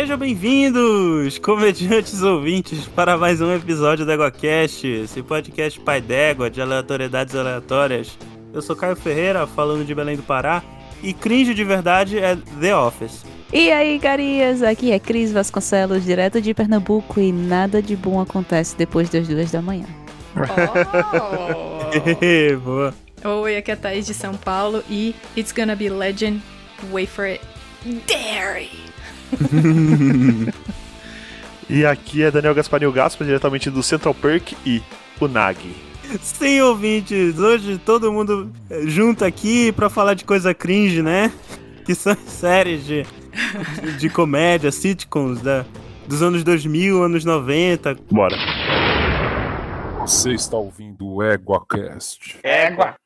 Sejam bem-vindos, comediantes ouvintes, para mais um episódio do EgoCast, esse podcast pai d'égua de aleatoriedades aleatórias. Eu sou Caio Ferreira, falando de Belém do Pará, e cringe de verdade é The Office. E aí, garias, aqui é Cris Vasconcelos, direto de Pernambuco, e nada de bom acontece depois das duas da manhã. Oh. Boa. Oi, aqui é a Thaís de São Paulo e It's Gonna Be Legend. Wait for it. Dairy! E aqui é Daniel Gasparinho Gaspa, diretamente do Central Perk e Unagi. Sim, ouvintes, hoje todo mundo eh, junto aqui pra falar de coisa cringe, né? Que são séries de, de, de comédia, sitcoms da, dos anos 2000, anos 90. Bora. Você está ouvindo o EguaCast. Égua.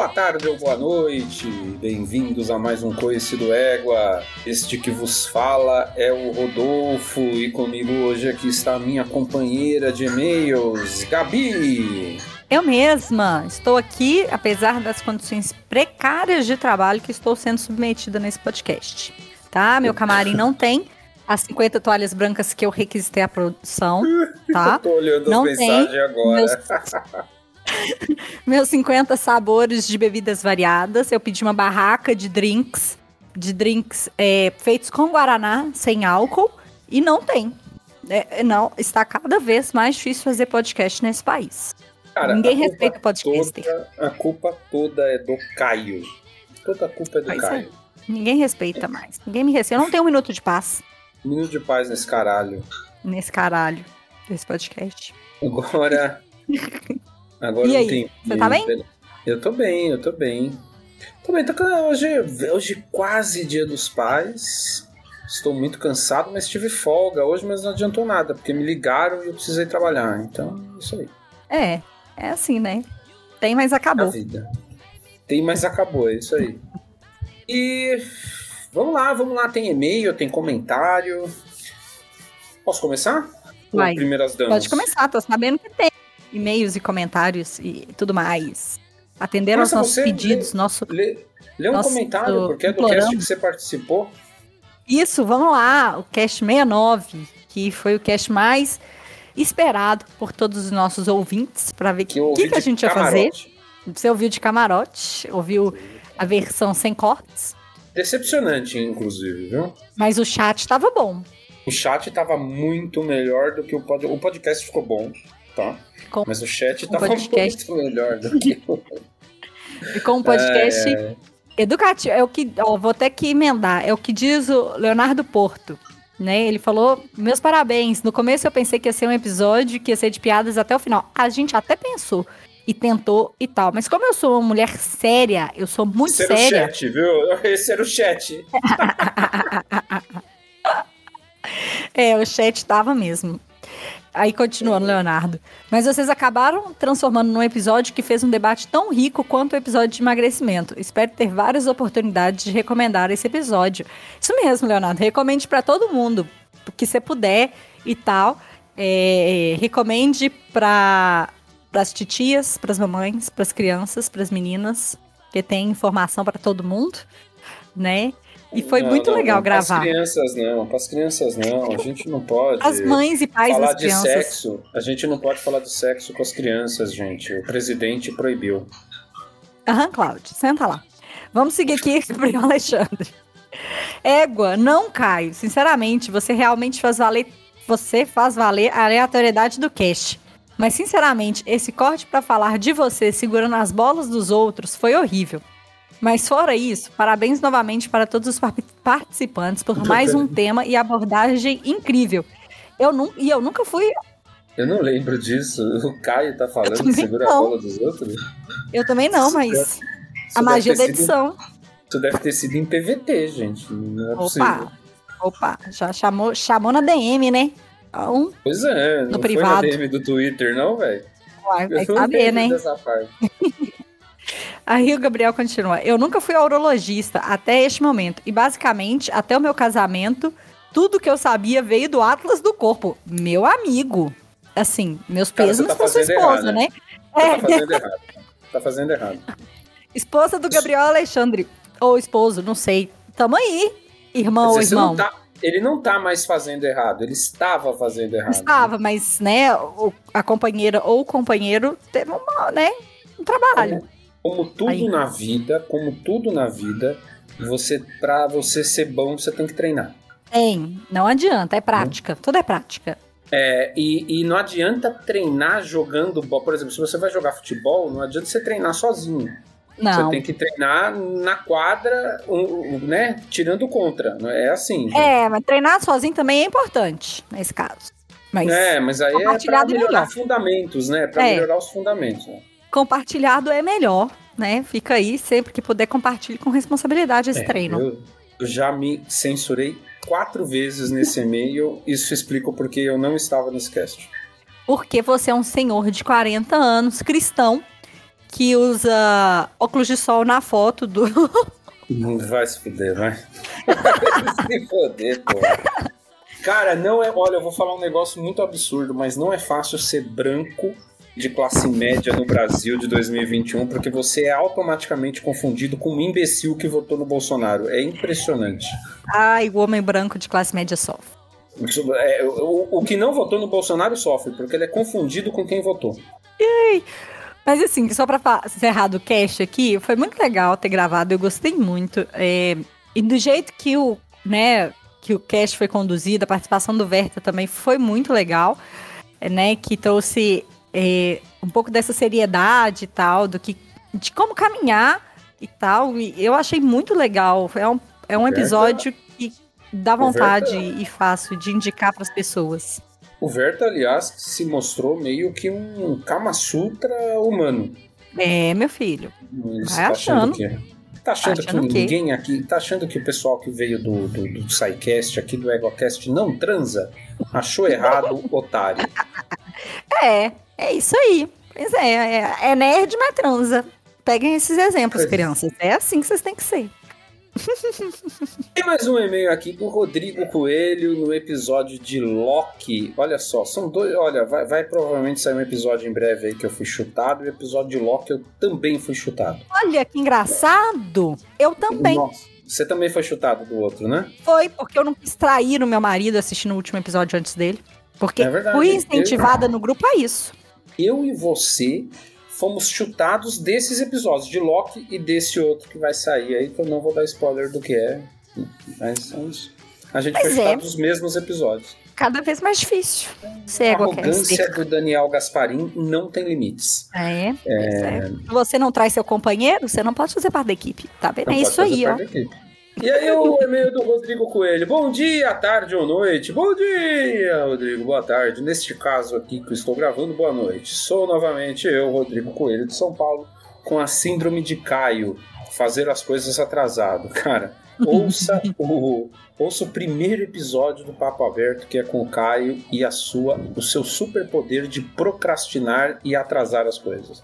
Boa tarde ou boa noite. Bem-vindos a mais um Coice do Égua. Este que vos fala é o Rodolfo e comigo hoje aqui está a minha companheira de e-mails, Gabi. Eu mesma estou aqui, apesar das condições precárias de trabalho que estou sendo submetida nesse podcast. Tá? Meu camarim não tem as 50 toalhas brancas que eu requisitei à produção, tá? Eu tô olhando Não as tem. mensagens agora. Meus- Meus 50 sabores de bebidas variadas. Eu pedi uma barraca de drinks, de drinks é, feitos com guaraná, sem álcool, e não tem. É, não, está cada vez mais difícil fazer podcast nesse país. Cara, Ninguém respeita toda- a culpa toda é do Caio. Toda a culpa é do Pois é. Caio. Ninguém respeita mais. Ninguém me respeita. Eu não tenho um minuto de paz Minuto de paz nesse caralho. nesse caralho desse podcast. Agora. Agora E aí, tem. você tá bem? Eu tô bem, eu tô bem. Tô bem, tô hoje, hoje quase dia dos pais. Estou muito cansado, mas tive folga hoje, mas não adiantou nada, porque me ligaram e eu precisei trabalhar. Então, isso aí. É, é assim, né? Tem, mas A acabou. vida. Tem, mas acabou, é isso aí. E vamos lá, vamos lá. Tem e-mail, tem comentário. Posso começar? Vai. Primeiras damas. Pode começar, tô sabendo que tem e-mails e comentários e tudo mais. Atender aos nossos pedidos, nosso Lê, lê um Nossa, comentário, porque é do implorando. cast que você participou. Isso, vamos lá, o cast 69, que foi o cast mais esperado por todos os nossos ouvintes, para ver o Que que, que, a gente ia fazer. Você ouviu de camarote, ouviu a versão sem cortes, Decepcionante, inclusive, viu? mas o chat tava bom. O chat tava muito melhor do que o podcast. O podcast ficou bom, tá? Com- Mas o chat tava podcast- muito melhor do que o. Ficou um podcast É, educativo. É o que, ó, vou ter que emendar. É o que diz o Leonardo Porto. Né? Ele falou: Meus parabéns. No começo eu pensei que ia ser um episódio que ia ser de piadas até o final. A gente até pensou e tentou e tal. Mas como eu sou uma mulher séria, eu sou muito Esse era o séria. chat, viu? Esse era o chat. É, o chat tava mesmo. Aí continuando, Leonardo. Mas vocês acabaram transformando num episódio que fez um debate tão rico quanto o episódio de emagrecimento. Espero ter várias oportunidades de recomendar esse episódio. Isso mesmo, Leonardo. Recomende pra todo mundo, que você puder e tal. É, recomende para as titias, pras mamães, pras crianças, pras meninas, que tem informação pra todo mundo, né? E foi Não, muito não, legal não, gravar. Para crianças não, para as crianças não. A gente não pode. As mães e pais falar de crianças. sexo. A gente não pode falar de sexo com as crianças, gente. O presidente proibiu. Aham, Cláudio, senta lá. Vamos seguir aqui pro Alexandre. Égua, não Caio. Sinceramente, você realmente faz valer. Você faz valer a aleatoriedade do cast. Mas, sinceramente, esse corte pra falar de você segurando as bolas dos outros foi horrível. Mas fora isso, parabéns novamente para todos os par- participantes por mais um tema e abordagem incrível. Eu nu e eu nunca fui. Eu não lembro disso. O Caio tá falando que segura a não. bola dos outros. Eu também não, mas Isso a magia da edição. Isso deve ter sido em PVT, gente. Não é possível. Opa, opa, já chamou, chamou na DM, né? Então, Pois é, não foi privado. na DM do Twitter, não, velho? vai, vai não saber, né? dessa parte. Aí o Gabriel continua. Eu nunca fui urologista até este momento. E basicamente, até o meu casamento, tudo que eu sabia veio do Atlas do Corpo. Meu amigo. Assim, meus pesos você tá pra sua esposa, errado, né? Tá fazendo errado. Tá fazendo errado. Esposa do Gabriel Alexandre. Ou esposo, não sei. Tamo aí, irmão ou você irmão. não tá- ele não tá mais fazendo errado, ele estava fazendo errado. Estava, mas, né, a companheira ou o companheiro teve uma, né, um trabalho. Como tudo Aí. na vida, como tudo na vida, você para você ser bom, você tem que treinar. Tem, não adianta, é prática, tudo é prática. É, e, e não adianta treinar jogando bola. Por exemplo, se você vai jogar futebol, não adianta você treinar sozinho. Não. Você tem que treinar na quadra, né? Tirando contra. não É assim. gente. É, mas treinar sozinho também é importante, nesse caso. Mas É, mas aí é é melhorar melhor. fundamentos, né? Pra É. melhorar os fundamentos. né? Compartilhado é melhor, né? Fica aí, sempre que puder, compartilhe com responsabilidade esse É, treino. Eu, já me censurei quatro vezes nesse e-mail. Isso explica o porquê eu não estava nesse cast. Porque você é um senhor de 40 anos, cristão, que usa óculos de sol na foto do. Não vai se fuder, vai. se fuder, pô. Cara, não é. Olha, eu vou falar um negócio muito absurdo, mas não é fácil ser branco de classe média no Brasil de 2021, porque você é automaticamente confundido com um imbecil que votou no Bolsonaro. É impressionante. Ai, o homem branco de classe média sofre. É, o, o que não votou no Bolsonaro sofre, porque ele é confundido com quem votou. Mas assim, só pra encerrar do cast aqui, foi muito legal ter gravado, eu gostei muito. É, e do jeito que o, né, que o cast foi conduzido, a participação do Verta também foi muito legal, né, que trouxe é, um pouco dessa seriedade e tal, do que, de como caminhar e tal, e eu achei muito legal, é um, é um Verta- episódio que dá vontade Verta- e fácil de indicar para as pessoas. O Verta, aliás, se mostrou meio que um Kama Sutra humano. É, meu filho. Ele Vai tá achando. que Tá achando, Achando que que- ninguém aqui. Tá achando que o pessoal que veio do, do, do SciCast aqui do EgoCast não transa? Achou errado, otário. É, é isso aí. Pois é, é, é nerd, mas transa. Peguem esses exemplos, é. crianças. É assim que vocês têm que ser. Tem mais um e-mail aqui do Rodrigo Coelho no episódio de Loki. Olha só, são dois. Olha, vai, vai provavelmente sair um episódio em breve aí que eu fui chutado, e o episódio de Loki eu também fui chutado. Olha que engraçado. Eu também. Nossa, você também foi chutado do outro, né? Foi porque eu não quis trair o meu marido assistindo o último episódio antes dele. Porque É verdade. fui incentivada no grupo a isso. Eu e você fomos chutados desses episódios, de Loki e desse outro que vai sair aí, que eu não vou dar spoiler do que é. Mas é isso. A gente foi é. chutado dos mesmos episódios. Cada vez mais difícil. Ser A arrogância do Daniel Gasparim não tem limites. É, pois é. Se você não traz seu companheiro, você não pode fazer parte da equipe. Tá vendo? Não é isso aí, ó. E aí o e-mail do Rodrigo Coelho. Bom dia, tarde ou noite. Bom dia, Rodrigo. Boa tarde. Neste caso aqui que eu estou gravando, boa noite. Sou novamente eu, Rodrigo Coelho, de São Paulo, com a síndrome de Caio. Fazer as coisas atrasado. Cara, ouça o, ouça o primeiro episódio do Papo Aberto, que é com o Caio e a sua, o seu superpoder de procrastinar e atrasar as coisas.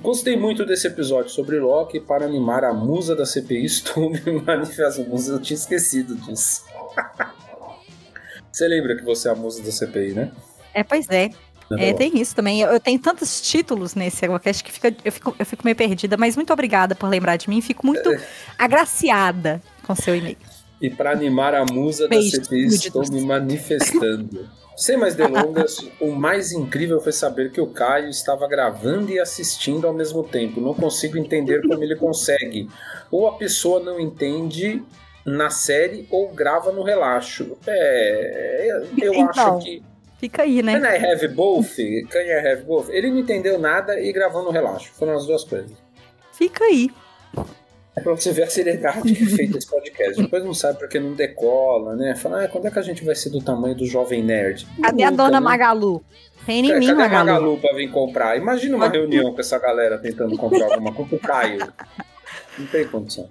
Gostei muito desse episódio sobre Loki para animar a musa da CPI. Estou me manifestando. Musa, eu tinha esquecido disso. Você lembra que você é a musa da CPI, né? É, pois é. É, Não. tem isso também. Eu, eu tenho tantos títulos nesse Aguacast que fica, eu, fico, eu fico meio perdida, mas muito obrigada por lembrar de mim. Fico muito É. agraciada com seu e-mail. E para animar a musa Beijo, da CPI, estou me manifestando. Sem mais delongas, o mais incrível foi saber que o Caio estava gravando e assistindo ao mesmo tempo. Não consigo entender como ele consegue. Ou a pessoa não entende na série ou grava no relaxo. É, eu Então, acho que Fica aí, né? Can I have both? Can I have both? Ele não entendeu nada e gravou no relaxo. Foram as duas coisas. Fica aí. É pra você ver a seriedade que é feito esse podcast. Depois não sabe porque não decola, né? Fala, ah, quando é que a gente vai ser do tamanho do jovem nerd? Cadê a dona né? Magalu? Tem em É, mim, Cadê a Magalu. Magalu pra vir comprar? Imagina uma reunião com essa galera tentando comprar alguma coisa pro Caio. Não tem condição.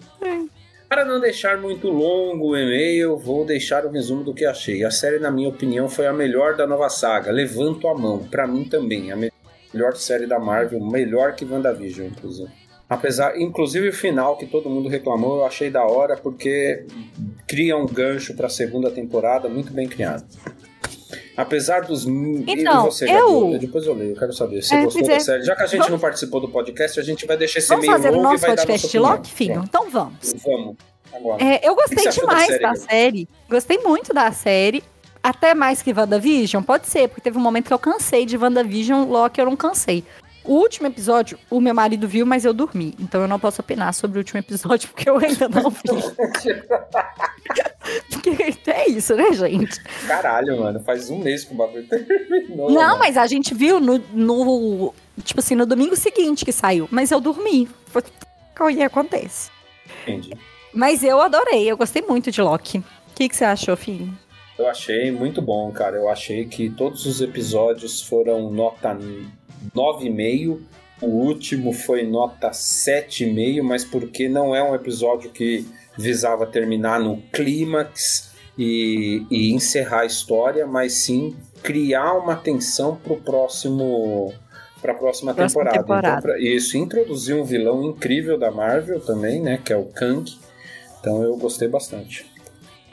Para não deixar muito longo o e-mail, vou deixar o resumo do que achei. A série, na minha opinião, foi a melhor da nova saga. Levanto a mão. Pra mim também. A me- melhor série da Marvel. Melhor que WandaVision, inclusive. Apesar, inclusive o final que todo mundo reclamou, eu achei da hora porque cria um gancho pra segunda temporada muito bem criado. Apesar dos. Então, e você, eu- Gabi? Depois eu leio, eu quero saber. Você É, gostou da é. série? Já que a gente Vamos- não participou do podcast, a gente vai deixar esse Vamos meio fazer o longo e nosso vai dar podcast de nossa Loki, filho? Então vamos. Vamos. Agora. É, eu O gostei achou da demais série, da série. Gostei muito da série. Até mais que WandaVision? Pode ser, porque teve um momento que eu cansei de WandaVision, Loki eu não cansei. O último episódio, o meu marido viu, mas eu dormi. Então eu não posso opinar sobre o último episódio, porque eu ainda não vi. porque é isso, né, gente? Caralho, mano. Faz um mês que o bagulho terminou. Não, mano. mas a gente viu no, no. Tipo assim, no domingo seguinte que saiu. Mas eu dormi. Foi o que acontece. Entendi. Mas eu adorei, eu gostei muito de Loki. O que, que você achou, filho? Eu achei muito bom, cara. Eu achei que todos os episódios foram nota 9,5. O último foi nota 7,5, mas porque não é um episódio que visava terminar no clímax e, e encerrar a história, mas sim criar uma tensão pro próximo para a próxima Próxima temporada. temporada. Então, pra- isso, introduzir um vilão incrível da Marvel também, né, que é o Kang. Então eu gostei bastante.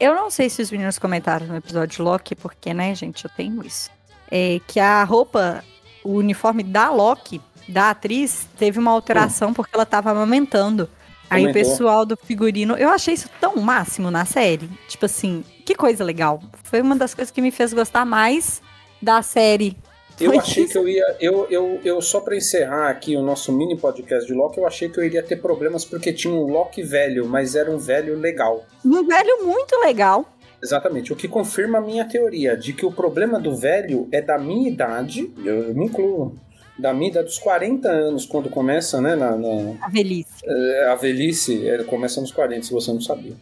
Eu não sei se os meninos comentaram no episódio de Loki, porque, né, gente, eu tenho isso. É que a roupa, o uniforme da Loki, da atriz, teve uma alteração porque ela tava amamentando. Aí o Aumentou. pessoal do figurino. Eu achei isso tão máximo na série. Tipo assim, que coisa legal. Foi uma das coisas que me fez gostar mais da série. Eu Foi achei isso. que eu ia. Eu, eu, eu só pra encerrar aqui o nosso mini podcast de Loki, eu achei que eu iria ter problemas porque tinha um Loki velho, mas era um velho legal. Um velho muito legal. Exatamente. O que confirma a minha teoria de que o problema do velho é da minha idade, eu me incluo, da minha idade dos 40 anos, quando começa, né, na, na- A velhice. é, a velhice, é, começa nos 40, se você não sabia.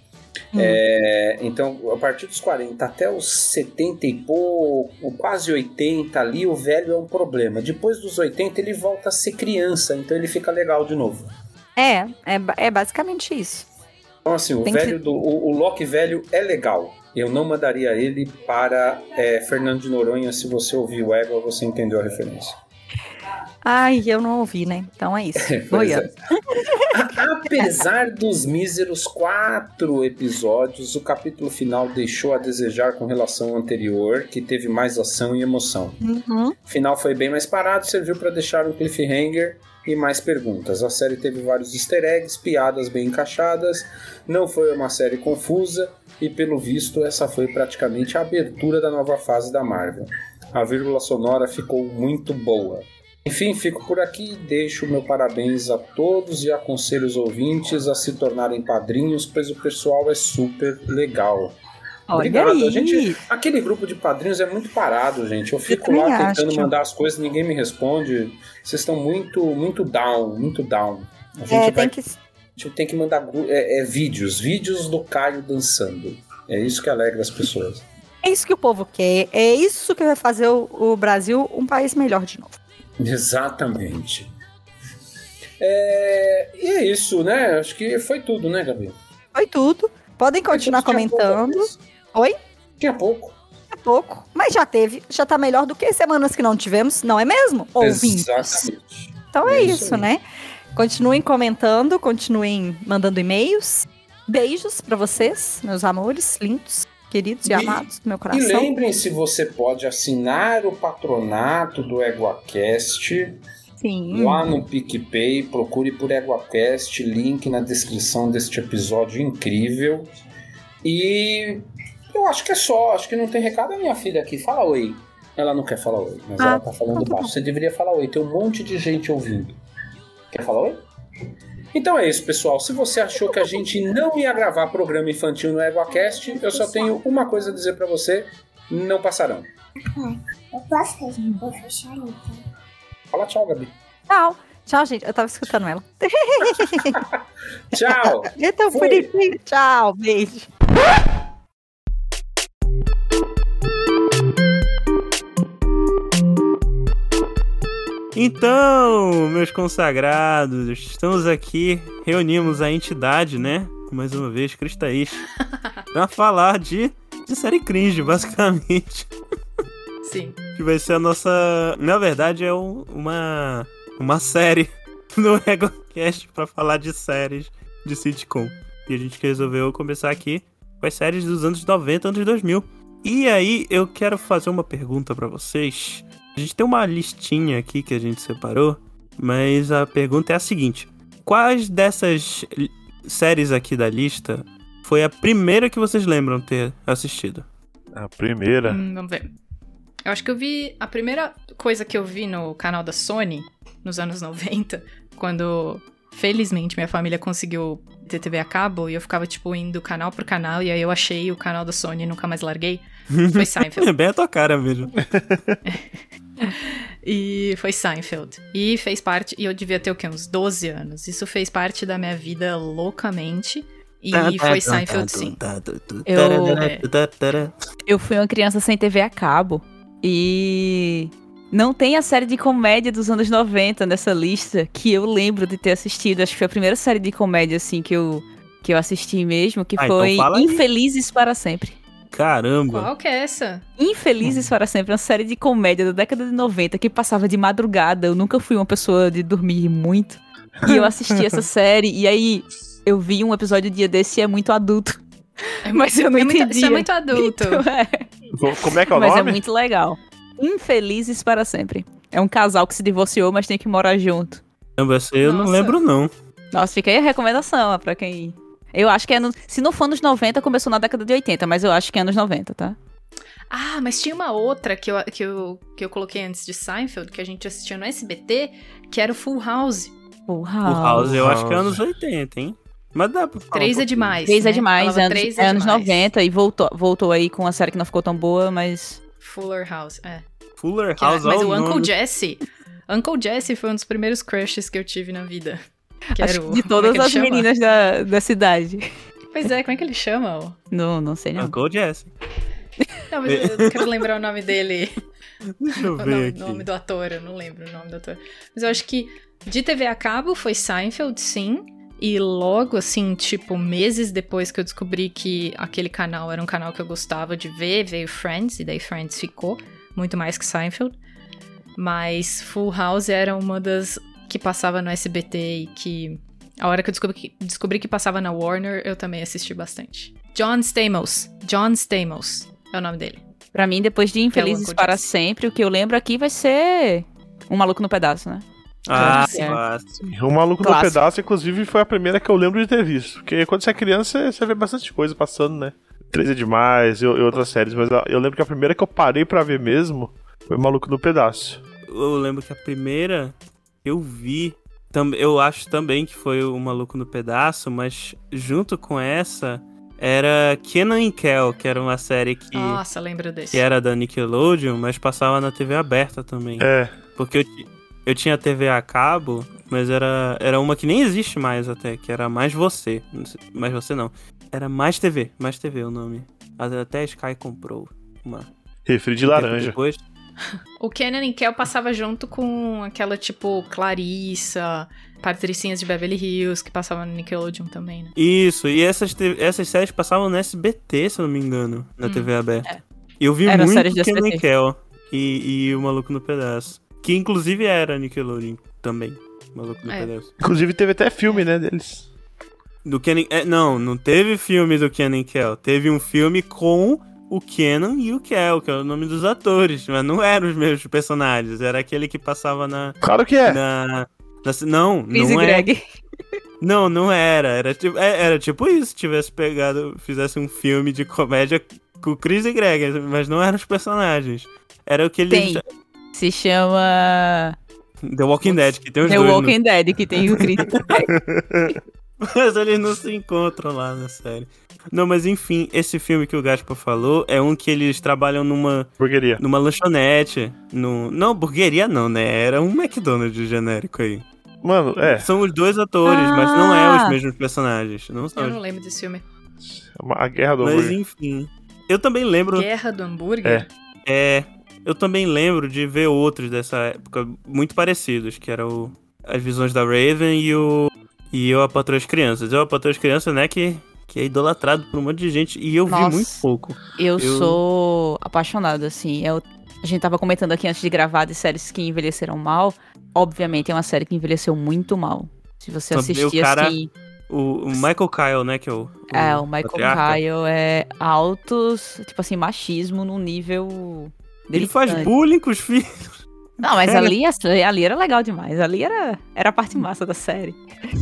Hum. É, então, a partir dos 40 até os 70 e pouco, quase 80 ali, o velho é um problema. Depois dos 80, ele volta a ser criança, então ele fica legal de novo. É, é, é basicamente isso. Então, assim, o Tem velho que- do. O, o Loki velho é legal. Eu não mandaria ele para é, Fernando de Noronha. Se você ouviu o Égua, você entendeu a referência. Ai, eu não ouvi, né? Então é isso. Boiando. é. Apesar dos míseros quatro episódios, o capítulo final deixou a desejar com relação ao anterior, que teve mais ação e emoção. Uhum. O final foi bem mais parado, serviu para deixar um cliffhanger e mais perguntas. A série teve vários easter eggs, piadas bem encaixadas, não foi uma série confusa e, pelo visto, essa foi praticamente a abertura da nova fase da Marvel. A vírgula sonora ficou muito boa. Enfim, fico por aqui, deixo meu parabéns a todos e aconselho os ouvintes a se tornarem padrinhos, pois o pessoal é super legal. Olha Obrigado. aí. A gente, aquele grupo de padrinhos é muito parado, gente. Eu fico também lá tentando acho. mandar as coisas, ninguém me responde. Vocês estão muito, muito down, muito down. A gente, É, vai, tem que. a gente tem que mandar é, é, vídeos, vídeos do Caio dançando. É isso que alegra as pessoas. É isso que o povo quer. É isso que vai fazer o, o Brasil um país melhor de novo. Exatamente. É, e é isso, né? Acho que foi tudo, né, Gabi? Foi tudo. Podem continuar comentando. Oi? Daqui a pouco. Daqui a pouco. Mas já teve. Já tá melhor do que semanas que não tivemos, não é mesmo? Ouvintes. Exatamente. Então é, É isso, isso né? Continuem comentando, continuem mandando e-mails. Beijos pra vocês, meus amores, lindos, queridos e, E- amados do meu E coração. lembrem-se, você pode assinar o patronato do EguaCast Sim. lá no PicPay. Procure por EguaCast, link na descrição deste episódio incrível. E eu acho que é só, acho que não tem recado. A minha filha aqui, fala oi. Ela não quer falar oi, mas Ah, ela tá falando então tá baixo. Você deveria falar oi, tem um monte de gente ouvindo. Quer falar oi? Então é isso, pessoal. Se você achou que a gente não ia gravar programa infantil no EguaCast, eu só tenho uma coisa a dizer pra você: não passarão. Eu posso vou fechar então. Fala tchau, Gabi. Tchau. Tchau, gente. Eu tava escutando ela. Tchau! Tão Fui. bonitinho. Tchau. Beijo. Então, meus consagrados, estamos aqui, reunimos a entidade, né? Mais uma vez, Cristaís, pra falar de, de série cringe, basicamente. Sim. Que vai ser a nossa. Na verdade, é um- uma, uma série no EgoCast pra falar de séries de sitcom. E a gente resolveu começar aqui com as séries dos anos 90, anos 2000. E aí, eu quero fazer uma pergunta pra vocês. A gente tem uma listinha aqui que a gente separou, mas a pergunta é a seguinte: Quais dessas séries aqui da lista foi a primeira que vocês lembram ter assistido? A primeira. Hum, vamos ver. Eu acho que eu vi. A primeira coisa que eu vi no canal da Sony, nos anos 90, quando felizmente minha família conseguiu ter TV a cabo e eu ficava, tipo, indo canal por canal, e aí eu achei o canal da Sony e nunca mais larguei. Foi Seinfeld. É bem a tua cara mesmo. E foi Seinfeld. E fez parte. E eu devia ter o quê? Uns 12 anos. Isso fez parte da minha vida loucamente. E foi Seinfeld, sim. Eu- Eu fui uma criança sem TV a cabo. E não tem a série de comédia dos anos 90 nessa lista que eu lembro de ter assistido. Acho que foi a primeira série de comédia, assim, que eu, que eu assisti mesmo, que Ah, então foi aí. Infelizes para Sempre. Caramba. Qual que é essa? Infelizes para Sempre, uma série de comédia da década de 90 que passava de madrugada. Eu nunca fui uma pessoa de dormir muito. E eu assisti essa série, e aí eu vi um episódio dia desse e é muito adulto. É Mas eu não é muito- Isso é muito adulto. Então, é. Co- Como é que é o mas nome? é muito legal. Infelizes para sempre. É um casal que se divorciou, mas tem que morar junto. Essa eu não lembro, não. Nossa, fica aí a recomendação ó, pra quem. Eu acho que é. No... Se não for nos 90, começou na década de 80, mas eu acho que é anos 90, tá? Ah, mas tinha uma outra que eu, que, eu, que eu coloquei antes de Seinfeld, que a gente assistia no SBT, que era o Full House. Full O House eu acho que é House. anos 80, hein? Mas dá pra falar Três um é demais. Três é né? demais, é anos, três é anos demais. 90 e voltou, voltou aí com uma série que não ficou tão boa, mas. Fuller House, é. Fuller Que House, mas olha o o Uncle nome. Jesse. Uncle Jesse foi um dos primeiros crushes que eu tive na vida. Que Acho era que o, de é todas que ele as chama? meninas da, da cidade. Pois é, como é que ele chama? ó? Não, não sei não. Uncle Jesse. Não, mas eu não quero lembrar o nome dele. Deixa eu O ver nome, aqui. nome do ator, eu não lembro o nome do ator. Mas eu acho que de TV a cabo foi Seinfeld, sim. E logo, assim, tipo, meses depois que eu descobri que aquele canal era um canal que eu gostava de ver, veio Friends, e daí Friends ficou, muito mais que Seinfeld. Mas Full House era uma das que passava no SBT e que. A hora que eu descobri que, descobri que passava na Warner, eu também assisti bastante. John Stamos. John Stamos é o nome dele. Pra mim, depois de Infelizes Uncle para Jesse. sempre, o que eu lembro aqui vai ser Um Maluco no Pedaço, né? Ah, Sim. fácil. O Maluco Clássico. no Pedaço, inclusive, foi a primeira que eu lembro de ter visto. Porque quando você é criança, você- vê bastante coisa passando, né? Três é demais e, e outras séries, mas eu lembro que a primeira que eu parei pra ver mesmo foi o Maluco no Pedaço. Eu lembro que a primeira eu vi, eu acho também que foi o Maluco no Pedaço, mas junto com essa era Kenan e Kel, que era uma série que, Nossa, lembro desse. que era da Nickelodeon, mas passava na TV aberta também. É, Porque eu, eu tinha TV a cabo, mas era, era uma que nem existe mais até, que era Mais Você. Sei- Mais Você não. Era Mais TV, Mais TV o nome. Até a Sky comprou uma. refri de um laranja. Depois. O Kenan e Kel passava junto com aquela, tipo, Clarissa, Patricinhas de Beverly Hills, que passava no Nickelodeon também, né? Isso, e essas, te- essas séries passavam no SBT, se eu não me engano, na Hum, TV aberta. E eu vi Eram muito Kenan e. Kel e, e o Maluco no Pedaço. Que inclusive era Nickelodeon também. Maluco no É. Pedaço. Inclusive teve até filme, né, deles. Do Kenan. É, não, não teve filme do Kenan e Kel. Teve um filme com o Kenan e o Kel, que é o nome dos atores. Mas não eram os mesmos personagens. Era aquele que passava na. Claro que é. na, na- não, Chris não e é. Greg. Não, não era. Era tipo, é- era tipo isso. Se tivesse pegado, fizesse um filme de comédia com o Chris e Greg, mas não eram os personagens. Era o que eles. Tem. Se chama The Walking Dead, que tem os The dois. no- Walking Dead, que tem o Chris. Mas eles não se encontram lá na série. Não, mas enfim, esse filme que o Gaspa falou é um que eles trabalham numa, Burgueria. numa lanchonete. No... Não, burgueria não, né? Era um McDonald's genérico aí. Mano, é. São os dois atores, mas não é os Ah! mesmos personagens. Não são Eu os... não lembro desse filme. A guerra do Mas hambúrguer. enfim. Eu também lembro. Guerra do Hambúrguer? É. Eu também lembro de ver outros dessa época muito parecidos, que era o As Visões da Raven e o. E eu a Patroa as Crianças. Eu a Patroa as Crianças, né, que, que é idolatrado por um monte de gente. E eu vi Nossa. muito pouco. Eu, Eu- sou apaixonada, assim. Eu, a gente tava comentando aqui antes de gravar de séries que envelheceram mal. Obviamente é uma série que envelheceu muito mal. Se você o assistir cara- assim. O, o Michael Kyle, né? Que é o. É, o Michael patriarca. Kyle é altos, tipo assim, machismo num nível. Ele faz bullying com os filhos. Não, mas ali, ali era legal demais. Ali era, era a parte massa da série.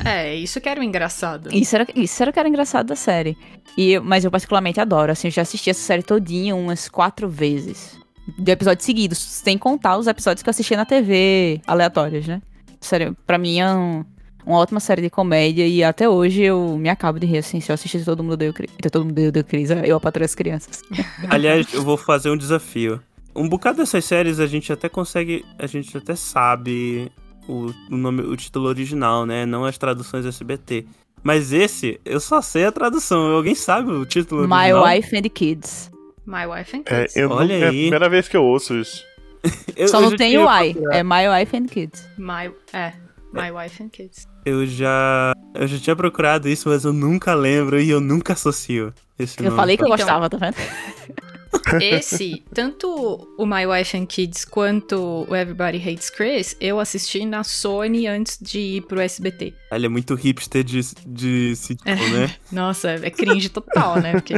É, isso que era o engraçado. Isso era, isso era o que era engraçado da série. E, mas eu particularmente adoro, assim, eu já assisti essa série todinha umas quatro vezes. De episódios seguidos, sem contar os episódios que eu assistia na TV aleatórios, né? Sério, pra mim é um- uma ótima série de comédia e até hoje eu me acabo de rir, assim, se eu assistir Todo Mundo Deu Cris. Todo Mundo Deu Cris, eu a patroa das crianças. Aliás, eu vou fazer um desafio. Um bocado dessas séries a gente até consegue. A gente até sabe o, o nome, o título original, né? Não as traduções SBT. Mas esse, eu só sei a tradução. Alguém sabe o título My original? Wife and Kids. My Wife and É, Kids. eu Olha nunca- é a aí. primeira vez que eu ouço isso. Eu- Só eu não tem o I, é My Wife and Kids. My, é, My Wife and Kids. Eu já. Eu já tinha procurado isso, mas eu nunca lembro e eu nunca associo esse Eu nome. falei que eu Então. gostava, tá vendo? Esse, tanto o My Wife and Kids quanto o Everybody Hates Chris, eu assisti na Sony antes de ir pro SBT. Ele é muito hipster de, de sitcom, né? Nossa, é cringe total, né? Porque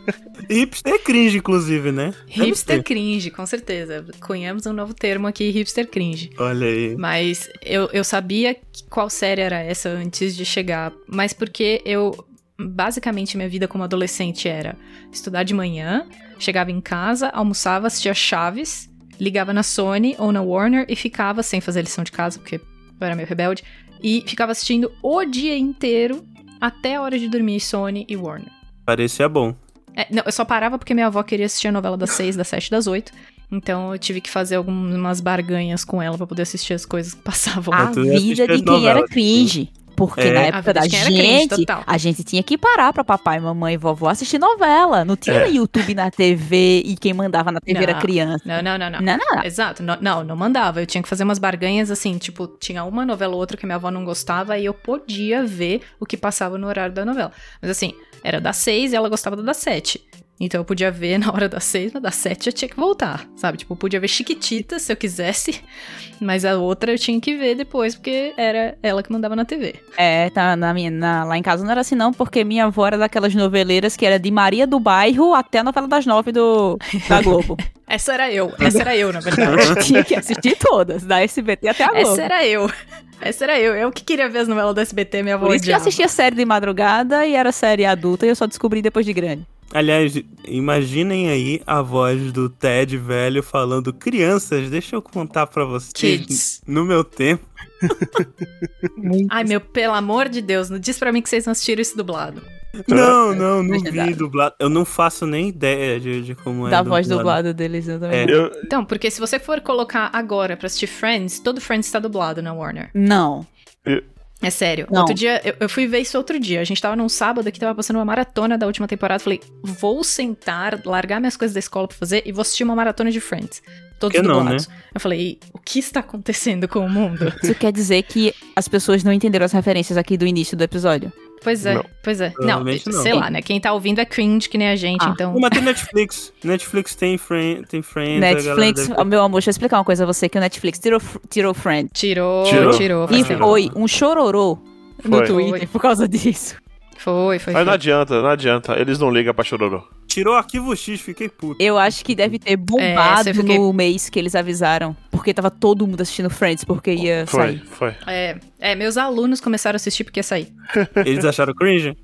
hipster é cringe, inclusive, né? Hipster cringe, com certeza. Cunhamos um novo termo aqui, hipster cringe. Olha aí. Mas eu, eu sabia qual série era essa antes de chegar. Mas porque eu. Basicamente, minha vida como adolescente era estudar de manhã, chegava em casa, almoçava, assistia Chaves, ligava na Sony ou na Warner e ficava sem fazer lição de casa, porque eu era meio rebelde, e ficava assistindo o dia inteiro até a hora de dormir Sony e Warner. Parecia bom. É, não, eu só parava porque minha avó queria assistir a novela das seis, das sete, das oito. Então eu tive que fazer algumas barganhas com ela pra poder assistir as coisas que passavam. A vida de quem era novelas, cringe. Porque É. na época da era gente, a gente tinha que parar pra papai, mamãe e vovó assistir novela. Não tinha É. YouTube na TV e quem mandava na TV era Não. criança. Não, não, não, não. Não, não. Exato, não, não, não mandava. Eu tinha que fazer umas barganhas assim, tipo, tinha uma novela ou outra que minha avó não gostava e eu podia ver o que passava no horário da novela. Mas assim, era das seis e ela gostava da das sete. Então eu podia ver na hora das seis, mas das sete eu tinha que voltar, sabe? Tipo, eu podia ver Chiquititas se eu quisesse, mas a outra eu tinha que ver depois, porque era ela que mandava na TV. É, tá, na minha, na- lá em casa não era assim não, porque minha avó era daquelas noveleiras que era de Maria do Bairro até a novela das nove do, da Globo. Essa era eu, essa era eu, na verdade. tinha que assistir todas, da SBT até a Globo. Essa era eu. Essa era eu. Eu que queria ver as novelas do SBT, minha avó Por isso que eu assistia série de madrugada e era série adulta e eu só descobri depois de grande. Aliás, imaginem aí a voz do Ted velho falando: Crianças, deixa eu contar pra vocês. Kids. No meu tempo. Ai, meu, pelo amor de Deus, não diz pra mim que vocês não assistiram isso dublado. Não, não, não Legendado. vi dublado. Eu não faço nem ideia de, de como é. da voz dublada deles, eu também. É. Eu, Então, porque se você for colocar agora pra assistir Friends, todo Friends tá dublado na Warner. Não. É sério. Não. Outro dia, eu, eu fui ver isso outro dia. A gente tava num sábado que tava passando uma maratona da última temporada. Falei, vou sentar, largar minhas coisas da escola pra fazer e vou assistir uma maratona de Friends. Todos Que não, dublados. Eu falei, o que está acontecendo com o mundo? Isso quer dizer que as pessoas não entenderam as referências aqui do início do episódio. Pois é, Não. pois é. Não, não. sei lá, né? Quem tá ouvindo é cringe que nem a gente, Ah. então. Não, mas tem Netflix. Netflix tem, friend, tem Friends. Netflix, galera meu amor, deixa eu explicar uma coisa a você, que o Netflix tirou, tirou Friend. Tirou, Tirou? tirou. E foi um chororô no Foi. Twitter por causa disso. Foi, foi. mas não foi. adianta, não adianta. Eles não ligam pra chororô. Tirou arquivo X, fiquei puto. Eu acho que deve ter É, bombado você fiquei- no mês que eles avisaram. Porque tava todo mundo assistindo Friends, porque ia Foi, sair. foi. É, é, meus alunos começaram a assistir porque ia sair. Eles acharam cringe?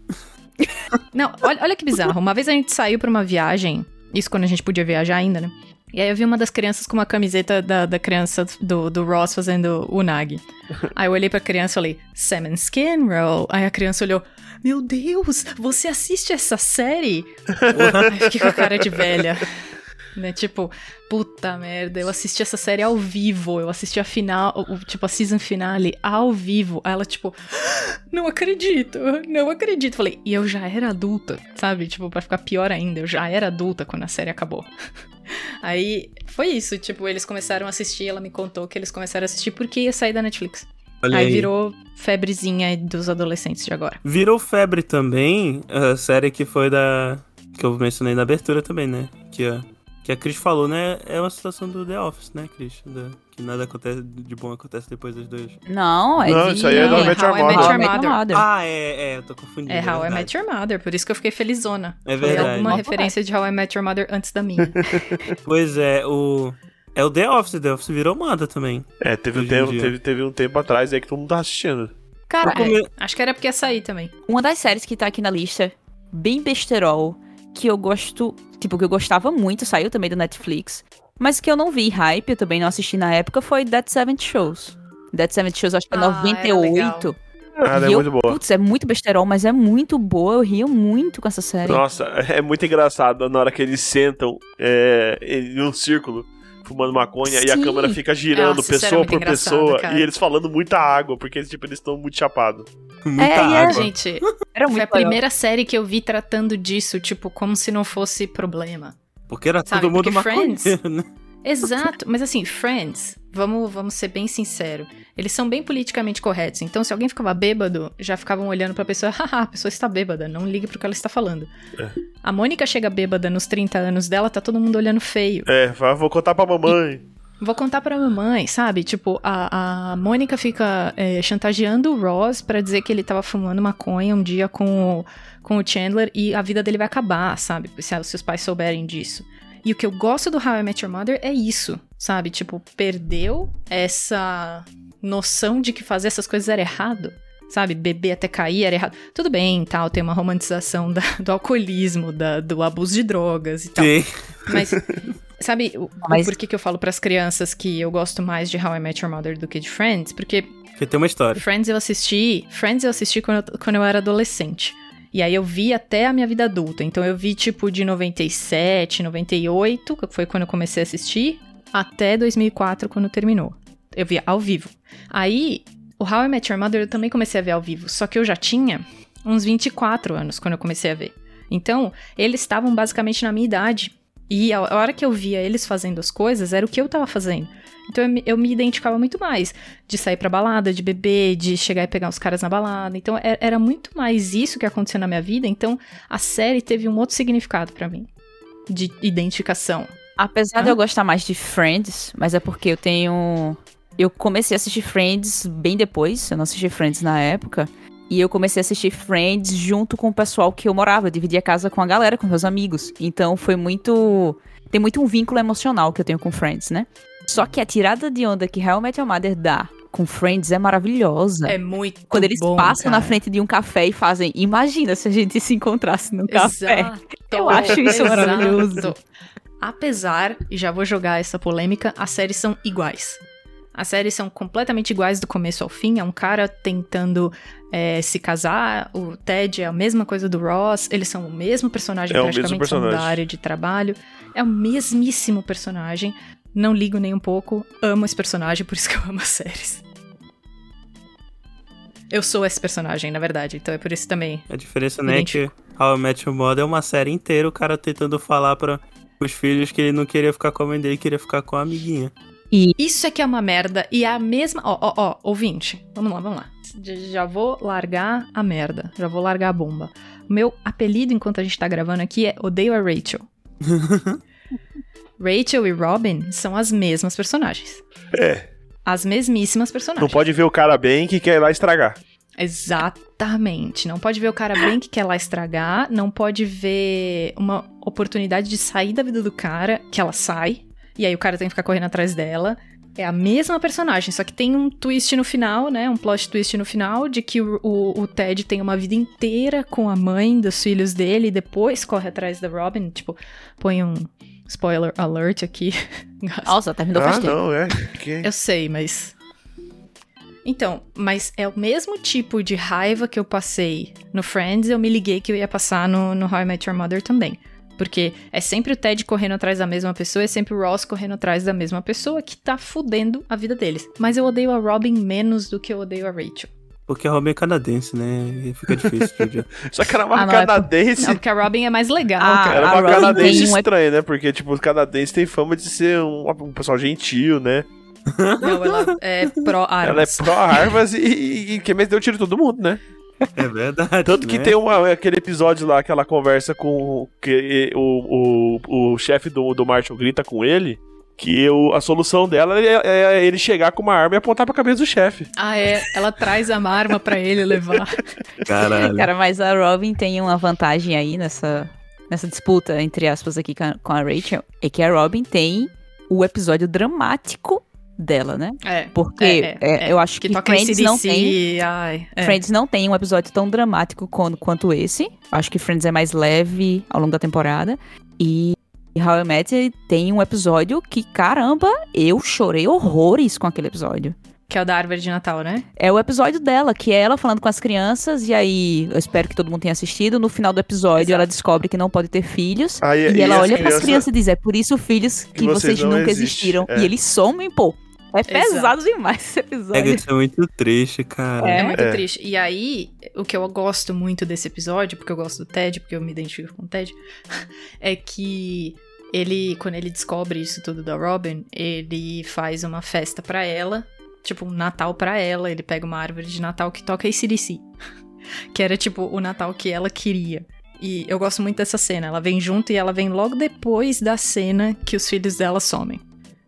Não, olha, olha que bizarro. Uma vez a gente saiu pra uma viagem, isso quando a gente podia viajar ainda, né? E aí eu vi uma das crianças com uma camiseta da, da criança do, do Ross fazendo o Nag. Aí eu olhei pra criança e falei, Salmon Skin Roll. Aí a criança olhou, meu Deus, você assiste essa série? Aí fiquei com a cara de velha. Né, tipo, puta merda, eu assisti essa série ao vivo, eu assisti a final, tipo, a season finale ao vivo. Aí ela, tipo, não acredito, não acredito. Falei, e eu já era adulta, sabe? Tipo, pra ficar pior ainda, eu já era adulta quando a série acabou. Aí foi isso, tipo, eles começaram a assistir, ela me contou que eles começaram a assistir porque ia sair da Netflix. Olha aí, aí. virou febrezinha dos adolescentes de agora. Virou febre também, a série que foi da. que eu mencionei na abertura também, né? Que, ó, que a Cris falou, né? É uma situação do The Office, né, Cris? Da- que nada acontece de bom acontece depois das duas. Não, é Não, de... isso aí é How I Met Your I Mother. Mother. Ah, é, é, eu tô confundindo. É How I verdade. Met Your Mother, por isso que eu fiquei felizona. É Foi verdade. alguma Não, referência de How I Met Your Mother antes da minha. Pois é, o. É o The Office, The Office virou moda também. É, teve um, tempo, teve, teve um tempo atrás aí que todo mundo tava assistindo. Cara, É, acho que era porque ia sair também. uma das séries que tá aqui na lista, bem besterol, que eu gosto, tipo, que eu gostava muito, saiu também do Netflix, mas que eu não vi hype, eu também não assisti na época, foi Dead Seven Shows. Dead Seven Shows, acho que é Ah, era 98. Ah, ela é E eu- muito boa. Putz, é muito besterol, mas é muito boa, eu rio muito com essa série. Nossa, é muito engraçado na hora que eles sentam é, em um círculo fumando maconha e a Sim. câmera fica girando Nossa, pessoa por pessoa cara. e eles falando muita água, porque tipo, eles estão muito chapados. Muita É, é- água. Gente, Era foi muito a legal. primeira série que eu vi tratando disso, tipo, como se não fosse problema. Porque era Sabe, todo mundo porque Friends- maconheiro, né? Exato, mas assim, Friends, vamos, vamos ser bem sinceros, eles são bem politicamente corretos. Então, se alguém ficava bêbado, já ficavam olhando pra pessoa, haha, a pessoa está bêbada, não ligue pro que ela está falando. É. A Mônica chega bêbada nos 30 anos dela, tá todo mundo olhando feio. É, vou contar pra mamãe. Vou contar pra mamãe, sabe? Tipo, a, a Mônica fica é, chantageando o Ross pra dizer que ele tava fumando maconha um dia com o, com o Chandler e a vida dele vai acabar, sabe? Se os seus pais souberem disso. E o que eu gosto do How I Met Your Mother é isso, sabe? Tipo, perdeu essa noção de que fazer essas coisas era errado. Sabe, beber até cair era errado. Tudo bem, tal, tem uma romantização da- do alcoolismo, da- do abuso de drogas e tal. Sim. Mas, sabe, o, Mas- porquê que eu falo pras crianças que eu gosto mais de How I Met Your Mother do que de Friends? Porque Porque tem uma história. Friends eu assisti, Friends eu assisti quando eu, quando eu era adolescente. E aí eu vi até a minha vida adulta. Então eu vi tipo de 97, 98, que foi quando eu comecei a assistir, até 2004 quando terminou. Eu via ao vivo. Aí, o How I Met Your Mother eu também comecei a ver ao vivo, só que eu já tinha uns 24 anos quando eu comecei a ver. Então, eles estavam basicamente na minha idade. E a hora que eu via eles fazendo as coisas, era o que eu tava fazendo. Então eu me, eu me identificava muito mais de sair pra balada, de beber, de chegar e pegar os caras na balada. Então é- era muito mais isso que aconteceu na minha vida. Então a série teve um outro significado pra mim de identificação. Apesar de Hã? eu gostar mais de Friends, mas é porque eu tenho. Eu comecei a assistir Friends bem depois, eu não assisti Friends na época. E eu comecei a assistir Friends junto com o pessoal que eu morava. Eu dividia a casa com a galera, com meus amigos. Então foi muito. Tem muito um vínculo emocional que eu tenho com Friends, né? Só que a tirada de onda que How I Met Your Mother dá com Friends é maravilhosa. É muito Quando eles bom, passam na cara. frente de um café e fazem. Imagina se a gente se encontrasse num café. Exato. Eu acho isso Exato. maravilhoso. Apesar, e já vou jogar essa polêmica, as séries são iguais. As séries são completamente iguais do começo ao fim. É um cara tentando é, se casar. O Ted é a mesma coisa do Ross. Eles são o mesmo personagem, É o mesmo praticamente são da personagem. área de trabalho. É o mesmíssimo personagem. Não ligo nem um pouco. Amo esse personagem, por isso que eu amo as séries. Eu sou esse personagem, na verdade. Então é por isso também. A diferença, né, é que. How I Met Your Mother é uma série inteira o cara tentando falar para os filhos que ele não queria ficar com a mãe dele, queria ficar com a amiguinha. Isso é que é uma merda. E é a mesma. Ó, ó, ó, ouvinte. Vamos lá, vamos lá. Já vou largar a merda. Já vou largar a bomba. O meu apelido enquanto a gente tá gravando aqui é Odeio a Rachel. Rachel e Robin são as mesmas personagens. É. As mesmíssimas Não personagens. pode ver o cara bem que quer ir lá estragar. Exatamente. Não pode ver o cara bem que quer lá estragar. Não pode ver uma oportunidade de sair da vida do cara, que ela sai. E aí o cara tem que ficar correndo atrás dela. É a mesma personagem, só que tem um twist no final, né? Um plot twist no final de que o, o- o Ted tem uma vida inteira com a mãe dos filhos dele e depois corre atrás da Robin. Tipo, põe um spoiler alert aqui. Nossa, terminou ah, não, é. Que... Eu sei, mas. Então, mas é o mesmo tipo de raiva que eu passei no Friends, eu me liguei que eu ia passar no, no How I Met Your Mother também. Porque é sempre o Ted correndo atrás da mesma pessoa, é sempre o Ross correndo atrás da mesma pessoa que tá fudendo a vida deles. Mas eu odeio a Robin menos do que eu odeio a Rachel. Porque a Robin é canadense, né? E fica difícil de. Só que era uma Ah, não, é por- canadense. Não, porque a Robin é mais legal, Ah, cara. Era uma Robin canadense um estranha, né? Porque, tipo, os canadenses têm fama de ser um, um pessoal gentil, né? Não, ela é Ela é pró-armas. pró-armas e, e, e quem mais deu tiro em todo mundo, né? É verdade. Tanto que né? tem uma, aquele episódio lá, aquela conversa com que o, o, o chefe do, do Marshall grita com ele. Que o- a solução dela é, é ele chegar com uma arma e apontar pra cabeça do chefe. Ah, é. Ela traz a arma pra ele levar. Caralho. Cara, mas a Robin tem uma vantagem aí nessa, nessa disputa, entre aspas, aqui com a, com a Rachel, é que a Robin tem o episódio dramático dela, né? É. Porque É, é, é, é. eu acho que, toca Friends não tem. Ai, é. Friends não tem um episódio tão dramático quanto, quanto esse. Acho que Friends é mais leve ao longo da temporada. E How I Met tem um episódio que, caramba, eu chorei horrores com aquele episódio. Que é o da árvore de Natal, né? É o episódio dela, que é ela falando com as crianças, e aí eu espero que todo mundo tenha assistido. No final do episódio, Exato. ela descobre que não pode ter filhos. Aí, e ela as olha pras crianças- crianças e diz: É por isso, filhos, que, vocês vocês, não nunca existem." existiram. É. E eles somem, pô. É pesado demais esse É episódio. isso é muito triste, cara. É, É? muito É. triste. E aí, o que eu gosto muito desse episódio, porque eu gosto do Ted, porque eu me identifico com o Ted, é que ele, quando ele descobre isso tudo da Robin, ele faz uma festa pra ela, tipo um Natal pra ela. Ele pega uma árvore de Natal que toca ACDC. Que era tipo o Natal que ela queria. E eu gosto muito dessa cena. Ela vem junto e ela vem logo depois da cena que os filhos dela somem.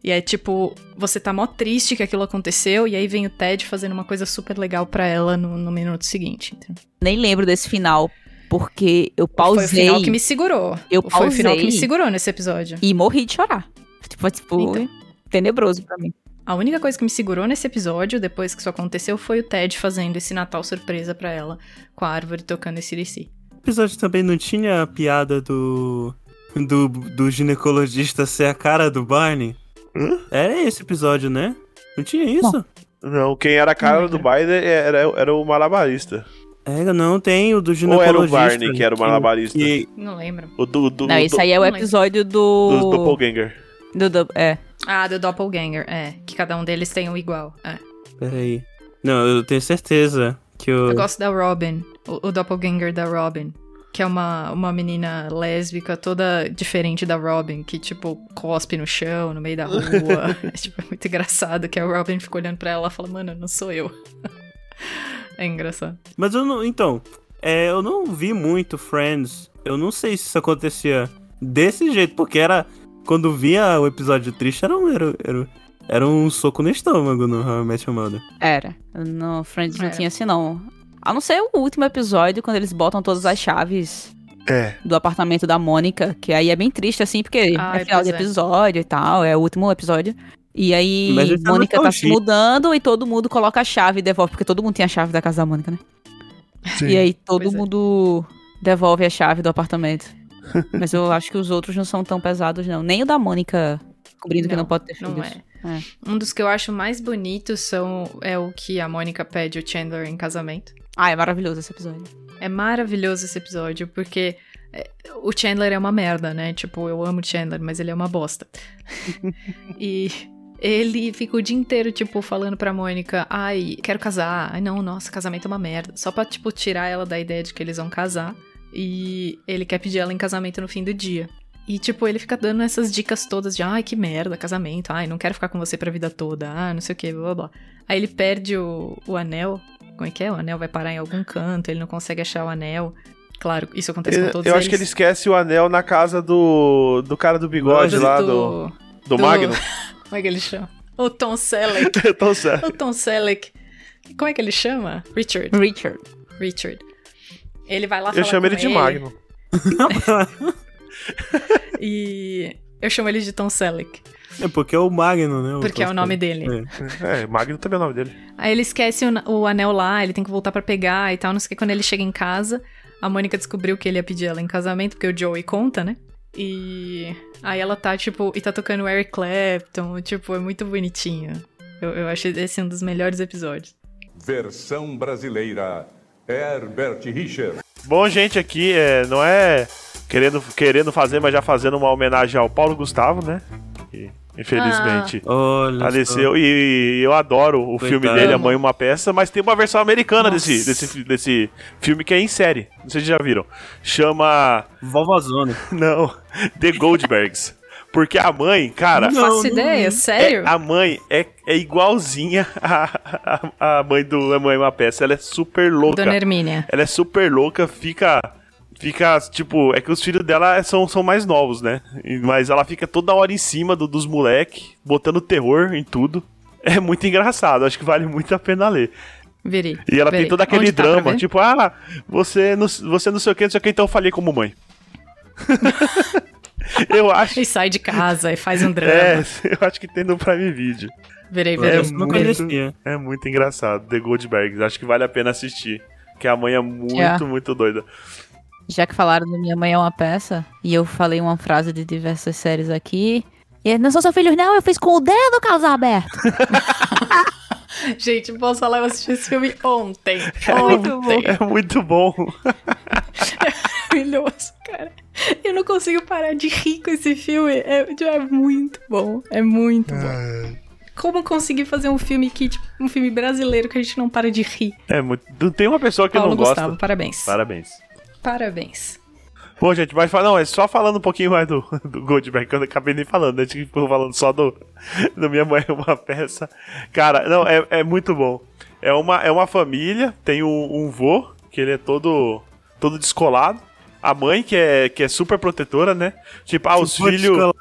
E é tipo, você tá mó triste que aquilo aconteceu, e aí vem o Ted fazendo uma coisa super legal pra ela no, no minuto seguinte. entendeu? Nem lembro desse final, porque eu Foi o pausei final que me segurou. Eu Foi o final que me pausei. segurou nesse episódio. e morri de chorar. Tipo, tipo Então. tenebroso pra mim. A única coisa que me segurou nesse episódio, depois que isso aconteceu, foi o Ted fazendo esse Natal surpresa pra ela, com a árvore tocando esse DC. O episódio também não tinha a piada do. Do, do ginecologista ser a cara do Barney? Hã? Era esse episódio, né? Não tinha isso? Não, quem era a cara Não do. Biden era, era o malabarista. É, não, tem o do Ou ginecologista. era o Barney que era o malabarista? que- Não lembro. O do, do, não, esse do, aí é o não episódio do do. Doppelganger. do, do- é. Ah, do Doppelganger, é. Que cada um deles tem um igual. É. Peraí. Não, eu tenho certeza que o. Eu gosto da Robin, o, o Doppelganger da Robin. Que é uma, uma menina lésbica toda diferente da Robin, que, tipo, cospe no chão, no meio da rua. é, tipo, é muito engraçado que a Robin fica olhando pra ela e fala, mano, não sou eu. é engraçado. Mas eu não. Então, é, eu não vi muito Friends. Eu não sei se isso acontecia desse jeito, porque era. Quando via o episódio triste, era um, era, era, era um soco no estômago no How I Met Your Mother. Era. No Friends não Era. tinha assim, não. A não ser o último episódio, quando eles botam todas as chaves É. do apartamento da Mônica, que aí é bem triste, assim, porque Ai, é final de pois é. episódio e tal, é o último episódio. E aí, é Mônica tá se mudando e todo mundo coloca a chave e devolve, porque todo mundo tem a chave da casa da Mônica, né? E aí todo Pois é. mundo devolve a chave do apartamento. Mas eu acho que os outros não são tão pesados, não. Nem o da Mônica cobrindo que Não, não pode ter filhos. Não é. É. Um dos que eu acho mais bonitos são, é o que a Mônica pede o Chandler em casamento. Ah, é maravilhoso esse episódio. É maravilhoso esse episódio, porque é, o Chandler é uma merda, né? Tipo, eu amo o Chandler, mas ele é uma bosta. e ele fica o dia inteiro, tipo, falando pra Mônica, ai, quero casar. Ai, não, nossa, casamento é uma merda. Só pra, tipo, tirar ela da ideia de que eles vão casar. E ele quer pedir ela em casamento no fim do dia. E, tipo, ele fica dando essas dicas todas de, ai, que merda, casamento, ai, não quero ficar com você pra vida toda, ah, não sei o que, blá blá blá. Aí ele perde o, o anel. Como é que é? O anel vai parar em algum canto, ele não consegue achar o anel. Claro, isso acontece com Eu, todos eu eles. acho que ele esquece o anel na casa do, do cara do bigode Do- lá, do- do, do, do- Magno. Como é que ele chama? O Tom Selleck. então, certo. o Tom Selleck. Como é que ele chama? Richard. Richard. Richard. Ele vai lá Eu falar chamo com ele de Magno. E eu chamo ele de Tom Selleck. É porque é o Magno, né? Porque é o nome dele. É. É, Magno também é o nome dele. Aí ele esquece o, o anel lá, ele tem que voltar pra pegar e tal, não sei o que. Quando ele chega em casa, a Mônica descobriu que ele ia pedir ela em casamento, porque o Joey conta, né? E aí ela tá, tipo, e tá tocando Eric Clapton, tipo, é muito bonitinho. Eu, eu acho esse um dos melhores episódios. Versão brasileira. Herbert Richard. Bom, gente, aqui é, não é querendo, querendo fazer, mas já fazendo uma homenagem ao Paulo Gustavo, né? Que, infelizmente. Olha. Faleceu e eu adoro o Coitado. filme dele, A Mãe Uma Peça, mas tem uma versão americana Nossa. desse, desse, desse filme que é em série. Não sei se já viram. Chama. Vovozona. Não, The Goldbergs. Porque a mãe, cara. Não, Faço ideia, sério? é- a mãe é, é igualzinha a, a, a mãe do A Mãe é uma Peça. Ela é super louca. Dona Hermínia. Ela é super louca, fica. Fica, tipo, é que os filhos dela são, são mais novos, né? Mas ela fica toda hora em cima do- dos moleque, botando terror em tudo. É muito engraçado, acho que vale muito a pena ler. Virei. E ela Virei. tem todo aquele Onde tá drama, ver? tipo, ah, você não, você não sei o que, não sei o que, então eu falei como mãe. eu acho. E sai de casa e faz um drama. É, eu acho que tem no Prime Video. Virei, É virei. Eu não muito- conhecia. É muito engraçado, The Goldbergs. Acho que vale a pena assistir. Que a mãe é muito, Yeah. muito doida. Já que falaram do Minha Mãe é uma Peça, e eu falei uma frase de diversas séries aqui. E é, não sou seu filho, não, eu fiz com o dedo, Carlos Alberto. Gente, posso falar, eu assisti esse filme ontem. muito bom. É muito bom. maravilhoso, cara. Eu não consigo parar de rir com esse filme. É, é muito bom. É muito bom. Como conseguir fazer um filme que, tipo, um filme brasileiro que a gente não para de rir? É muito. Tem uma pessoa que Paulo não gosta. Gustavo, parabéns. Parabéns. Parabéns. Bom, gente, mas não, é só falando um pouquinho mais do, do Goldberg, que eu acabei nem falando, né? A gente ficou falando só do, do Minha Mãe é uma peça. Cara, não, é, é muito bom. É uma, é uma família, tem um, um vô, que ele é todo, todo descolado. A mãe, que é, que é super protetora, né? Tipo, ah, os filhos. descolado,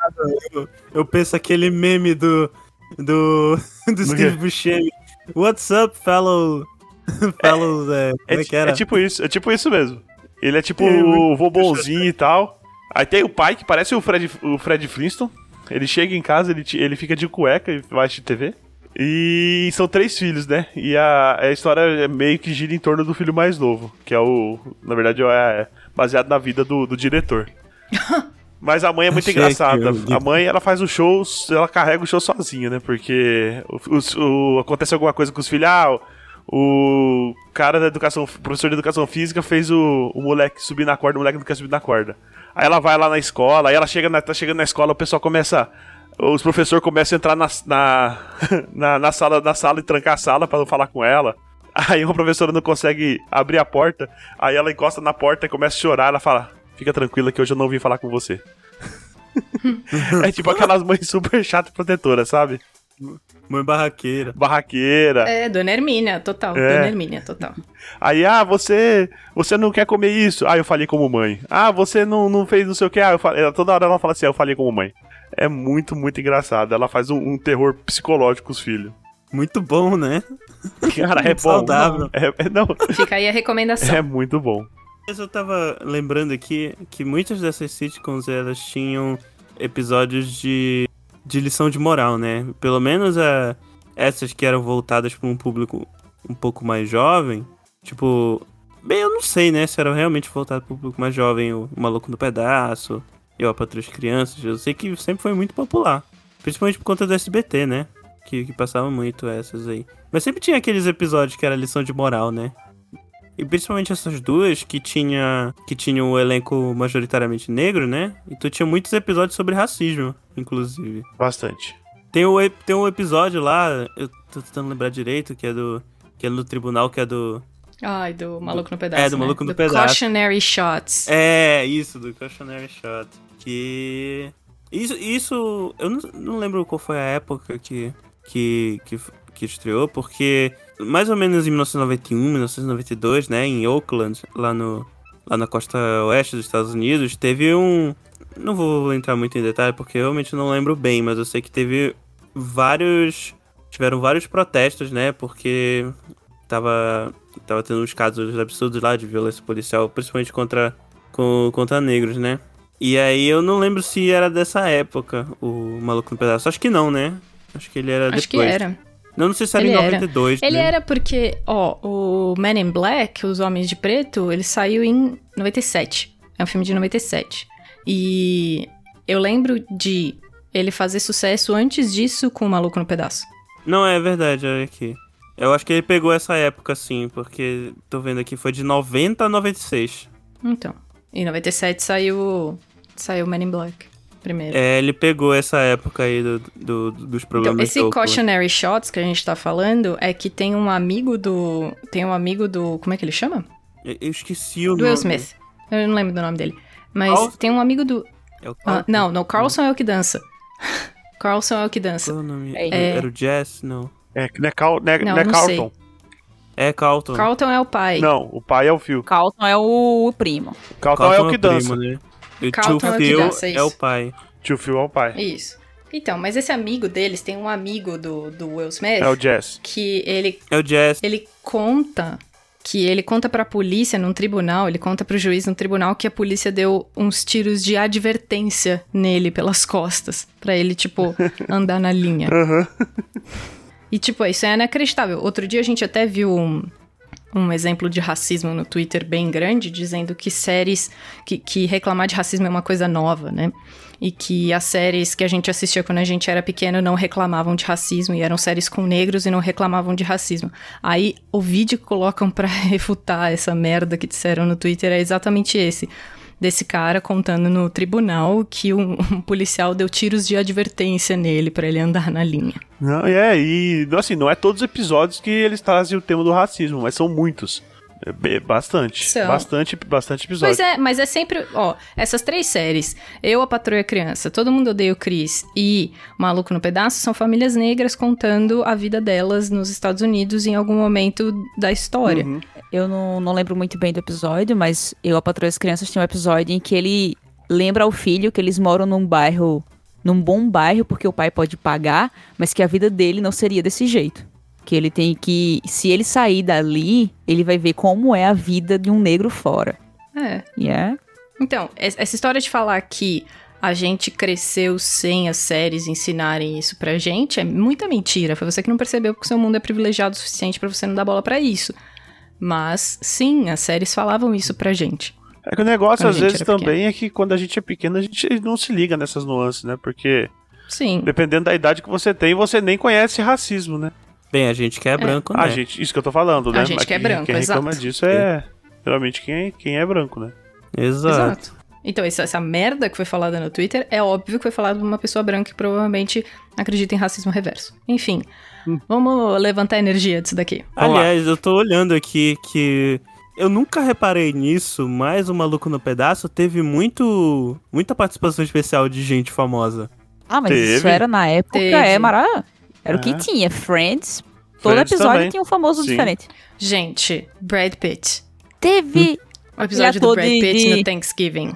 Eu, eu penso aquele meme do. Do. Do Steve? Buscemi. What's up, fellow. fellows. É, como é, É, que era? é tipo isso, é tipo isso mesmo. Ele é tipo É, o muito- vô bonzinho e tal. Aí tem o pai, que parece o Fred, o Fred Flintstone. Ele chega em casa, ele, ele fica de cueca e vai assistir TV. E são três filhos, né? E a, a história é meio que gira em torno do filho mais novo, que é o. Na verdade, é baseado na vida do, do diretor. Mas a mãe é muito Achei engraçada. eu- A mãe, ela faz o show, ela carrega o show sozinha, né? Porque o- os- o- acontece alguma coisa com os filhos. Ah, o cara da educação, o professor de educação física fez o, o moleque subir na corda, o moleque não quer subir na corda. Aí ela vai lá na escola, aí ela chega na, tá chegando na escola, o pessoal começa. Os professores começam a entrar na, na, na, na sala, na sala e trancar a sala pra não falar com ela. Aí uma professora não consegue abrir a porta, aí ela encosta na porta e começa a chorar. Ela fala: Fica tranquila que hoje eu não vim falar com você. é tipo aquelas mães super chatas e protetoras, sabe? Mãe barraqueira. Barraqueira. É, Dona Hermínia, total. É. Dona Hermínia, total. Aí, ah, você você não quer comer isso? Ah, eu falei como mãe. Ah, você não, não fez não sei o que? Ah, eu falei. Toda hora ela fala assim, ah, eu falei como mãe. É muito, muito engraçado. Ela faz um, um terror psicológico com os filhos. Muito bom, né? Cara, é bom. saudável. É, é- não, Fica aí a recomendação. é muito bom. Mas eu tava lembrando aqui que muitas dessas sitcoms elas tinham episódios de, de lição de moral, né? Pelo menos a, essas que eram voltadas para um público um pouco mais jovem. Tipo, bem, eu não sei, né? Se era realmente voltado para um público mais jovem, o Maluco no Pedaço, Eu, a Patrulha Crianças. Eu sei que sempre foi muito popular. Principalmente por conta do SBT, né? Que, que passava muito essas aí. Mas sempre tinha aqueles episódios que era lição de moral, né? E principalmente essas duas que tinha que tinha o elenco majoritariamente negro, né? E tu tinha muitos episódios sobre racismo, inclusive. Bastante. Tem ep- tem um episódio lá, eu tô tentando lembrar direito, que é do que é no tribunal, que é do Ai, do Maluco no Pedaço. É, do né? Maluco no Pedaço. Cautionary Shots. É, isso, do Cautionary Shot. Que. Isso, isso. Eu não, não lembro qual foi a época que, que, que, que estreou, porque mais ou menos em 1991, 1992, né, em Oakland, lá, no, lá na costa oeste dos Estados Unidos, teve um. Não vou entrar muito em detalhe porque eu realmente não lembro bem, mas eu sei que teve vários. Tiveram vários protestos, né, porque tava, tava tendo uns casos absurdos lá de violência policial, principalmente contra, com, contra negros, né? E aí eu não lembro se era dessa época, o Maluco no Pedaço. Acho que não, né? Acho que ele era Acho que depois. era. Não, não sei se era Ele em era. 92, Ele né? era porque, ó, o Men in Black, Os Homens de Preto, ele saiu em 97. É um filme de 97. E eu lembro de ele fazer sucesso antes disso com o Maluco no Pedaço. Não, é verdade, olha aqui. Eu acho que ele pegou essa época, sim, porque tô vendo aqui, foi de 90 a 96. Então, em 97 saiu saiu Men in Black primeiro. É, ele pegou essa época aí do, do- dos Então, problemas esse do Oakland. cautionary shots que a gente tá falando é que tem um amigo do. Tem um amigo do. Como é que ele chama? Eu eu esqueci o Do Will nome. Smith. Eu não lembro do nome dele. Mas tem um amigo do. É o Ah, não, não, Carlson é o que dança. Carlson é o que dança. Qual é o nome? É. Era o Jess? Não. É, não é, Cal, não é, Não, não é não Carlton. É Carlton. Carlton é o pai. Não, o pai é o Phil. Carlton é o primo. Carlton, Carlton é o que primo, dança. né? E o Carlton tio é o que Phil dança, é isso. o pai. Tio Phil é o pai. Isso. Então, mas esse amigo deles tem um amigo do, do Will Smith É o Jess. que ele, É o Jess. ele conta que ele conta pra polícia num tribunal, ele conta pro juiz num tribunal que a polícia deu uns tiros de advertência nele pelas costas, Pra ele tipo andar na linha. Aham. E, tipo, isso é inacreditável. Outro dia a gente até viu um, um exemplo de racismo no Twitter bem grande, dizendo que séries. Que, que reclamar de racismo é uma coisa nova, né? E que as séries que a gente assistia quando a gente era pequeno não reclamavam de racismo, e eram séries com negros e não reclamavam de racismo. Aí o vídeo que colocam pra refutar essa merda que disseram no Twitter é exatamente esse. Desse cara contando no tribunal que um, um policial deu tiros de advertência nele pra ele andar na linha. Não, é, e assim, não é todos os episódios que eles trazem o tema do racismo, mas são muitos. É, bastante. São. Bastante, bastante episódios. Pois é, mas é sempre, ó, essas três séries, Eu, a Patroa e a Criança, Todo Mundo Odeia o Chris e Maluco no Pedaço, são famílias negras contando a vida delas nos Estados Unidos em algum momento da história. Uhum. Eu não, não lembro muito bem do episódio, mas eu, a Patroa as Crianças, tem um episódio em que ele lembra ao filho que eles moram num bairro, num bom bairro, porque o pai pode pagar, mas que a vida dele não seria desse jeito. Que ele tem que. Se ele sair dali, ele vai ver como é a vida de um negro fora. É. E é. Então, es- essa história de falar que a gente cresceu sem as séries ensinarem isso pra gente é muita mentira. Foi você que não percebeu porque o seu mundo é privilegiado o suficiente pra você não dar bola pra isso. Mas, sim, as séries falavam isso pra gente. É que o negócio, às vezes, também é que quando a gente é pequeno, a gente não se liga nessas nuances, né? Porque, Sim. dependendo da idade que você tem, você nem conhece racismo, né? Bem, a gente que é branco, né? A gente, isso que eu tô falando, né? A gente Mas que é quem- branco, Quem reclama exato. disso é, geralmente, quem, quem é branco, né? Exato. Exato. Então, essa, essa merda que foi falada no Twitter é óbvio que foi falada por uma pessoa branca que provavelmente acredita em racismo reverso. Enfim, vamos levantar a energia disso daqui. Aliás, eu tô olhando aqui que eu nunca reparei nisso, mas o Maluco no Pedaço teve muito muita participação especial de gente famosa. Ah, mas Teve. isso era na época, Teve. é mara... Era o É. que tinha. Friends. Todo Friends episódio também. tinha um famoso Sim. diferente. Gente, Brad Pitt. Teve. O episódio do Brad de- Pitt de- no Thanksgiving.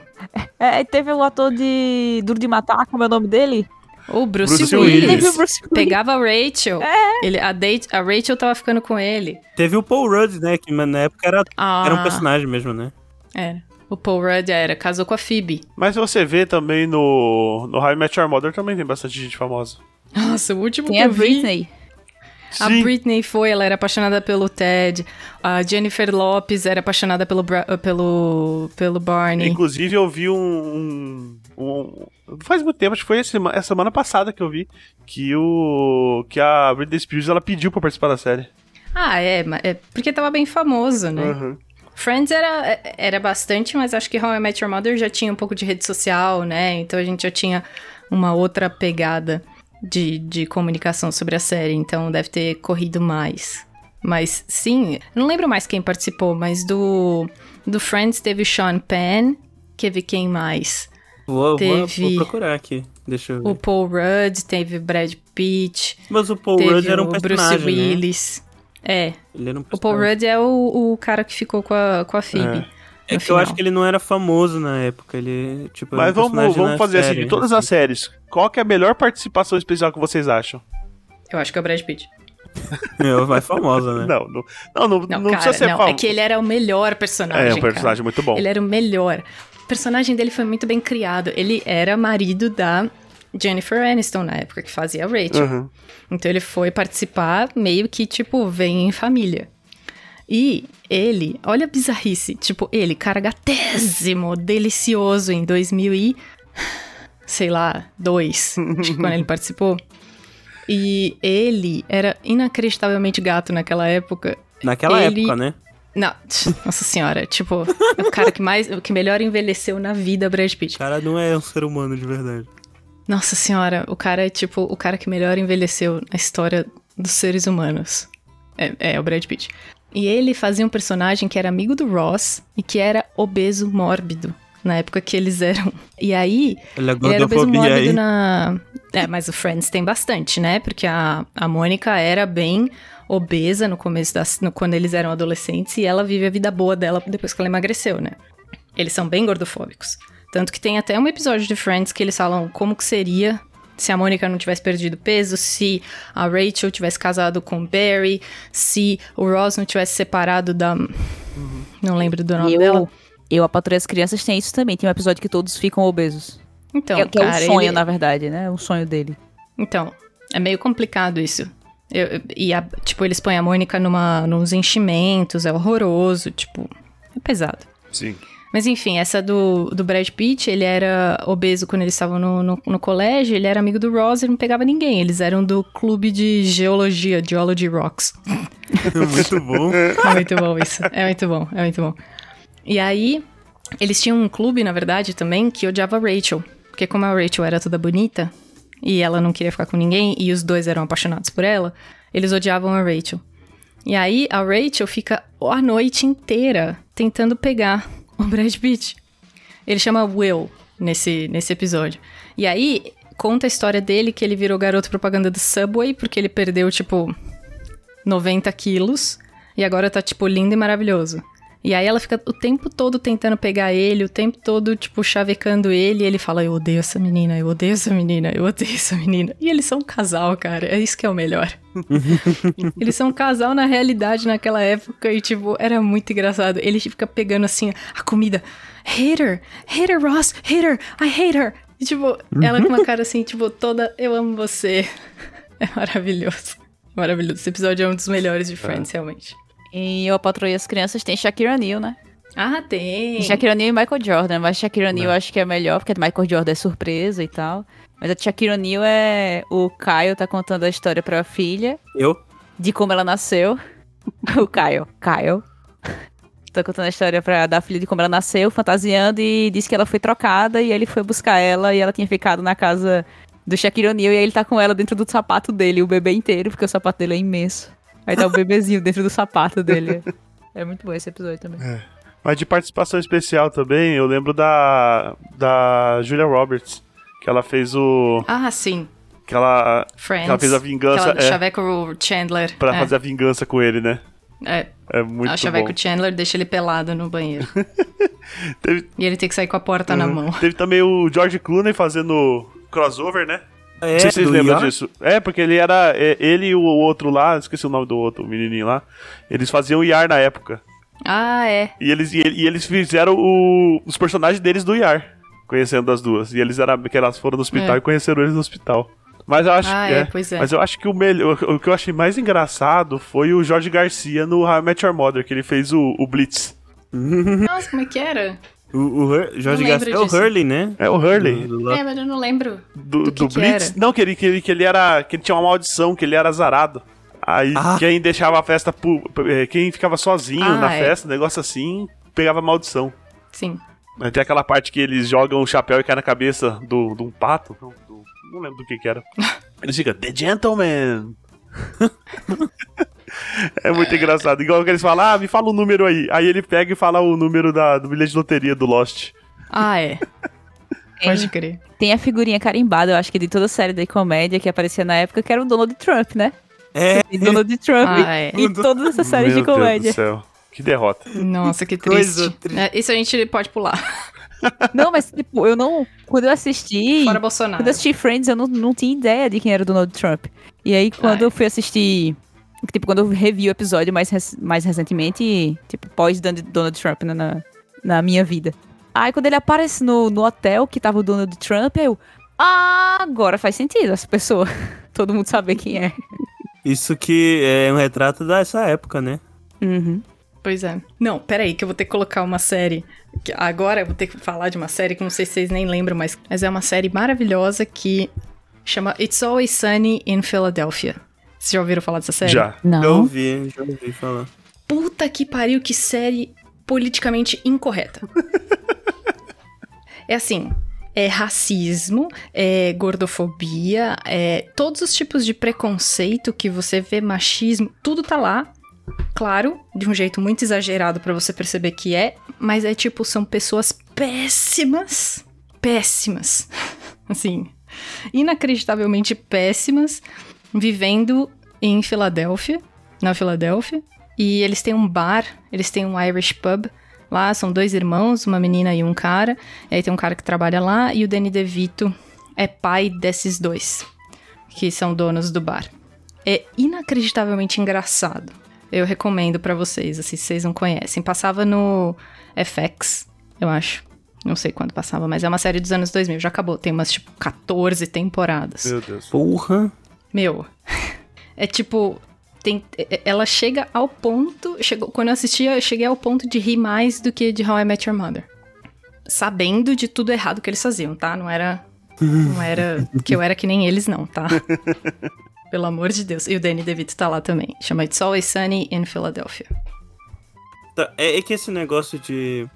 É, teve o ator de Duro de Matar, como é o nome dele? O Bruce, Bruce Willis. Willis. Teve o Bruce Willis. Pegava a Rachel. Ele, a, date, a Rachel tava ficando com ele. Teve o Paul Rudd, né? Que na época era, Ah, era um personagem mesmo, né? Era. O Paul Rudd era, casou com a Phoebe. Mas você vê também no, no I Met Your Mother também tem bastante gente famosa. Nossa, o último Tem que a eu vi... Britney. A Sim. Britney foi, ela era apaixonada pelo Ted. A Jennifer Lopes era apaixonada pelo, Bra- pelo, pelo Barney. Inclusive, eu vi um, um, um- Não faz muito tempo, acho que foi essa semana, essa semana passada que eu vi que o. que a Britney Spears ela pediu pra participar da série. Ah, é, é porque tava bem famoso, né? Uhum. Friends era, era bastante, mas acho que How I Met Your Mother já tinha um pouco de rede social, né? Então a gente já tinha uma outra pegada de, de comunicação sobre a série, então deve ter corrido mais. Mas sim, não lembro mais quem participou, mas do, do Friends teve o Sean Penn, teve quem mais? Vou, vou, Teve- vou procurar aqui. Deixa eu ver. O Paul Rudd, teve Brad Pitt, Mas o Paul Rudd era um o Bruce personagem, né? Willis. É, Ele era um o Paul personagem. Rudd é o, o cara que ficou com a, com a Phoebe. É no que eu acho que ele não era famoso na época. Ele, tipo, Mas um vamos, vamos fazer assim: série, de todas as séries, qual que é a melhor participação especial que vocês acham? Eu acho que é o Brad Pitt. É, mais famosa, né? Não, não, não, não, Não, não cara, precisa ser não, famoso. é que ele era o melhor personagem. É um personagem muito bom. cara. Ele era o melhor. O personagem dele foi muito bem criado. Ele era marido da Jennifer Aniston na época, que fazia a Rachel. Uhum. Então ele foi participar meio que, tipo, vem em família. E ele, olha a bizarrice, tipo, ele, cara gatésimo, delicioso em 2000 e... sei lá, dois, acho que quando ele participou. E ele era inacreditavelmente gato naquela época. Naquela Ele- época, né? Não, nossa senhora, tipo, é o cara que mais, que melhor envelheceu na vida, Brad Pitt. O cara não é um ser humano de verdade. Nossa senhora, o cara é tipo o cara que melhor envelheceu na história dos seres humanos. É, é o Brad Pitt. E ele fazia um personagem que era amigo do Ross e que era obeso mórbido. Na época que eles eram. E aí, a ele era obeso mórbido aí. na. É, mas o Friends tem bastante, né? Porque a, a Mônica era bem obesa no começo das. No, quando eles eram adolescentes e ela vive a vida boa dela depois que ela emagreceu, né? Eles são bem gordofóbicos. Tanto que tem até um episódio de Friends que eles falam como que seria se a Mônica não tivesse perdido peso, se a Rachel tivesse casado com o Barry, se o Ross não tivesse separado da. Não lembro do nome eu, dela. eu, a Patrulha das Crianças, tem isso também. Tem um episódio que todos ficam obesos. Então, que, é- que é cara, um sonho, ele- na verdade, né? Um sonho dele. Então, é meio complicado isso. Eu- eu- e, a- tipo, eles põem a Mônica numa, nos enchimentos, é horroroso, tipo, é pesado. Sim. Mas enfim, essa do, do Brad Pitt, ele era obeso quando eles estavam no, no, no colégio, ele era amigo do Ross e não pegava ninguém. Eles eram do clube de geologia, Geology Rocks. Muito bom. É muito bom isso. É muito bom, é muito bom. E aí, eles tinham um clube, na verdade, também, que odiava a Rachel. Porque como a Rachel era toda bonita, e ela não queria ficar com ninguém, e os dois eram apaixonados por ela, eles odiavam a Rachel. E aí, a Rachel fica a noite inteira tentando pegar o Brad Pitt. Ele chama Will nesse, nesse episódio. E aí, conta a história dele que ele virou garoto propaganda do Subway, porque ele perdeu, tipo, 90 quilos e agora tá, tipo, lindo e maravilhoso. E aí ela fica o tempo todo tentando pegar ele, o tempo todo, tipo, chavecando ele, e ele fala, eu odeio essa menina, eu odeio essa menina, eu odeio essa menina. E eles são um casal, cara, é isso que é o melhor. eles são um casal na realidade naquela época e, tipo, era muito engraçado. Ele fica pegando, assim, a comida, hate her, hate her, Ross, hate her, I hate her. E, tipo, ela com uma cara, assim, tipo, toda, eu amo você. É maravilhoso. Maravilhoso. Esse episódio é um dos melhores de Friends, realmente. E eu, a Patrulha das Crianças, tem Shakira Neal, né? Ah, tem. Shakira Neal e Michael Jordan, mas Shakira Neal eu acho que é melhor, porque Michael Jordan é surpresa e tal. Mas a Shakira Neal é... O Caio tá contando a história pra filha, Eu? de como ela nasceu. o Caio, Caio. Tá contando a história pra, da filha de como ela nasceu, fantasiando, e disse que ela foi trocada, e ele foi buscar ela, e ela tinha ficado na casa do Shaquille O'Neal, e aí ele tá com ela dentro do sapato dele, o bebê inteiro, porque o sapato dele é imenso. Aí tá o bebezinho dentro do sapato dele. É muito bom esse episódio também. Mas de participação especial também, eu lembro da. da Julia Roberts. Que ela fez o. Ah, sim. Que ela. Friends. Que ela fez a vingança, é. chaveca o Chandler. Pra é, fazer a vingança com ele, né? É, É muito a chaveca bom. Chandler deixa ele pelado no banheiro. Teve, e ele tem que sair com a porta na mão. teve também o George Clooney fazendo crossover, né? É, Não sei se vocês lembram Ian? disso. É, porque ele era. é, Ele e o outro lá, esqueci o nome do outro menininho lá. Eles faziam IAR na época. Ah, é. E eles, e, e eles fizeram o- os personagens deles do IAR, conhecendo as duas. E eles eram, que elas foram no hospital É. e conheceram eles no hospital. Mas eu acho Ah, que é, pois é. Mas eu acho que o melhor. O que eu achei mais engraçado foi o Jorge Garcia no How I Met Your Mother, que ele fez o, o Blitz. Nossa, como é que era? O, o Jorge Garcia é o. Hurley, né? É o Hurley. Do- do- É, mas eu não lembro. Do, do do que que Blitz? era? Não, que ele, que, ele, que ele era. Que ele tinha uma maldição, que ele era azarado. Aí Ah. quem deixava a festa. eh, Quem ficava sozinho Ah, na é. festa, negócio assim, pegava maldição. Sim. Mas Tem aquela parte que eles jogam o chapéu e cai na cabeça do, de um pato. Não, do- não lembro do que que era. Eles ficam, The Gentleman! é muito engraçado. Igual que eles falam, ah, me fala o número aí. Aí ele pega e fala o número da, do bilhete de loteria do Lost. Ah, é. Pode crer. Tem a figurinha carimbada, eu acho que de toda a série de comédia que aparecia na época, que era o Donald Trump, né? É, E Donald Trump Ah, é. em todas essas séries Meu de comédia. Deus do céu. Que derrota. Nossa, que Coisa triste. triste. É, isso a gente pode pular. Não, mas tipo, eu não. Quando eu assisti. Fora Bolsonaro. Quando eu assisti Friends, eu não, não tinha ideia de quem era o Donald Trump. E aí, quando Ah, é. eu fui assistir. Tipo, quando eu revi o episódio mais, rec- mais recentemente, tipo, pós Donald Trump né, na, na minha vida. Aí, quando ele aparece no, no hotel que tava o Donald Trump, eu. Ah, agora faz sentido essa pessoa. Todo mundo saber quem é. isso que é um retrato dessa época, né? Uhum. Pois é. Não, peraí, que eu vou ter que colocar uma série. que agora eu vou ter que falar de uma série que não sei se vocês nem lembram, mas, mas é uma série maravilhosa que chama It's Always Sunny in Philadelphia. Vocês já ouviram falar dessa série? Já. Não. Já ouvi, já ouvi falar. Puta que pariu, que série politicamente incorreta. é assim, é racismo, é gordofobia, é todos os tipos de preconceito que você vê, machismo, tudo tá lá. Claro, de um jeito muito exagerado pra você perceber que é, mas é tipo, são pessoas péssimas. Péssimas. Assim, inacreditavelmente péssimas, vivendo em Filadélfia, na Filadélfia. E eles têm um bar, eles têm um Irish pub. Lá são dois irmãos, uma menina e um cara. E aí tem um cara que trabalha lá e o Danny DeVito é pai desses dois, que são donos do bar. É inacreditavelmente engraçado. Eu recomendo pra vocês, assim, se vocês não conhecem. Passava no FX, eu acho. Não sei quando passava, mas é uma série dos anos 2000. Já acabou, tem umas, tipo, 14 temporadas. Meu Deus. Porra. Meu, é tipo. tem- é- ela chega ao ponto. Chegou, quando eu assistia, eu cheguei ao ponto de rir mais do que de How I Met Your Mother. Sabendo de tudo errado que eles faziam, tá? Não era. Não era que eu era que nem eles, não, tá? Pelo amor de Deus. E o Danny DeVito tá lá também. Chama It's Always Sunny in Philadelphia. Tá, É, é que esse negócio de,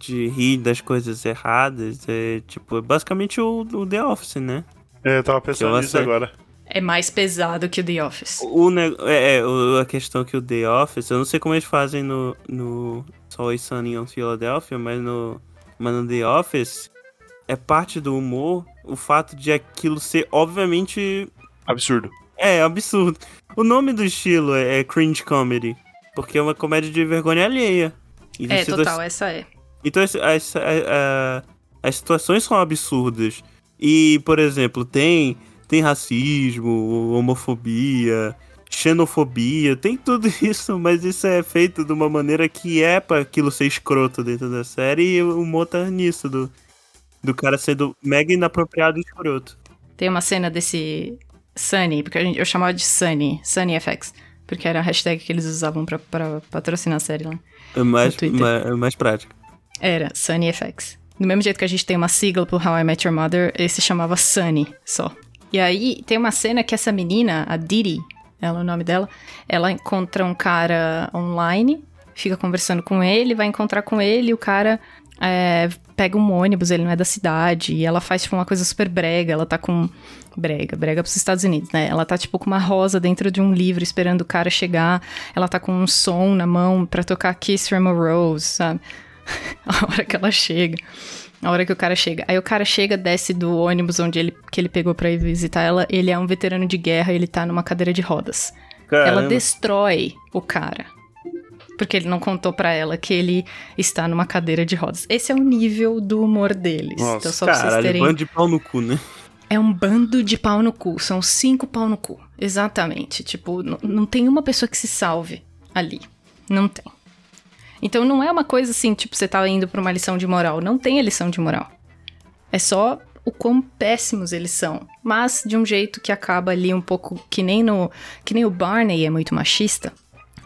de rir das coisas erradas é, tipo, é basicamente o, o The Office, né? É, eu tava Que pensando nisso agora. É mais pesado que o The Office. O, é, é, a questão que o The Office, eu não sei como eles fazem no, no Always Sunny in Philadelphia, mas no, mas no The Office é parte do humor o fato de aquilo ser, obviamente, Absurdo. é absurdo. O nome do estilo é, é cringe comedy, porque é uma comédia de vergonha alheia. E É, situa- total, essa é. Então as, as, a- a- as situações são absurdas. E, por exemplo, tem, tem racismo, homofobia, xenofobia, tem tudo isso, mas isso é feito de uma maneira que é pra aquilo ser escroto dentro da série e o humor tá nisso, do, do cara sendo mega inapropriado e escroto. Tem uma cena desse Sunny, porque eu chamava de Sunny, Sunny FX, porque era a hashtag que eles usavam pra, pra patrocinar a série lá. É mais, Twitter. mais, é mais prático. Era Sunny FX. Do mesmo jeito que a gente tem uma sigla pro How I Met Your Mother, esse chamava Sunny só. E aí tem uma cena que essa menina, a Didi, ela é o nome dela, ela encontra um cara online, fica conversando com ele, vai encontrar com ele, e o cara é, pega um ônibus, ele não é da cidade, e ela faz tipo uma coisa super brega, ela tá com. Brega, brega pros Estados Unidos, né? Ela tá tipo com uma rosa dentro de um livro esperando o cara chegar, ela tá com um som na mão pra tocar Kiss from a Rose, sabe? a hora que ela chega. A hora que o cara chega. Aí o cara chega, desce do ônibus onde ele, que ele pegou pra ir visitar ela. Ele é um veterano de guerra e ele tá numa cadeira de rodas. Ela Caramba. destrói o cara. Porque ele não contou pra ela que ele está numa cadeira de rodas. Esse é o nível do humor deles. Nossa, então, só pra vocês terem. bando de pau no cu, né? É um bando de pau no cu. São cinco pau no cu. Exatamente. Tipo, não tem uma pessoa que se salve ali. Não tem. Então não é uma coisa assim, tipo, você tá indo pra uma lição de moral. Não tem a lição de moral. É só o quão péssimos eles são. Mas de um jeito que acaba ali um pouco. Que nem no. Que nem o Barney é muito machista.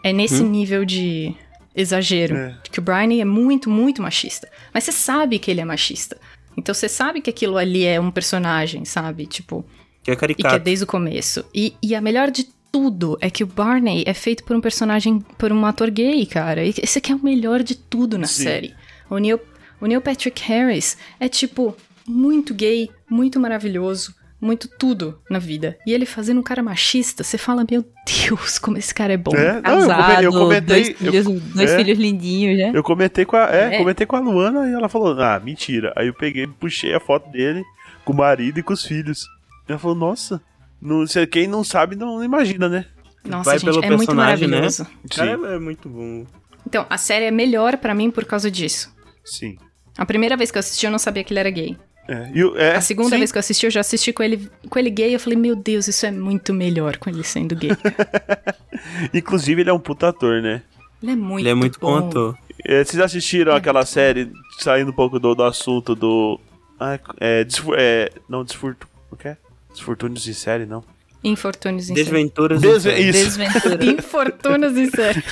É nesse nível de exagero. É. Que o Barney é muito, muito machista. Mas você sabe que ele é machista. Então você sabe que aquilo ali é um personagem, sabe? Tipo. Que é E que é caricato. desde o começo. E, e a melhor de tudo é que o Barney é feito por um personagem, por um ator gay, cara. E Esse aqui é o melhor de tudo na Sim. série. O Neil, o Neil Patrick Harris é, tipo, muito gay, muito maravilhoso, muito tudo na vida. E ele fazendo um cara machista, você fala, meu Deus, como esse cara é bom. É, não, eu, come- Casado, eu comentei. dois, filhos, eu, dois é. filhos lindinhos, né? eu comentei com a. É, É. comentei com a Luana e ela falou, ah, mentira. Aí eu peguei, puxei a foto dele com o marido e com os filhos. Ela falou, nossa. Não, se- quem não sabe não imagina, né? Nossa, Vai gente, pelo é muito personagem, né? maravilhoso. O cara é muito bom. Então, a série é melhor pra mim por causa disso. Sim. A primeira vez que eu assisti, eu não sabia que ele era gay. É, é, A segunda sim. vez que eu assisti, eu já assisti com ele, com ele gay. Eu falei, meu Deus, isso é muito melhor com ele sendo gay. Inclusive, ele é um puta ator, né? Ele é muito Ele é muito bom bom. ator. É, vocês assistiram aquela série, saindo um pouco do, do assunto do. Ah, é, é, não, desfurto. O que é? Desfortúnios em série, não. Infortúnios em série. Desventuras. Desve- em série. Isso. Desventura. Infortúnios em série.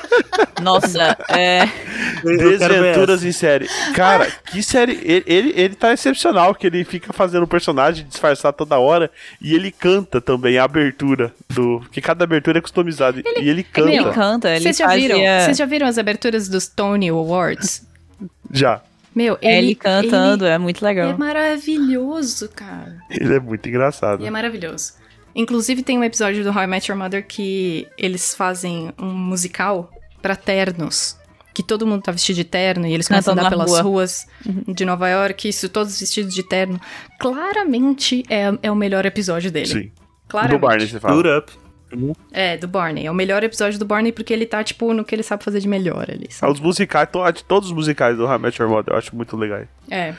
Nossa, é. Desventuras em série. Cara, que série. Ele, ele, ele tá excepcional, que ele fica fazendo um personagem disfarçar toda hora e ele canta também a abertura do. Porque cada abertura é customizada. e ele canta. Meu, Ele canta, ele Vocês já, fazia... viram, vocês já viram as aberturas dos Tony Awards? Já. Meu, É, ele, ele cantando, ele é muito legal. é maravilhoso, cara. Ele é muito engraçado. E é maravilhoso. Inclusive tem um episódio do How I Met Your Mother que eles fazem um musical pra ternos. Que todo mundo tá vestido de terno e eles começam a andar pelas rua. ruas de Nova York, isso, todos vestidos de terno. Claramente é, é o melhor episódio dele. Sim. Claramente. Do Barney, você fala. Suit up. É, do Barney. É o melhor episódio do Barney porque ele tá, tipo, no que ele sabe fazer de melhor ali. Sabe? Os musicais, to- todos os musicais do How I Met Your Mother eu acho muito legais. É.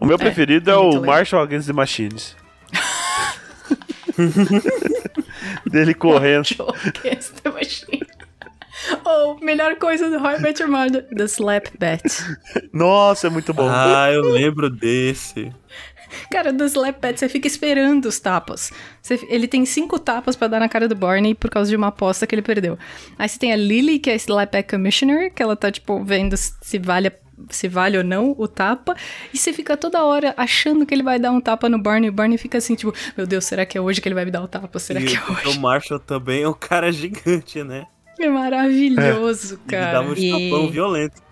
O meu preferido é, é o legal. Marshall Against the Machines. Dele correndo. Against the Machine. Ou, melhor coisa do How I Met Your Mother, The Slap Bet. Nossa, é muito bom. Ah, eu lembro desse. Cara, do Slap Bet, você fica esperando os tapas. Você- ele tem cinco tapas pra dar na cara do Barney por causa de uma aposta que ele perdeu. Aí você tem a Lily, que é a Slap Bet Commissioner, que ela tá, tipo, vendo se vale, se vale ou não o tapa. E você fica toda hora achando que ele vai dar um tapa no Barney. E o Barney fica assim, tipo, meu Deus, será que é hoje que ele vai me dar o tapa? Será e que é o hoje? Tom Marshall também é um cara gigante, né? É maravilhoso, Ele dá cara. um E- tapão violento.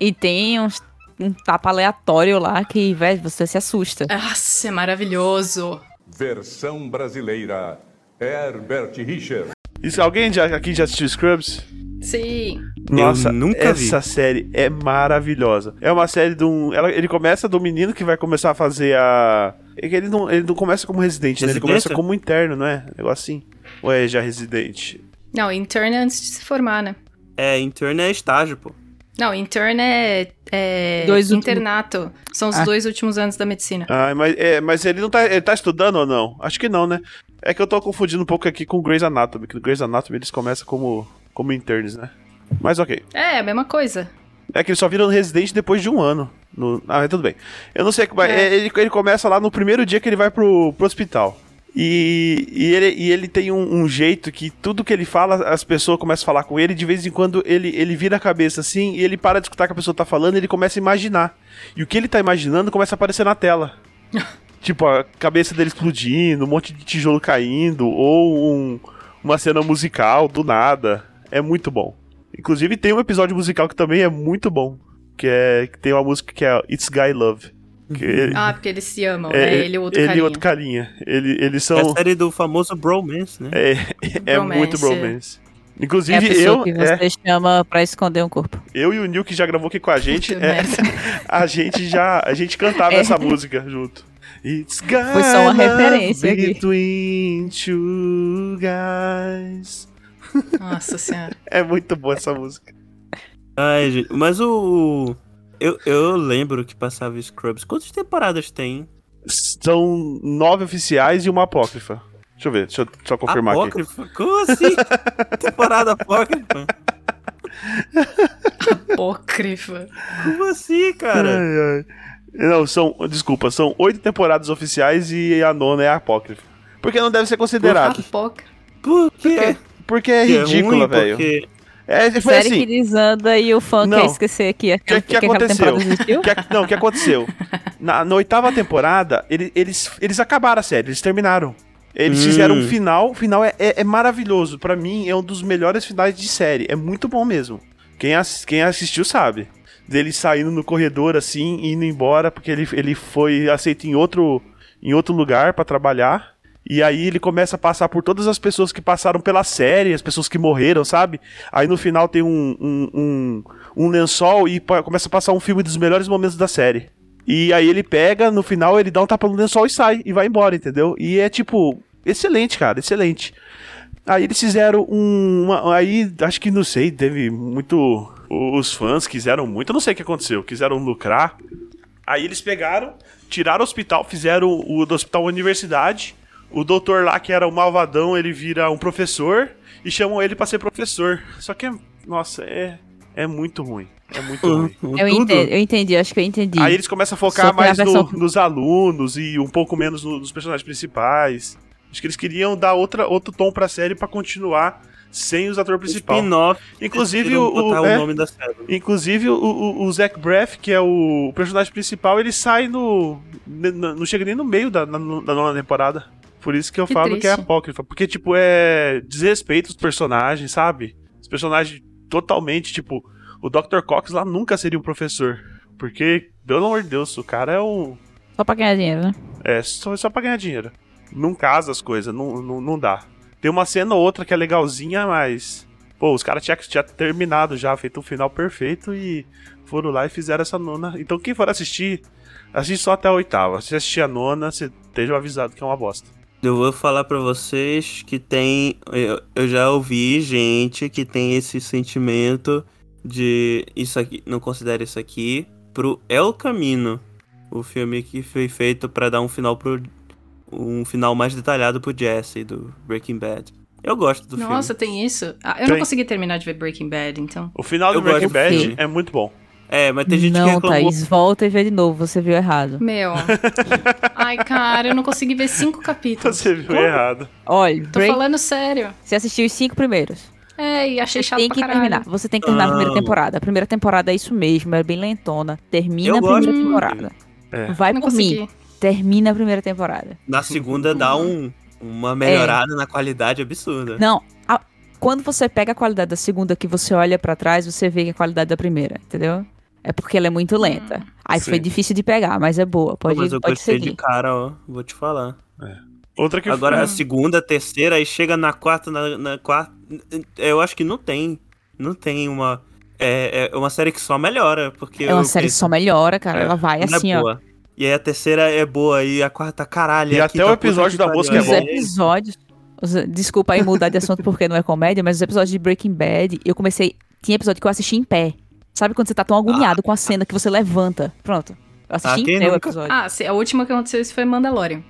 E tem uns, um tapa aleatório lá que, velho, você se assusta. Nossa, é maravilhoso. Versão brasileira. Herbert Richard. Isso, alguém já, aqui já assistiu Scrubs? Sim. Nossa, nunca vi. essa série é maravilhosa. É uma série de um. ela- ele começa do menino que vai começar a fazer a. é que Ele não, ele não começa como residente, né? Ele começa como interno, não é? Negócio assim. Ou é já residente? Não, intern é antes de se formar, né? É, interno é estágio, pô. Não, intern é, é Dois últimos- internato. São os Ah. dois últimos anos da medicina. Ah, mas, é, mas ele não tá. Ele tá estudando ou não? Acho que não, né? É que eu tô confundindo um pouco aqui com o Grey's Anatomy, que no Grey's Anatomy eles começam como, como interns, né? Mas ok. É, a mesma coisa. É que eles só viram residente depois de um ano. No... Ah, mas tudo bem. Eu não sei. mas É. é, Ele, ele começa lá no primeiro dia que ele vai pro, pro hospital. E, e, ele, e ele tem um, um jeito que tudo que ele fala, as pessoas começam a falar com ele. De vez em quando ele, ele vira a cabeça assim e ele para de escutar o que a pessoa tá falando e ele começa a imaginar. E o que ele tá imaginando começa a aparecer na tela. tipo, a cabeça dele explodindo, um monte de tijolo caindo, ou um- uma cena musical do nada. É muito bom. Inclusive tem um episódio musical que também é muito bom. Que é que tem uma música que é It's Guy Love. Que ele, Ah, porque eles se amam, é, né? Ele e o outro ele e carinha. outro carinha. Ele, eles É a são. série do famoso bromance, né? É, é Bromance. muito bromance. É a Inclusive, pessoa eu, que é, você chama pra esconder um corpo. eu e o Nil, que já gravou aqui com a gente, é, a gente já. A gente cantava É. essa música junto. It's guy Foi só uma referência aqui. Between two guys. Nossa senhora. É muito boa essa música. Ai, gente, mas o. Eu, eu lembro que passava Scrubs. Quantas temporadas tem? São nove oficiais e uma apócrifa. Deixa eu ver, deixa eu só confirmar aqui. Apócrifa? Como assim? Temporada apócrifa? Apócrifa. Como assim, cara? Ai, ai. Não, são. Desculpa, são oito temporadas oficiais e a nona é a apócrifa. Porque não deve ser considerado. Apócrifa. Por quê? Porque é Que ridícula, velho. Porque... É, foi Série assim. que desanda e o fã Não. quer esquecer que, O que, que aquela aconteceu? temporada existiu. Que a- não, o que aconteceu? Na, na oitava temporada, ele- eles, eles acabaram a série, eles terminaram. Eles Hum. fizeram um final, o final é, é, é maravilhoso. Pra mim, é um dos melhores finais de série. É muito bom mesmo. Quem, ass- quem assistiu sabe. Dele saindo no corredor assim, e indo embora, porque ele, ele foi aceito em outro, em outro lugar pra trabalhar. E aí ele começa a passar por todas as pessoas que passaram pela série, as pessoas que morreram, sabe? Aí no final tem um, um, um, um lençol e começa a passar um filme dos melhores momentos da série. E aí ele pega, no final ele dá um tapa no lençol e sai, e vai embora, entendeu? E é tipo, excelente, cara, excelente. Aí eles fizeram um. uma- aí, acho que não sei, teve muito. Os fãs quiseram muito, eu não sei o que aconteceu, quiseram lucrar. Aí eles pegaram, tiraram o hospital, fizeram o do hospital universidade. O doutor lá, que era o malvadão, ele vira um professor e chamam ele pra ser professor. Só que, é, nossa, é, é muito ruim. É muito ruim. Eu entendi, eu entendi, acho que eu entendi. Aí eles começam a focar Só que a mais no- versão- nos alunos e um pouco menos no- nos personagens principais. Acho que eles queriam dar outra, outro tom pra série pra continuar sem os atores principais. Spin-off. Inclusive, o- o- o é. nome da série. Inclusive, o, o, o Zach Braff, que é o personagem principal, ele sai no. Não chega nem no meio da, na- da nona temporada. Por isso que eu Que falo que é triste. apócrifa. Porque, tipo, é. Desrespeito os personagens, sabe? Os personagens totalmente, tipo. O Dr. Cox lá nunca seria um professor. Porque, pelo amor de Deus, o cara é um. Só pra ganhar dinheiro, né? É só, só pra ganhar dinheiro. não casa as coisas, não, não, não dá. Tem uma cena ou outra que é legalzinha, mas. Pô, os caras tinham tinha terminado já, feito um final perfeito e foram lá e fizeram essa nona. Então quem for assistir, assiste só até a oitava. Se assistir a nona, você esteja avisado que é uma bosta. Eu vou falar pra vocês que tem. Eu, eu já ouvi gente que tem esse sentimento de isso aqui, não considera isso aqui, pro El Camino, o filme que foi feito pra dar um final pro. um final mais detalhado pro Jesse do Breaking Bad. Eu gosto do Nossa, filme. tem isso? Ah, eu Tem. não consegui terminar de ver Breaking Bad, então. O final do Eu Breaking Bad filme. é muito bom. É, mas tem gente que não, reclamou. Thaís, volta e vê de novo, você viu errado. Meu. Ai, cara, eu não consegui ver cinco capítulos. Você viu errado. Olha, Tô Break- falando sério. você assistiu os cinco primeiros. É, e achei Você chato tem pra que caralho. terminar. Você tem que terminar a primeira Não. temporada. A primeira temporada é isso mesmo, é bem lentona. Termina Eu a primeira gosto. temporada. É. Vai Não por consegui. mim. Termina a primeira temporada. Na segunda dá um, uma melhorada na qualidade absurda. Não, a- quando você pega a qualidade da segunda que você olha pra trás, você vê que é a qualidade da primeira, entendeu? É porque ela é muito lenta. Aí Sim. foi difícil de pegar, mas é boa. Pode, mas eu pode gostei seguir. de cara, ó. Vou te falar. Outra que Agora a segunda, a terceira, aí chega na quarta, na, na quarta. Eu acho que não tem. Não tem uma. É, é uma série que só melhora. Porque É uma eu série que só melhora, cara. é, ela vai é assim, ó. boa. E aí a terceira é boa, e a quarta, caralho. E aqui até o tá puta episódio da mosca é Os bom. episódios. os- desculpa aí mudar de assunto porque não é comédia, mas os episódios de Breaking Bad, eu comecei. Tinha episódio que eu assisti em pé. Sabe quando você tá tão agoniado com a cena que você levanta? Pronto. Eu assisti Ah, pé o episódio. Ah, se- a última que aconteceu isso foi Mandalorian.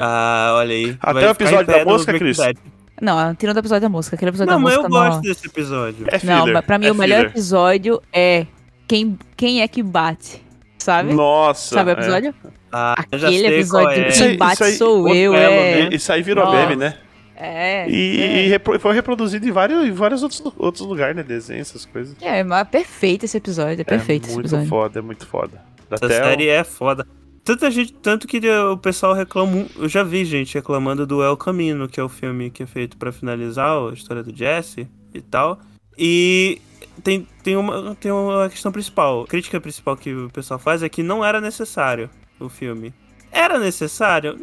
Ah, olha aí. Até Vai o episódio da mosca, Cris? Bad. Não, tirando o episódio da música. Aquele episódio Não, da mas música eu não. gosto desse episódio. É Não, filler. mas pra mim é o melhor episódio é quem, quem é que bate, sabe? Nossa. Sabe o é. episódio? Ah, Aquele sei episódio qual é. de quem bate isso aí- sou eu, é. né? Isso aí virou Nossa. meme, né? É. E, é. e repro- foi reproduzido em vários, em vários outros, outros lugares, né? Desenhos, essas coisas. É, mas é perfeito esse episódio, é perfeito é esse muito episódio. foda, é muito foda. Essa Até o- série é foda. Tanta gente, tanto que o pessoal reclama. Eu já vi gente reclamando do El Camino, que é o filme que é feito pra finalizar a história do Jesse e tal. E tem, tem, uma, tem uma questão principal. A crítica principal que o pessoal faz é que não era necessário o filme. Era necessário?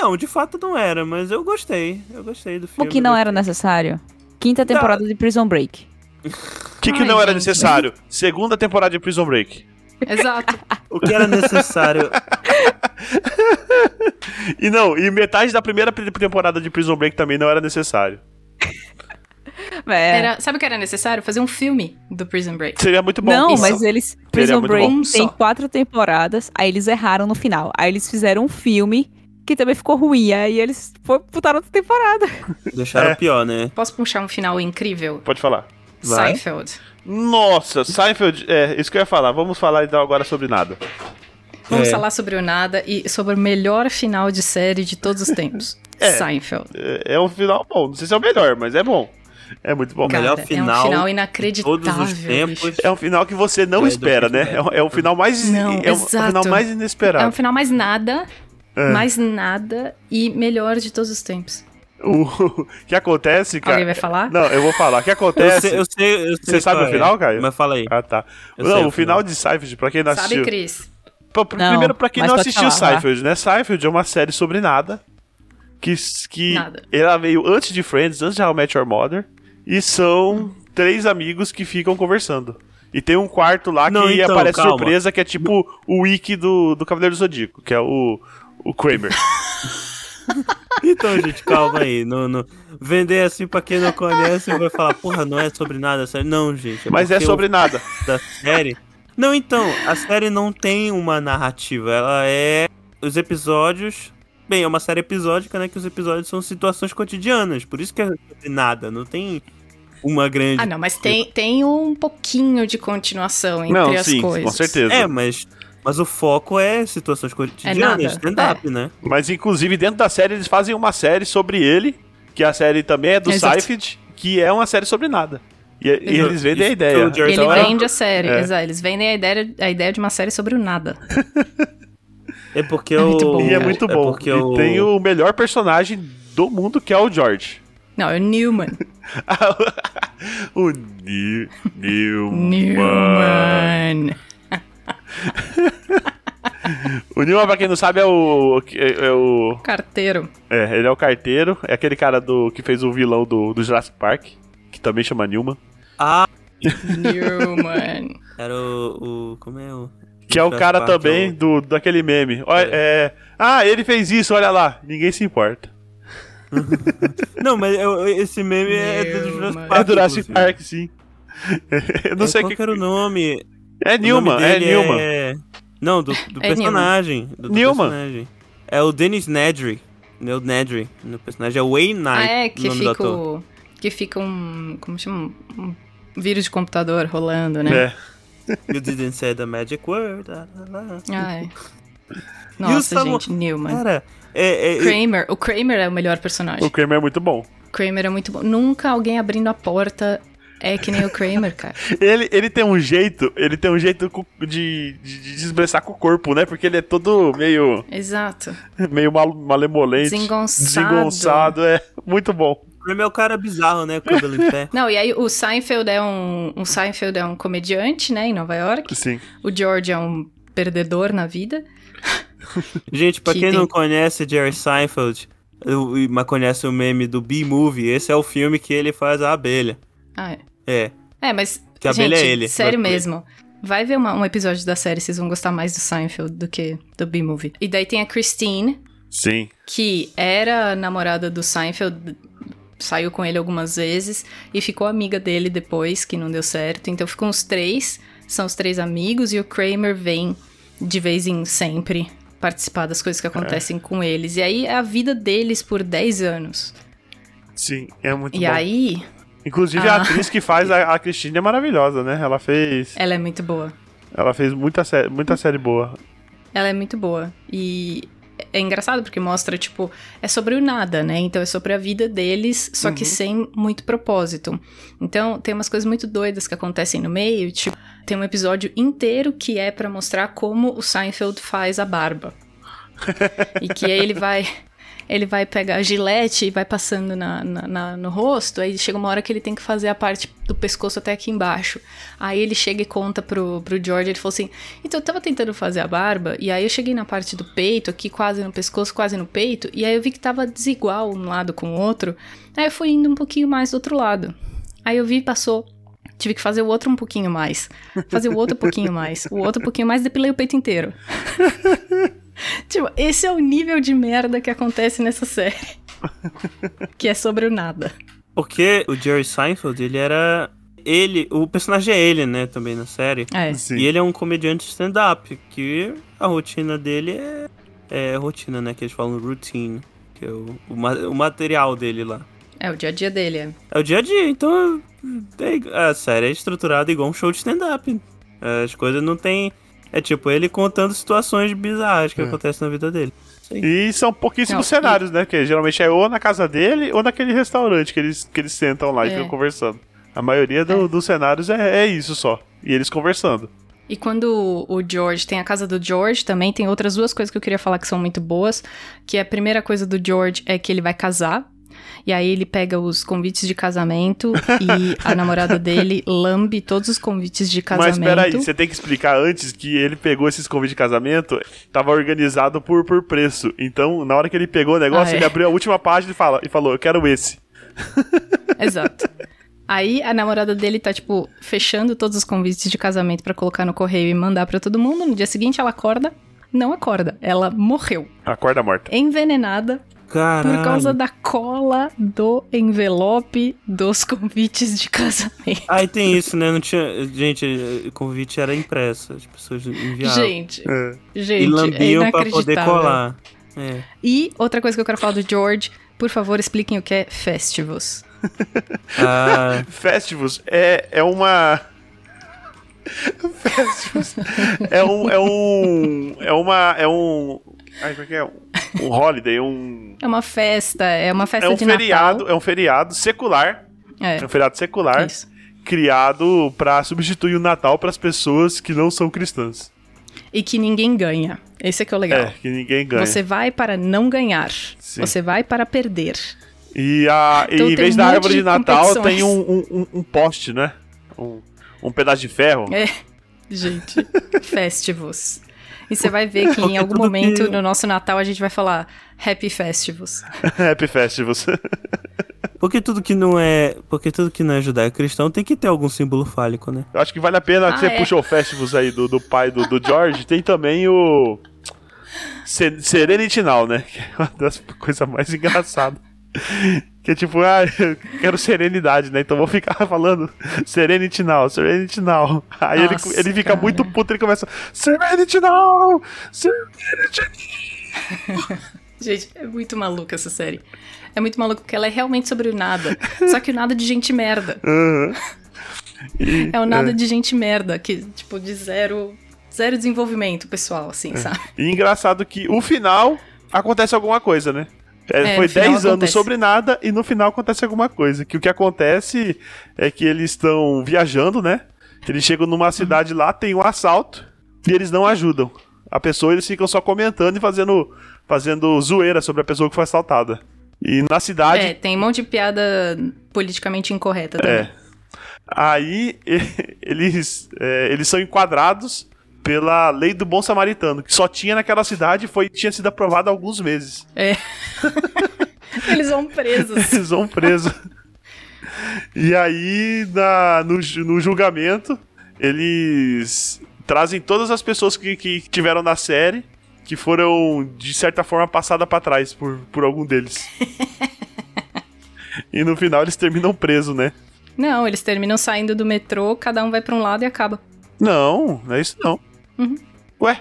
Não, de fato não era, mas eu gostei. Eu gostei do O filme. que não era necessário? Quinta temporada de Prison Break. O que, que Ai, não era gente. necessário? Segunda temporada de Prison Break. Exato. O que era necessário? E não, e metade da primeira pri- temporada de Prison Break também não era necessário. É. Era, sabe o que era necessário? Fazer um filme do Prison Break. Seria muito bom. Não, Isso. mas eles. Prison Break bom. tem quatro temporadas, aí eles erraram no final. Aí eles fizeram um filme que também ficou ruim. Aí eles foi, botaram outra temporada. Deixaram É. pior, né? Posso puxar um final incrível? Pode falar. Vai. Seinfeld. Nossa, Seinfeld, é, isso que eu ia falar. Vamos falar então agora sobre nada. Vamos É. falar sobre o nada e sobre o melhor final de série de todos os tempos. É. Seinfeld. É, é um final bom. Não sei se é o melhor, mas é bom. É muito bom. Cara, melhor é um final final de inacreditável. Todos os tempos. É um final que você não É, espera, né? É, o- é o final mais. Não, é o exato. final mais É inesperado. um final mais nada, É. mais nada e melhor de todos os tempos. O que acontece, cara. Alguém vai falar? Não, eu vou falar. O que Eu acontece. sei, eu sei, eu sei Você sabe o final, é, Caio? Mas fala aí. Ah, tá. Eu não, o final final. de Seinfeld, pra quem não Sabe, assistiu. Cris? Pô, pr- Não, primeiro, pra quem não assistiu falar, Seinfeld, né? Seinfeld é uma série sobre nada. Que, que Nada. ela veio antes de Friends, antes de How I Met Your Mother. E são três amigos que ficam conversando. E tem um quarto lá Não, que então, aparece calma. surpresa, que é tipo o wiki do, do Cavaleiro do Zodíaco, que é o, o Kramer. Então, gente, calma aí. Não, não- Vender assim pra quem não conhece vai falar, porra, não é sobre nada, sério. Não, gente. Mas é sobre o nada. da série. Não, então, a série não tem uma narrativa. Ela é. Os episódios. Bem, é uma série episódica, né? Que os episódios são situações cotidianas. Por isso que é sobre nada. Não tem uma grande. Ah, não, mas tem, tem um pouquinho de continuação entre Não, as sim, coisas. com certeza. É, mas. Mas o foco é situações cotidianas, nada, stand-up, né? Mas inclusive dentro da série eles fazem uma série sobre ele, que a série também é do Exato. Que é uma série sobre nada. E, e eles vendem a ideia. Ele Então é- vende a série, É. exato. Eles vendem a ideia, a ideia de uma série sobre o nada. É porque É o. muito bom, E é muito bom. porque e o... tem o melhor personagem do mundo, que é o George. Não, é o Newman. o Ni- Newman. Newman. O Newman, pra quem não sabe, é o. É, é o. Carteiro. É, ele é o carteiro. É aquele cara do que fez o vilão do, do Jurassic Park, que também chama Newman. Newman. Era o. o como é o. Que é o cara Park, também é o- do, daquele meme. Olha, é. Ah, ele fez isso, olha lá. Ninguém se importa. Não, mas eu- esse meme é do Jurassic. Park. é do Jurassic. Park, sim. Eu não É, sei qual que. que era o nome. É nome é Newman. é- Não, do, do É personagem. Do, do Newman. personagem. É o Dennis Nedry. É o Nedry. O personagem é o Wayne Ah, Knight. é, o que fica o... Que fica um... Como chama? Um vírus de computador rolando, né? É. You didn't say the magic word. Ah, é. Nossa, Samu- gente, Newman. Cara, é, é, Kramer. O Kramer é o melhor personagem. O Kramer é muito bom. Kramer é muito bom. Nunca alguém abrindo a porta é que nem o Kramer, cara. Ele, ele tem um jeito, ele tem um jeito de, de, de expressar com o corpo, né? Porque ele é todo meio, Exato. meio mal, malemolente. Desengonçado. Desengonçado, é muito bom. o Kramer é o cara bizarro, né? Com o cabelo em pé. Não, e aí o Seinfeld é um... O Seinfeld é um comediante, né, em Nova York. Sim. O George é um perdedor na vida. Gente, pra Que quem tem- não conhece Jerry Seinfeld, mas conhece o meme do B-Movie, esse é o filme que ele faz a abelha. Ah, é. É. É, mas, Que a gente, abelha é ele, sério mesmo. Vai ver uma- um episódio da série, vocês vão gostar mais do Seinfeld do que do B-Movie. E daí tem a Christine, Sim. que era namorada do Seinfeld, saiu com ele algumas vezes e ficou amiga dele depois, que não deu certo. Então ficam os três, são os três amigos, e o Kramer vem de vez em sempre participar das coisas que acontecem com eles. E aí é a vida deles por 10 anos. Sim, é muito e bom. aí, Inclusive Ah. a atriz que faz a, a Cristina é maravilhosa, né? Ela fez, ela é muito boa. ela fez muita, sé muita série boa. Ela é muito boa. E é engraçado porque mostra, tipo, é sobre o nada, né? Então é sobre a vida deles, só que sem muito propósito. Então tem umas coisas muito doidas que acontecem no meio, tipo, tem um episódio inteiro que é pra mostrar como o Seinfeld faz a barba. e que aí ele vai. Ele vai pegar a gilete e vai passando na, na- na- no rosto, aí chega uma hora que ele tem que fazer a parte do pescoço até aqui embaixo. Aí ele chega e conta pro, pro George, ele falou assim, então eu tava tentando fazer a barba, e aí eu cheguei na parte do peito, aqui quase no pescoço, quase no peito, e aí eu vi que tava desigual um lado com o outro, aí eu fui indo um pouquinho mais do outro lado. Aí eu vi passou, tive que fazer o outro um pouquinho mais, fazer o outro um pouquinho mais, o outro um pouquinho mais, depilei o peito inteiro. tipo, esse é o nível de merda que acontece nessa série. que é sobre o nada. Porque o Jerry Seinfeld, ele era. Ele. O personagem é ele, né? Também na série. É. Sim. E ele é um comediante stand-up, que a rotina dele é. É rotina, né? Que eles falam routine. Que é o, o, o material dele lá. É o dia a dia dele, é. É o dia a dia, então. é- a série é estruturada igual um show de stand-up. As coisas não tem. É tipo ele contando situações bizarras que É. acontecem na vida dele. E são pouquíssimos Não, cenários, né? Que geralmente é ou na casa dele ou naquele restaurante que eles, que eles sentam lá e É. ficam conversando. A maioria do- dos cenários é, é isso só. E eles conversando. E quando o George tem a casa do George, também tem outras duas coisas que eu queria falar que são muito boas. Que a primeira coisa do George é que ele vai casar. E aí ele pega os convites de casamento e a namorada dele lambe todos os convites de casamento. Mas peraí, você tem que explicar antes que ele pegou esses convites de casamento, tava organizado por, por preço. Então, na hora que ele pegou o negócio, Ah, é. ele abriu a última página e, fala, e falou: Eu quero esse. Exato. Aí a namorada dele tá, tipo, fechando todos os convites de casamento pra colocar no correio e mandar pra todo mundo. No dia seguinte ela acorda. Não acorda, ela morreu. Acorda morta. Envenenada Caralho. por causa da cola do envelope dos convites de casamento. Aí tem isso, né? Não tinha. Gente, o convite era impresso. As pessoas enviavam. Gente, É. gente, e é lambiam pra poder colar. É. E outra coisa que eu quero falar do George, por favor, expliquem o que é festivals. Ah, Festivus é, é uma. Festivus é um. É um. É uma. É um. Ai, como é que é? Um holiday, um. É uma festa, é uma festa É um de feriado, Natal. é um feriado secular. É, É um feriado secular isso. criado pra substituir o Natal pras pessoas que não são cristãs. E que ninguém ganha. Esse é que é o legal. É, que ninguém ganha. Você vai para não ganhar. Sim. Você vai para perder. E, a, e Então em vez um da árvore de de Natal, tem um, um, um- um poste, né? Um, um pedaço de ferro. É, gente, festivals. E você vai ver que em Porque algum momento que- no nosso Natal a gente vai falar Happy Festivals. Happy Festivals. Porque tudo que não é. Porque tudo que não é judaico-cristão tem que ter algum símbolo fálico, né? Eu acho que vale a pena Ah, que você é. puxou o Festivals aí do, do pai do, do George. Tem também o. Se- Serenity Now, né? Que é uma das coisas mais engraçadas. Que é tipo, ah, eu quero serenidade, né? Então vou ficar falando Serenity Now, Serenity Now. Aí ele, Nossa, ele fica cara. muito puto, ele começa Serenity Now! Serenity Gente, é muito maluca essa série. É muito maluco porque ela é realmente sobre o nada. Só que o nada de gente merda. Aham. E- É o nada de gente merda, que, tipo, de zero. Zero desenvolvimento pessoal, assim, sabe? E engraçado que o final acontece alguma coisa, né? É, É, foi no final 10 anos acontece. sobre nada e no final acontece alguma coisa. Que o que acontece é que eles estão viajando, né? Eles chegam numa cidade lá, tem um assalto e eles não ajudam. A pessoa, eles ficam só comentando e fazendo, fazendo zoeira sobre a pessoa que foi assaltada. E na cidade. É, tem um monte de piada politicamente incorreta também. É. Aí eles, é, eles são enquadrados pela lei do bom samaritano, que só tinha naquela cidade e foi, tinha sido aprovada há alguns meses. É. Eles vão presos. Eles vão presos. E aí, na, no, no julgamento, eles trazem todas as pessoas que, que tiveram na série, que foram, de certa forma, passadas pra trás por, por algum deles. e no final eles terminam presos, né? Não, eles terminam saindo do metrô, cada um vai pra um lado e acaba. Não, não é isso não. Uhum. Ué,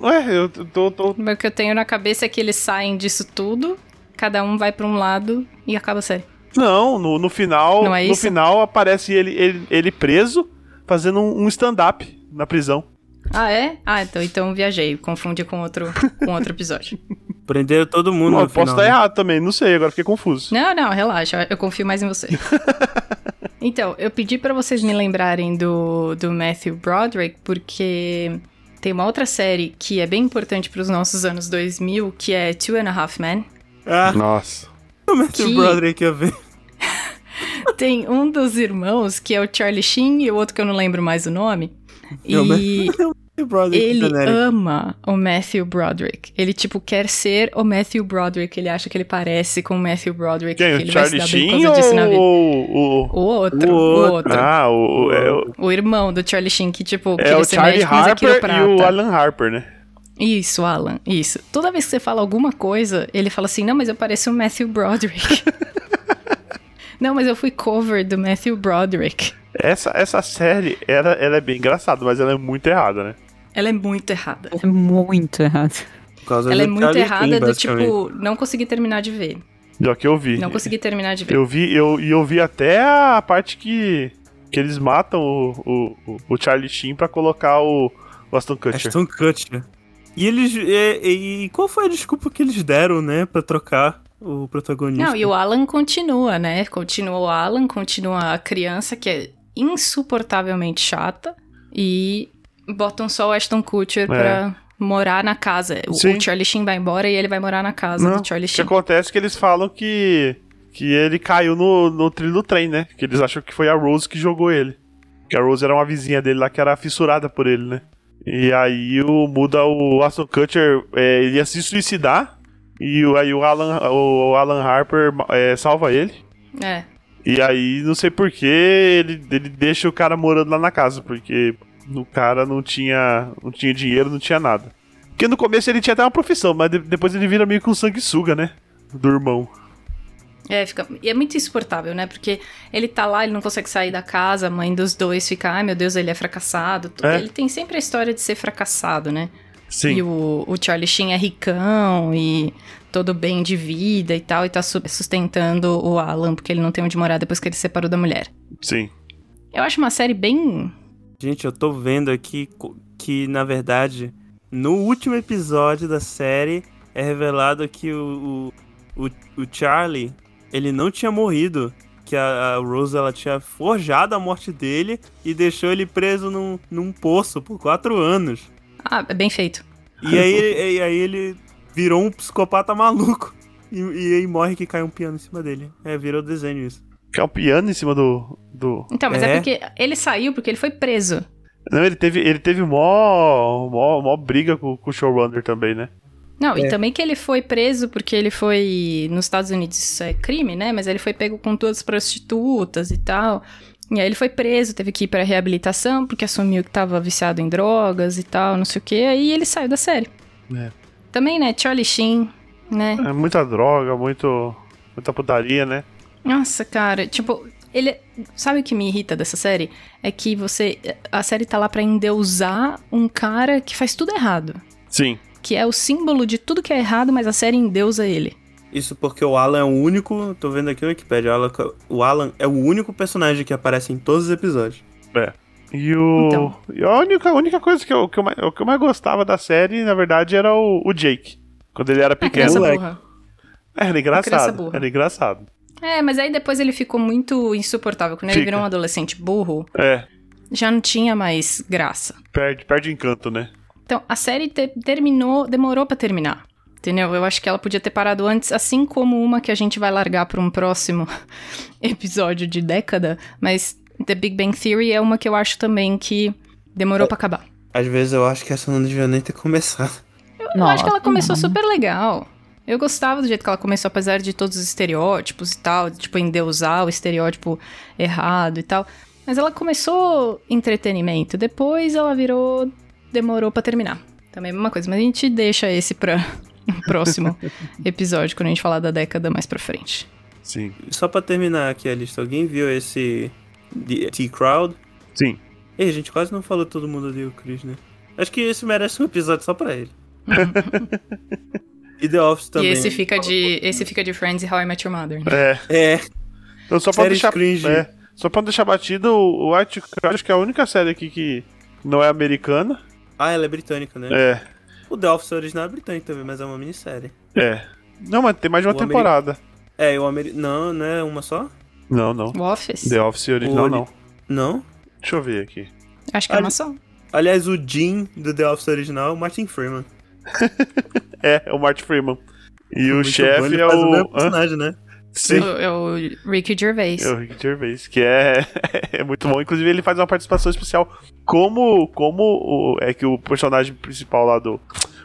ué, eu tô, tô, O que eu tenho na cabeça é que eles saem disso tudo, cada um vai pra um lado e acaba a série. Não, no, no final. Não é no isso? final aparece ele, ele, ele preso, fazendo um, um stand-up na prisão. Ah, é? Ah, então, então viajei, confundi com outro, com outro episódio. Prenderam todo mundo Não, no eu posso final, estar né? errado também, não sei, agora fiquei confuso. Não, não, relaxa, eu confio mais em você. então, eu pedi pra vocês me lembrarem do, do Matthew Broderick, porque tem uma outra série que é bem importante pros nossos anos 2000, que é Two and a Half Men. Ah, Nossa. o Matthew Que- Broderick ia ver. Tem um dos irmãos, que é o Charlie Sheen, e o outro que eu não lembro mais o nome. É E Broderick ele genérico. ama o Matthew Broderick. Ele, tipo, quer ser o Matthew Broderick. Ele acha que ele parece com o Matthew Broderick. Quem? que ele O vai se Charlie dar bem por Sheen causa disso na vida. ou o. O outro, O o outro. Ah, o. o- É, o- O irmão do Charlie Sheen, que, tipo, é queria o ser Charlie médico, mas é Harper e o Alan Harper, né? Isso, Alan, isso. Toda vez que você fala alguma coisa, ele fala assim, não, mas eu pareço o Matthew Broderick. não, mas eu fui cover do Matthew Broderick. Essa, essa série, ela, ela é bem engraçada, mas ela é muito errada, né? Ela é muito errada. É muito causa Ela é muito Charlie errada Sheen, do tipo, não consegui terminar de ver. Já que eu vi. Não consegui terminar de ver. Eu vi, eu, e eu vi até a parte que, que eles matam o, o, o Charlie Sheen pra colocar o, o Aston Kutcher. Ashton Kutcher. E eles. E, e qual foi a desculpa que eles deram, né, pra trocar o protagonista? Não, e o Alan continua, né? Continua o Alan, continua a criança que é insuportavelmente chata e botam só o Ashton Kutcher pra morar na casa. O, o Charlie Sheen vai embora e ele vai morar na casa Não, do Charlie o que Sheen. acontece é que eles falam que, que ele caiu no, no trilho do trem, né? Que eles acham que foi a Rose que jogou ele. Que a Rose era uma vizinha dele lá que era fissurada por ele, né? E aí o, muda o Aston Kutcher, é, ele ia se suicidar. E aí o Alan, o Alan Harper é, salva ele. É. E aí, não sei porquê, ele, ele deixa o cara morando lá na casa, porque o cara não tinha, não tinha dinheiro, não tinha nada. Porque no começo ele tinha até uma profissão, mas de- depois ele vira meio que um sanguessuga, né? Do irmão. É, fica, e é muito insuportável, né? Porque ele tá lá, ele não consegue sair da casa, a mãe dos dois fica, ai meu Deus, ele é fracassado. É. Ele tem sempre a história de ser fracassado, né? Sim. E o, o Charlie Sheen é ricão e todo bem de vida e tal, e tá su- sustentando o Alan, porque ele não tem onde morar depois que ele se separou da mulher. Sim. Eu acho uma série bem. Gente, eu tô vendo aqui que, na verdade, no último episódio da série é revelado que o, o, o, o Charlie, ele não tinha morrido. Que a, a Rose, ela tinha forjado a morte dele e deixou ele preso num, num poço por quatro anos. Ah, é bem feito. E aí, e aí ele virou um psicopata maluco. E, e aí morre que cai um piano em cima dele. É, virou desenho isso. Que é um piano em cima do. do... Então, mas é, É? porque ele saiu porque ele foi preso. Não, ele teve, ele teve mó, mó, mó briga com, com o showrunner também, né? Não, É. e também que ele foi preso porque ele foi. Nos Estados Unidos isso é crime, né? Mas ele foi pego com duas prostitutas e tal. E aí ele foi preso, teve que ir pra reabilitação porque assumiu que tava viciado em drogas e tal, não sei o quê. Aí ele saiu da série. É. Também, né? Charlie Sheen, né? É muita droga, muito, muita putaria, né? Nossa, cara, tipo, ele. Sabe o que me irrita dessa série? É que você. A série tá lá pra endeusar um cara que faz tudo errado. Sim. Que é o símbolo de tudo que é errado, mas a série endeusa ele. Isso porque o Alan é o único. Tô vendo aqui no Wikipedia. o Alan- O Alan é o único personagem que aparece em todos os episódios. É. E o. Então. E a única, a única coisa que eu, que eu, mais, o que eu mais gostava da série, na verdade, era o, o Jake. Quando ele era A pequeno. criança moleque. burra. Era criança engraçado. burra. Era engraçado. É, mas aí depois ele ficou muito insuportável. Quando ele Fica. virou um adolescente burro, É. já não tinha mais graça. Perde, perde encanto, né? Então, a série te- terminou, demorou pra terminar. Entendeu? Eu acho que ela podia ter parado antes, assim como uma que a gente vai largar pra um próximo episódio de década. Mas The Big Bang Theory é uma que eu acho também que demorou pra acabar. Às vezes eu acho que essa não devia nem ter começado. Eu acho que ela começou super legal. Eu gostava do jeito que ela começou, apesar de todos os estereótipos e tal, tipo, endeusar o estereótipo errado e tal. Mas ela começou entretenimento, depois ela virou. demorou pra terminar. Também é a mesma coisa, mas a gente deixa esse pra um próximo episódio, quando a gente falar da década mais pra frente. Sim. Só pra terminar aqui a lista, alguém viu esse The T-Crowd? Sim. Ei, a gente quase não falou todo mundo ali, o Chris, né? Acho que esse merece um episódio só pra ele. e The Office também. E esse fica de. Esse fica de Friends e How I Met Your Mother. né? É. É, Então, só pra Séries deixar. cringe. É, só pra não deixar batido, o o White Crowd acho que é a única série aqui que não é americana. ah, ela é britânica, né? É. O The Office original é britânico também, mas é uma minissérie. É. Não, mas tem mais de uma O temporada. É, e o Ameri... Não, não é uma só? Não, não. O Office? The Office original, O- não. Não. Deixa eu ver aqui. Acho que é Ali- uma só. Aliás, o Jim do The Office original é o Martin Freeman. É, é o Martin Freeman. E o Muito bom, chefe é faz o o. personagem, né? Sim. É o Ricky Gervais. É o Rick Gervais, que é, é muito bom. Inclusive, ele faz uma participação especial. Como, como o, é que o personagem principal lá do.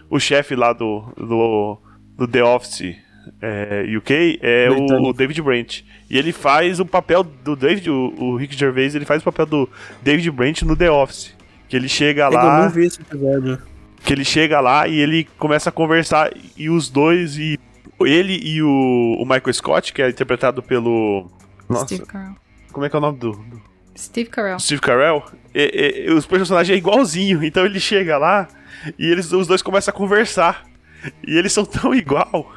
O chefe lá do, do, do The Office é, UK é o, Britânico. o David Brent. E ele faz o papel do David, o, o Rick Gervais, ele faz o papel do David Brent no The Office. Que ele chega É que Eu lá. não vi esse episódio. Que ele chega lá e ele começa a conversar e os dois e ele e o, o Michael Scott, que é interpretado pelo nossa, Steve Carell. como é que é o nome do, do Steve Carell. Steve Carell? E- e- os personagens é igualzinho, então ele chega lá e eles os dois começam a conversar e eles são tão igual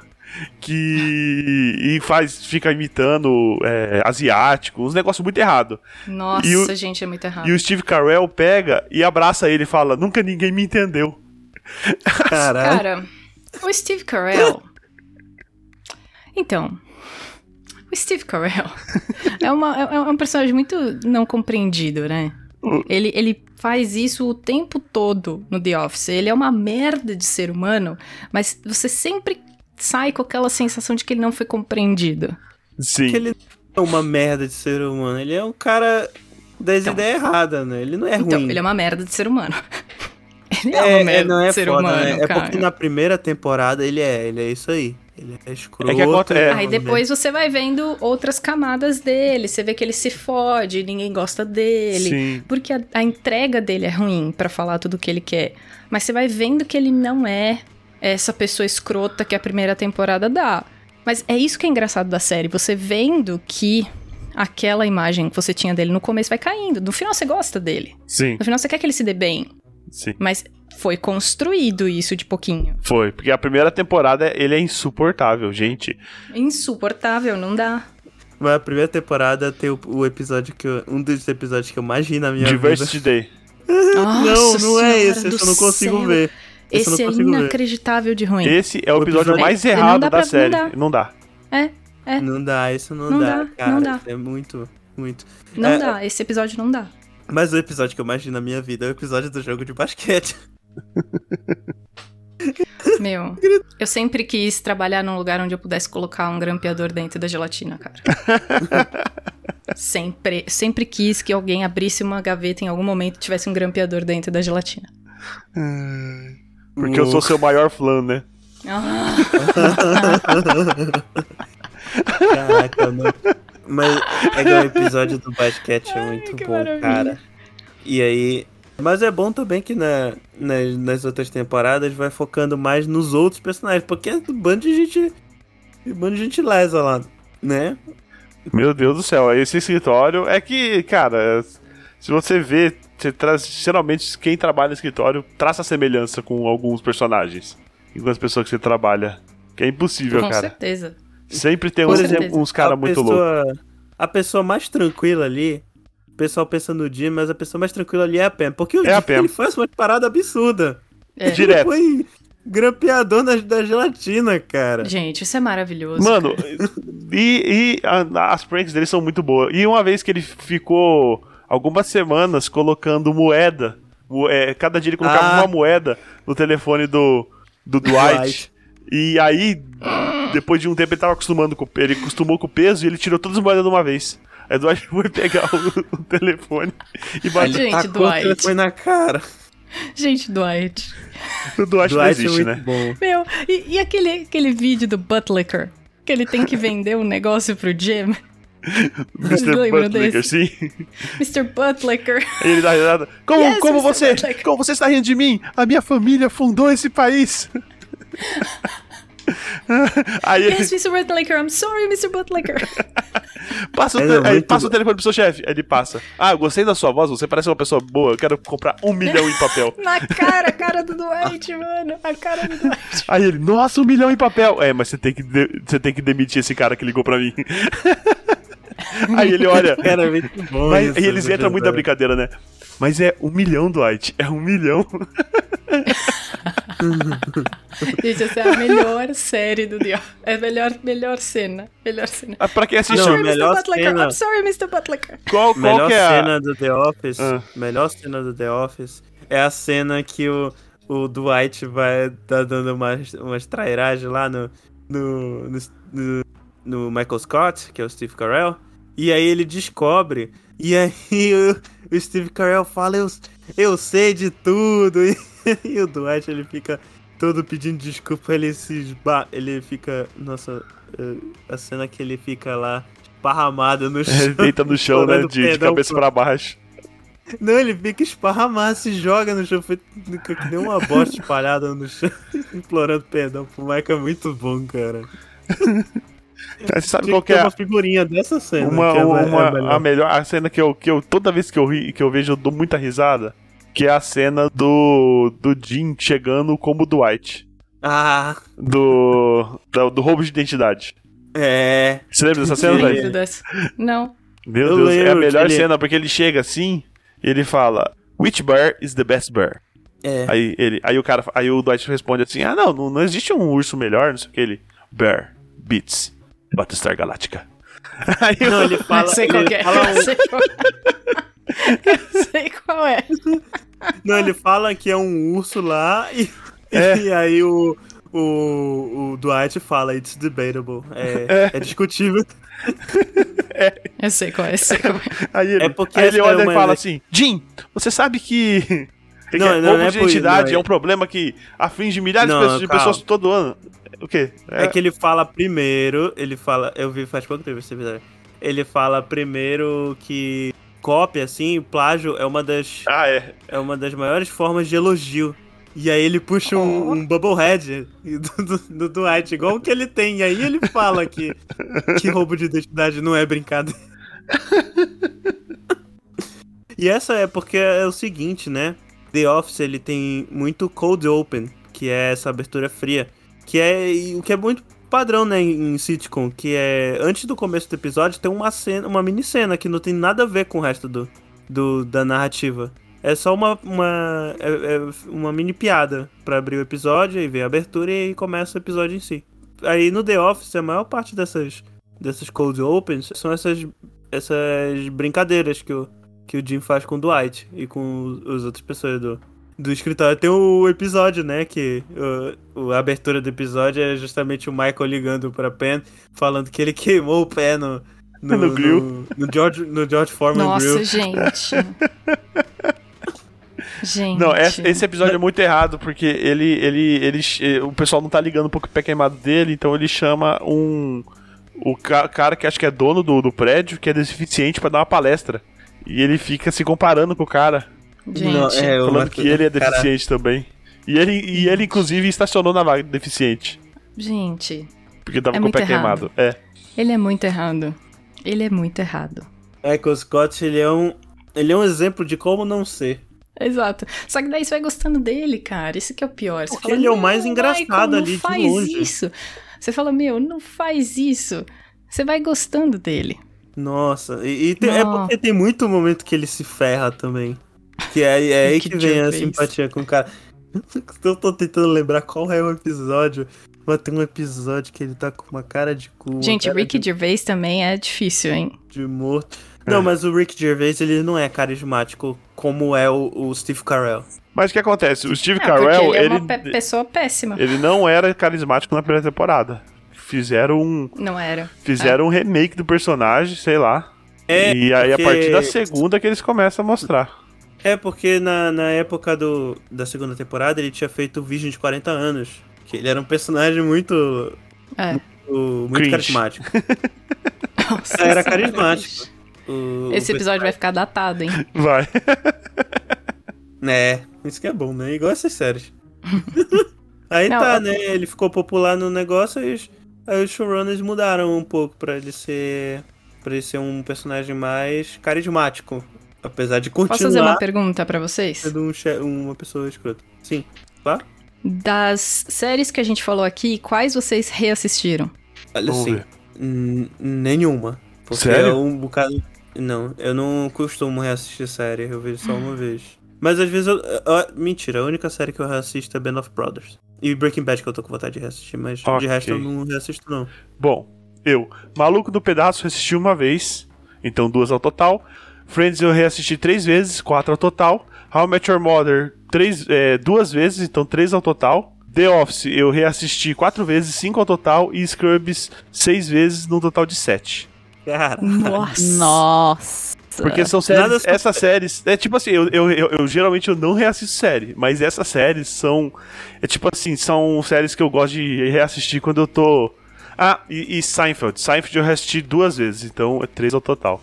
que e faz fica imitando é, asiático, uns negócios muito errado. Nossa, o- gente, é muito errado. E o Steve Carell pega e abraça ele e fala: "Nunca ninguém me entendeu". Caralho. Cara, o Steve Carell. Então, o Steve Carell é, uma, é um personagem muito não compreendido, né? Ele, ele faz isso o tempo todo no The Office. Ele é uma merda de ser humano, mas você sempre sai com aquela sensação de que ele não foi compreendido. Sim. Que ele não é uma merda de ser humano. Ele é um cara das Então. ideias erradas, né? Ele não é Então, ruim. ele é uma merda de ser humano. ele é, uma merda não é ser foda, humano, né? É cara. porque na primeira temporada ele é, ele é isso aí. Ele é escroto. É que aconte- é. Aí depois você vai vendo outras camadas dele. Você vê que ele se fode, ninguém gosta dele. Sim. Porque a, a entrega dele é ruim pra falar tudo o que ele quer. Mas você vai vendo que ele não é essa pessoa escrota que a primeira temporada dá. Mas é isso que é engraçado da série. Você vendo que aquela imagem que você tinha dele no começo vai caindo. No final você gosta dele. Sim, No final você quer que ele se dê bem. Sim. Mas foi construído isso de pouquinho. Foi, porque a primeira temporada ele é insuportável, gente. Insuportável, não dá. Mas a primeira temporada tem o, o episódio que eu, um dos episódios que eu mais ri na minha Diversity Day. vida. Não, Nossa não é esse, eu não consigo céu. ver. Esse, Esse não é consigo ver. inacreditável de ruim. Esse é o O episódio episódio- mais É, não errado da pra- não série. dá. Não dá. É, é. Não dá, isso não, Não dá, dá, cara. não dá. É muito, muito. Não É, dá, esse episódio não dá. Mas o episódio que eu mais ri na minha vida é o episódio do jogo de basquete. Meu, eu sempre quis trabalhar num lugar onde eu pudesse colocar um grampeador dentro da gelatina, cara. Sempre, sempre quis que alguém abrisse uma gaveta em algum momento e tivesse um grampeador dentro da gelatina. Porque eu sou seu maior fã, né? Ah, Caraca, não. Mas é que o episódio do basquete é muito que bom, maravilha. cara. E aí. Mas é bom também que na, nas, nas outras temporadas vai focando mais nos outros personagens, porque é um bando de gente. Um bando de gente lesa lá, né? Meu Deus do céu, esse escritório é que, cara, se você vê, você traz, geralmente quem trabalha no escritório traça semelhança com alguns personagens, com as pessoas que você trabalha. Que é impossível, com cara. certeza. Sempre tem uns, certeza. uns caras muito loucos. A pessoa mais tranquila ali. O pessoal pensa no Jim, mas a pessoa mais tranquila ali é a Pam. Porque o É a Jim Pam. ele faz uma parada absurda. É. Direto. Ele foi grampeador da, da gelatina, cara. Gente, isso é maravilhoso. Mano, cara. e, e a- as pranks dele são muito boas. E uma vez que ele ficou algumas semanas colocando moeda, mo- é, cada dia ele colocava Ah. uma moeda no telefone do, do Dwight. Dwight. E aí, depois de um tempo, ele tava acostumando com ele acostumou com o peso e ele tirou todas as moedas de uma vez. Aí o Dwight foi pegar o, o telefone e bateu. Gente, Tacou o Dwight. telefone na cara. Gente, Dwight. O Dwight, não Dwight é existe, muito né? bom. Meu, e, e aquele, aquele vídeo do Buttlicker? Que ele tem que vender um negócio pro Jim. Mr. Buttlicker, desse? sim. Mr. Buttlicker. Aí ele dá risada. Como, Yes, como Mr. você? Butler. Como você está rindo de mim? A minha família fundou esse país. Aí ele Yes, Mr. Buttlicker. I'm sorry, Mr. Buttlicker. passa, o, É, te- aí muito passa o telefone pro seu chefe. Aí ele passa. Ah, eu gostei da sua voz, você parece uma pessoa boa. Eu quero comprar um milhão em papel. Na cara, a cara do Dwight, mano. A cara do Dwight. Aí ele, nossa, um milhão em papel. É, mas você tem que, de- você tem que demitir esse cara que ligou pra mim. Aí ele olha. Era muito bom. Mas, isso, e eles esse entram muito na brincadeira, né? Mas é um milhão, Dwight. É um milhão. Gente, essa é a melhor série do The Office. É a melhor, melhor cena. Melhor cena. Ah, Pra quem I'm assistiu, Não, sorry, melhor cena. I'm sorry, Mr. Buttlicker. qual, qual Melhor que é a... cena do The Office, Ah. melhor cena do The Office é a cena que o, o Dwight vai tá dando umas, umas trairagens lá no, no, no, no- no Michael Scott, que é o Steve Carell, e aí ele descobre, e aí o, o Steve Carell fala, eu, eu sei de tudo, e, e o Dwight ele fica todo pedindo desculpa, ele se esba... ele fica, nossa, eh, a cena que ele fica lá esparramado no chão. Ele deita no chão, né? De, de cabeça pra baixo. Não, ele fica esparramado, se joga no chão, foi que nem uma bosta espalhada no chão, implorando perdão pro Mike, é muito bom, cara. Você sabe qual que é uma figurinha dessa cena. uma, é uma, é uma- melhor. a melhor a cena que eu, que eu toda vez que eu ri, que eu vejo eu dou muita risada que é a cena do do Jim chegando como Dwight Ah, do do, do roubo de identidade é. você lembra dessa cena dessa. Não. meu Eu Deus é a melhor ele- cena porque ele chega assim e ele fala which bear is the best bear É. aí ele aí o cara aí o Dwight responde assim ah não não, não existe um urso melhor não sei o que ele bear beats Battlestar Galactica aí Não, ele fala. sei qual ele que é. fala um- sei qual Eu sei qual é. Não, ele fala que é um urso lá e, É. e aí o, o, o Dwight fala, it's debatable. É, é. discutível. Eu sei qual é, sei qual é. Aí ele, É porque aí ele é olha e fala assim: Jim, você sabe que. que Não, é, não, roubo não é de identidade não, é- é um problema que aflige milhares de Não, pessoas, de pessoas todo ano. O quê? É que ele fala primeiro, ele fala, eu vi faz pouco tempo esse episódio. Ele fala primeiro que cópia, assim, plágio é uma das, Ah, é. é uma das maiores formas de elogio. E aí ele puxa um, um Bubblehead do, do, do Dwight, igual o que ele tem. E aí ele fala que, que roubo de identidade não é brincadeira. e essa é porque é o seguinte, né? The Office, ele tem muito cold open, que é essa abertura fria. Que é o que é muito padrão, né, em sitcom, que é antes do começo do episódio tem uma cena, uma mini cena que não tem nada a ver com o resto do, do da narrativa. É só uma uma, é, é uma mini piada pra abrir o episódio e ver a abertura e começa o episódio em si. Aí no The Office a maior parte dessas dessas cold opens são essas essas brincadeiras que o que o Jim faz com o Dwight e com os outras pessoas do do escritório. Tem o episódio, né? Que o, a abertura do episódio é justamente o Michael ligando pra Pen, falando que ele queimou o pé no, No, No grill. No, no George, no George Foreman Nossa, Grill. gente. gente. Não, esse, episódio é muito errado, porque ele, ele, ele. eh, O pessoal não tá ligando um pouco o pé queimado dele, então ele chama um. O ca- cara que acho que é dono do, do prédio, que é deficiente, pra dar uma palestra. E ele fica se comparando com o cara, Gente. Não, é, o falando que ele é cara, deficiente também. E ele, e ele, inclusive, estacionou na vaga de deficiente. Gente, Porque tava É com o pé errado. queimado. É. ele é muito errado. Ele é muito errado. É que o Scott, ele é um. Ele é um exemplo de como não ser. Exato. Só que daí você vai gostando dele, cara. Isso que é o pior. Você Porque fala, ele é o "Não, mais engraçado Michael, não ali de faz longe." isso. Você fala, meu, não faz isso. Você vai gostando dele. Nossa, e, e tem- é Não. porque tem muito momento que ele se ferra também. Que é, é aí Que que vem a Gervais. simpatia com o cara. Eu tô tentando lembrar qual é o episódio. Mas tem um episódio que ele tá com uma cara de cu. Gente, Ricky de, Gervais também é difícil, hein? de morto. Não, mas o Rick Gervais, ele não é carismático como é o, o Steve Carell. Mas o que acontece? O Steve É, Carell, ele é ele, uma pe- pessoa péssima. ele não era carismático na primeira temporada. Fizeram um, Não era. fizeram um remake do personagem, sei lá. É, e aí, porque- a partir da segunda, que eles começam a mostrar. É, porque na, na época do, da segunda temporada ele tinha feito o Vision de 40 anos. Que ele era um personagem muito. É. Muito, muito carismático. Nossa Era Senhora, carismático. O- Esse o episódio vai ficar datado, hein? Vai. É, isso que é bom, né? Igual essas séries. aí Não, tá, eu- né? Ele ficou popular no negócio e os, aí os showrunners mudaram um pouco pra ele ser. pra ele ser um personagem mais carismático. Apesar de Posso fazer uma continuar pergunta pra vocês? sendo um uma pessoa escrota. Sim, claro. Das séries que a gente falou aqui, quais vocês reassistiram? Olha assim, nenhuma. Porque Sério? é um bocado. Não, eu não costumo reassistir série, eu vejo só uma vez. Mas às vezes eu. ó, mentira, a única série que eu reassisto é Band of Brothers. E Breaking Bad que eu tô com vontade de reassistir, mas de Ok. resto eu não reassisto, não. Bom, eu, Maluco do Pedaço, assisti uma vez, então duas ao total. Friends eu reassisti três vezes, quatro ao total. How I Met Your Mother, três, é, duas vezes, então três ao total. The Office eu reassisti quatro vezes, cinco ao total. E Scrubs, seis vezes, num total de sete. Cara, Nossa. Nossa. Porque são Nada séries, só- essas séries, é tipo assim, eu, eu, eu, eu geralmente eu não reassisto série, mas essas séries são, é tipo assim, são séries que eu gosto de reassistir quando eu tô... Ah, e, e Seinfeld, Seinfeld eu reassisti duas vezes, então é três ao total.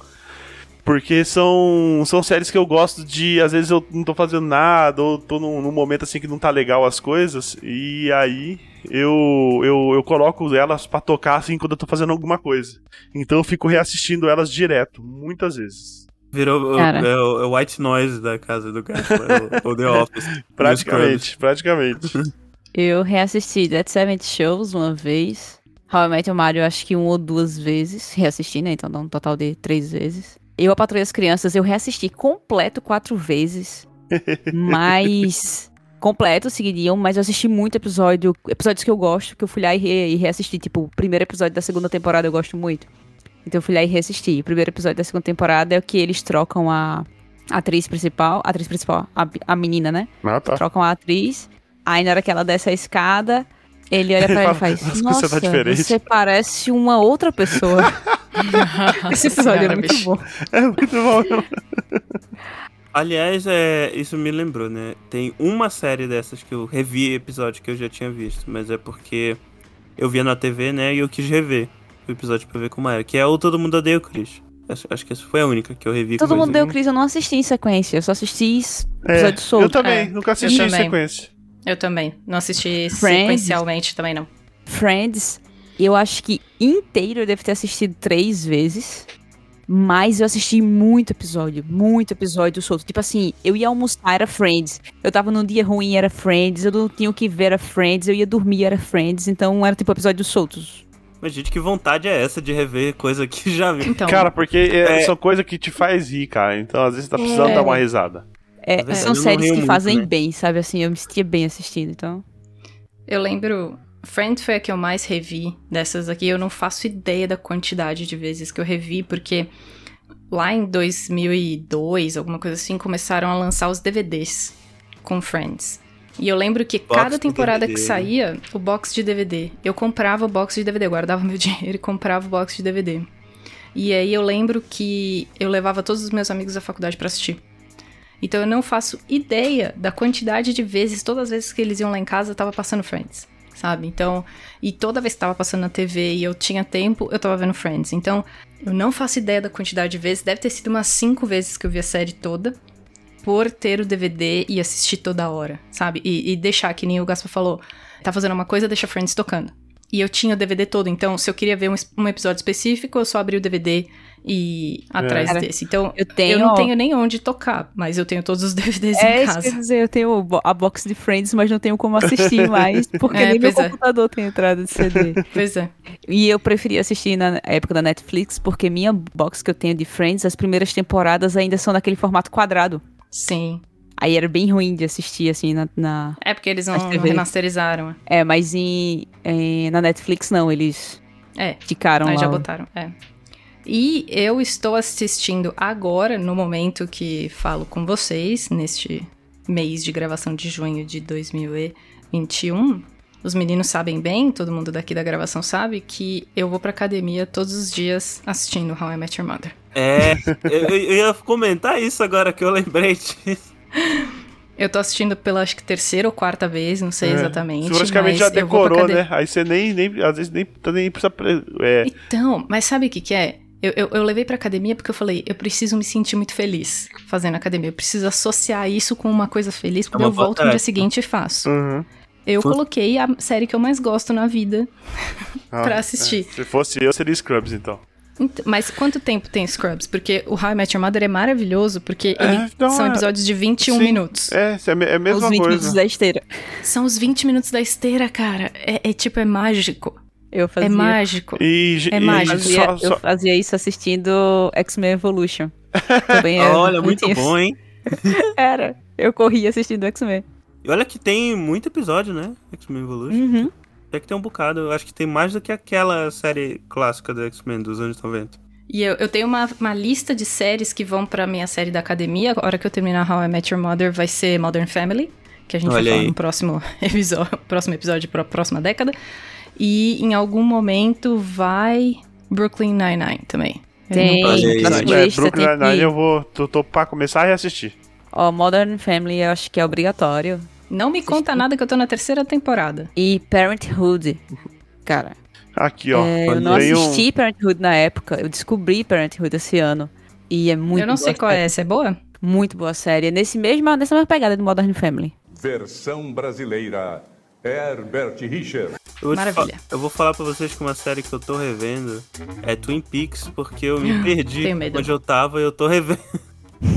Porque são, são séries que eu gosto de, às vezes eu não tô fazendo nada, ou tô num, num momento assim que não tá legal as coisas, e aí eu, eu, eu coloco elas pra tocar assim quando eu tô fazendo alguma coisa. Então eu fico reassistindo elas direto, muitas vezes. virou o- Cara. é, o, é o white noise da casa do Gaspar, é o, o The Office. Praticamente, praticamente. Eu reassisti Dead Seventh Shows uma vez. How I Met Your eu acho que uma ou duas vezes. Reassisti, né? Então dá um total de três vezes. Eu, A Patrulha das Crianças, eu reassisti completo quatro vezes. Mas... Completo, seguidinho, mas eu assisti muito episódio, episódios que eu gosto, que eu fui lá e, re, e reassisti. Tipo, o primeiro episódio da segunda temporada eu gosto muito. Então eu fui lá e reassisti. O primeiro episódio da segunda temporada é o que eles trocam a atriz principal, a atriz principal, a, a menina, né? Ah, tá. trocam a atriz. Aí na hora que ela desce a escada, ele olha pra ela e faz: Nossa, você tá diferente." você parece uma outra pessoa. Esse episódio Senhora, é muito bicho. bom. É muito bom. Aliás, é, isso me lembrou, né? Tem uma série dessas que eu revi episódio que eu já tinha visto, mas é porque eu via na TV, né? E eu quis rever o episódio pra ver como era. Que é o Todo Mundo Odeia o Chris. Acho, acho que essa foi a única que eu revi. Todo com mundo deu irmãos. Cris, eu não assisti em sequência, eu só assisti É, episódio eu solto. também, É, nunca assisti eu em também. sequência. Eu também. Não assisti Friends. sequencialmente também, não. Friends, eu acho que inteiro eu devo ter assistido três vezes. Mas eu assisti muito episódio, muito episódio solto. Tipo assim, eu ia almoçar, era Friends. Eu tava num dia ruim, era Friends. Eu não tinha o que ver, era Friends. Eu ia dormir, era Friends. Então era tipo episódios soltos. Mas, gente, que vontade é essa de rever coisa que já vi? Então, Cara, porque é, É. são coisas que te faz rir, cara. Então, às vezes, tá precisando É. dar uma risada. É, são séries que muito, fazem né? bem, sabe? Assim, eu me sentia bem assistindo, então. eu lembro. Friends foi a que eu mais revi dessas aqui. Eu não faço ideia da quantidade de vezes que eu revi, porque lá em 2002, alguma coisa assim, começaram a lançar os DVDs com Friends. E eu lembro que Box cada temporada DVD, que né? saía, o box de DVD. Eu comprava o box de DVD, guardava meu dinheiro e comprava o box de DVD. E aí eu lembro que eu levava todos os meus amigos da faculdade pra assistir. Então eu não faço ideia da quantidade de vezes, todas as vezes que eles iam lá em casa, tava passando Friends, sabe? Então, e toda vez que tava passando na TV e eu tinha tempo, eu tava vendo Friends. Então, eu não faço ideia da quantidade de vezes, deve ter sido umas cinco vezes que eu vi a série toda, por ter o DVD e assistir toda hora, sabe? E, e deixar, que nem o Gaspar falou, tá fazendo uma coisa, deixa Friends tocando. E eu tinha o DVD todo, então se eu queria ver um, um episódio específico, eu só abria o DVD e atrás Cara, desse. Então, Eu tenho. eu não tenho nem onde tocar, mas eu tenho todos os DVDs É em isso casa. dizer, eu tenho a box de Friends, mas não tenho como assistir mais, porque É, nem meu é. computador tem entrada de CD. Pois é. E eu preferi assistir na época da Netflix, porque minha box que eu tenho de Friends, as primeiras temporadas ainda são naquele formato quadrado. Sim. Aí era bem ruim de assistir, assim, na... na- É porque eles não TV. remasterizaram. É, mas em, em- na Netflix não, eles É, esticaram aí lá. já botaram. É. E eu estou assistindo agora, no momento que falo com vocês, neste mês de gravação de junho de 2021. Os meninos sabem bem, todo mundo daqui da gravação sabe, que eu vou pra academia todos os dias assistindo How I Met Your Mother. É, eu, eu ia comentar isso agora que eu lembrei disso. Eu tô assistindo pela, acho que, terceira ou quarta vez, não sei É. exatamente. Você praticamente mas já decorou, né? Aí você nem, nem às vezes nem, nem precisa. pre- É, Então, mas sabe o que que é? Eu, eu, eu levei pra academia porque eu falei, eu preciso me sentir muito feliz fazendo academia. Eu preciso associar isso com uma coisa feliz, porque É eu volto boa no dia tarefa. seguinte e faço. uhum. Eu Fu- coloquei a série que eu mais gosto na vida Ah, pra assistir. é. Se fosse eu, seria Scrubs, então. Ent- Mas quanto tempo tem Scrubs? Porque o How I Met Your Mother é maravilhoso, porque É, ele- então são é- episódios de 21 Sim. minutos. É, é a é a Os mesma 20 coisa. minutos da esteira. São os 20 minutos da esteira, cara. É, é tipo, é mágico. Eu fazia. É mágico. E, É e mágico. Fazia- só- só- Eu fazia isso assistindo X-Men Evolution. Também era Olha, muito isso. bom, hein? Era. Eu corria assistindo X-Men. E olha que tem muito episódio, né? X-Men Evolution. Uhum. Até que tem um bocado. Eu acho que tem mais do que aquela série clássica do X-Men dos anos 90. E eu, eu tenho uma, uma lista de séries que vão pra minha série da academia. A hora que eu terminar How I Met Your Mother vai ser Modern Family, que a gente Olha vai falar aí. no próximo episódio, próximo episódio pra próxima década. E em algum momento vai Brooklyn Nine-Nine também. Tem. sua é, Brooklyn tem Nine-Nine que- eu vou. Tô, tô pra começar e assistir. Ó, Modern Family eu acho que é obrigatório. Não me conta nada que eu tô na terceira temporada. E Parenthood. Cara, Aqui, ó. é, eu não Tem um- assisti Parenthood na época. Eu descobri Parenthood esse ano. E é muito eu não sei qual série. é, essa é boa? Muito boa série. É Nesse mesma, nessa mesma pegada do Modern Family. Versão brasileira. Herbert Richard. Eu Maravilha. eu vou falar pra vocês que uma série que eu tô revendo é Twin Peaks, porque eu me perdi Tenho medo. onde eu tava e eu tô revendo.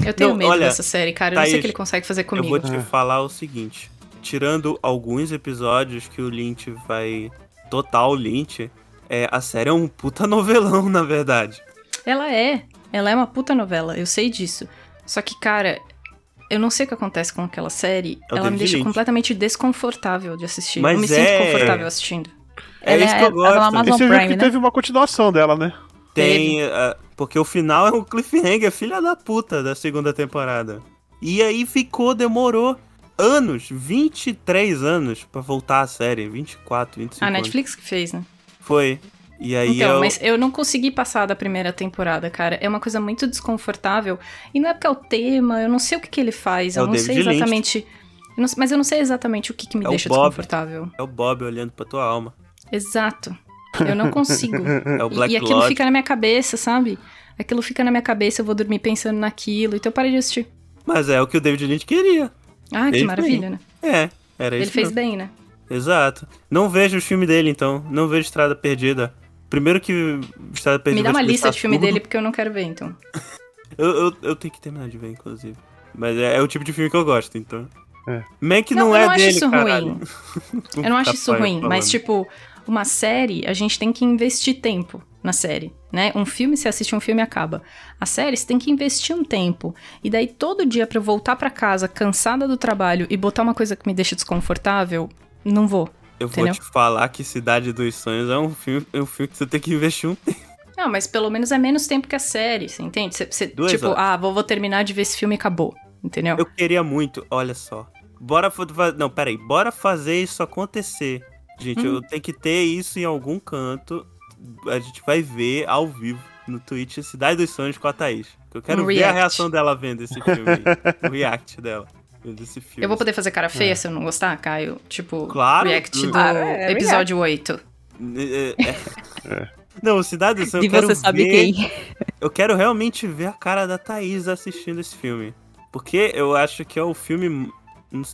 Eu tenho Não, medo olha, dessa série, cara. Eu não sei o Thaís, que ele consegue fazer Eu comigo. vou te falar o seguinte: tirando alguns episódios que o Lynch vai. Total Lynch, é, a série é um puta novelão, na verdade. Ela é. Ela é uma puta novela, eu sei disso. Só que, cara, eu não sei o que acontece com aquela série. É ela me deixa completamente desconfortável de assistir. Mas eu me é- sinto confortável assistindo. É Ela isso que eu é- ela é uma gosto. E Amazon você viu Prime, que né? teve uma continuação dela, né? Tem. ah, porque o final é um cliffhanger, filha da puta, da segunda temporada. E aí ficou, demorou anos 23 anos pra voltar a série. 24, 25 A anos. Netflix que fez, né? Foi. E aí Então, eu... mas eu não consegui passar da primeira temporada, cara. É uma coisa muito desconfortável. E não é porque é o tema, eu não sei o que, que ele faz. É eu o não David sei exatamente. eu não- mas eu não sei exatamente o que, que me É o deixa Bob. desconfortável. É o Bob olhando pra tua alma. Exato. Eu não consigo. É o E- Black e aquilo Lodge. fica na minha cabeça, sabe? Aquilo fica na minha cabeça, eu vou dormir pensando naquilo, então eu parei de assistir. Mas é o que o David Lynch queria. Ah, que Fez maravilha, né? É, era Ele isso fez mesmo. bem, né? Exato. Não vejo os filmes dele, então. Não vejo Estrada Perdida. Primeiro que Estrada Perdida... Me dá uma lista de filme surdo. dele porque eu não quero ver, então. Eu, eu, eu tenho que terminar de ver, inclusive. Mas é, é o tipo de filme que eu gosto, então. É. Mac Não, não, eu é não acho isso caralho. ruim. Eu não acho isso ruim, mas tipo, uma série, a gente tem que investir tempo na série, né? Um filme, você assiste um filme e acaba. A série, você tem que investir um tempo. E daí, todo dia pra eu voltar pra casa, cansada do trabalho, e botar uma coisa que me deixa desconfortável, não vou. Eu vou entendeu? te falar que Cidade dos Sonhos é um filme, é um filme que você tem que investir um tempo. Não, mas pelo menos é menos tempo que a série, você entende? Você, você, Duas tipo, horas. ah, vou, vou terminar de ver esse filme e acabou. Entendeu? Eu queria muito, olha só. Bora Não, peraí. Bora fazer isso acontecer. Gente, Hum. eu tenho que ter isso em algum canto. A gente vai ver ao vivo. no Twitch Cidade dos Sonhos com a Thaís. Eu quero Um ver a reação dela vendo esse filme o react dela. Vendo esse filme. Eu vou poder fazer cara feia se eu não gostar, Caio? Tipo, Claro. react do Claro, é episódio 8. É, é. Não, Cidade Sonhos E eu quero você sabe ver- quem? Eu quero realmente ver a cara da Thaís assistindo esse filme. Porque eu acho que é o filme.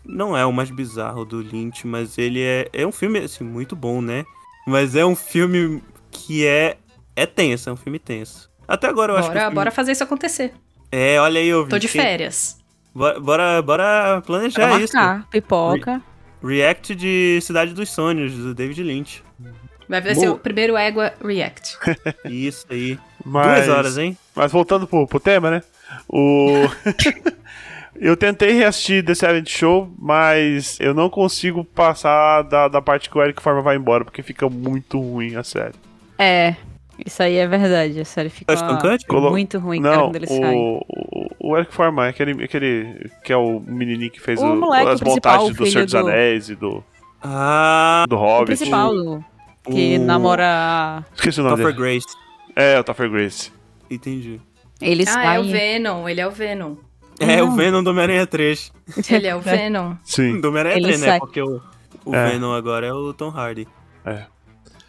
Não é o mais bizarro do Lynch, mas ele é. É um filme, assim, muito bom, né? Mas é um filme que é. É tenso, é um filme tenso. Até agora eu acho que. Bora, filme- bora fazer isso acontecer. É, olha aí, eu Tô de férias. Bora, bora, bora planejar Pra isso. marcar, pipoca. React de Cidade dos Sonhos, do David Lynch. Vai ser o primeiro Égua React. Isso aí. Mas, Duas horas, hein? Mas voltando pro, pro tema, né? O. eu tentei reassistir The Seventh Show, mas eu não consigo passar da, da parte que o Eric Forma vai embora, porque fica muito ruim a série. É, isso aí é verdade. A série? Colo- muito ruim, cara, Não, quando ele sai. o, o, o Eric Forman, aquele, aquele que é o menininho que fez O o- as principal, montagens do Senhor dos do- Anéis e do, Ah, do O Hobbit. principal, o- que o namora... Esqueci o nome Topher dele. Grace. É, o Topher Grace. Entendi. Ele ah, sai... é o Venom, ele é o Venom. É, o Não. Venom do Homem-Aranha 3. Ele é o Venom. Sim. Do Homem-Aranha Ele 3, né? sai. Porque o, o É. Venom agora é o Tom Hardy.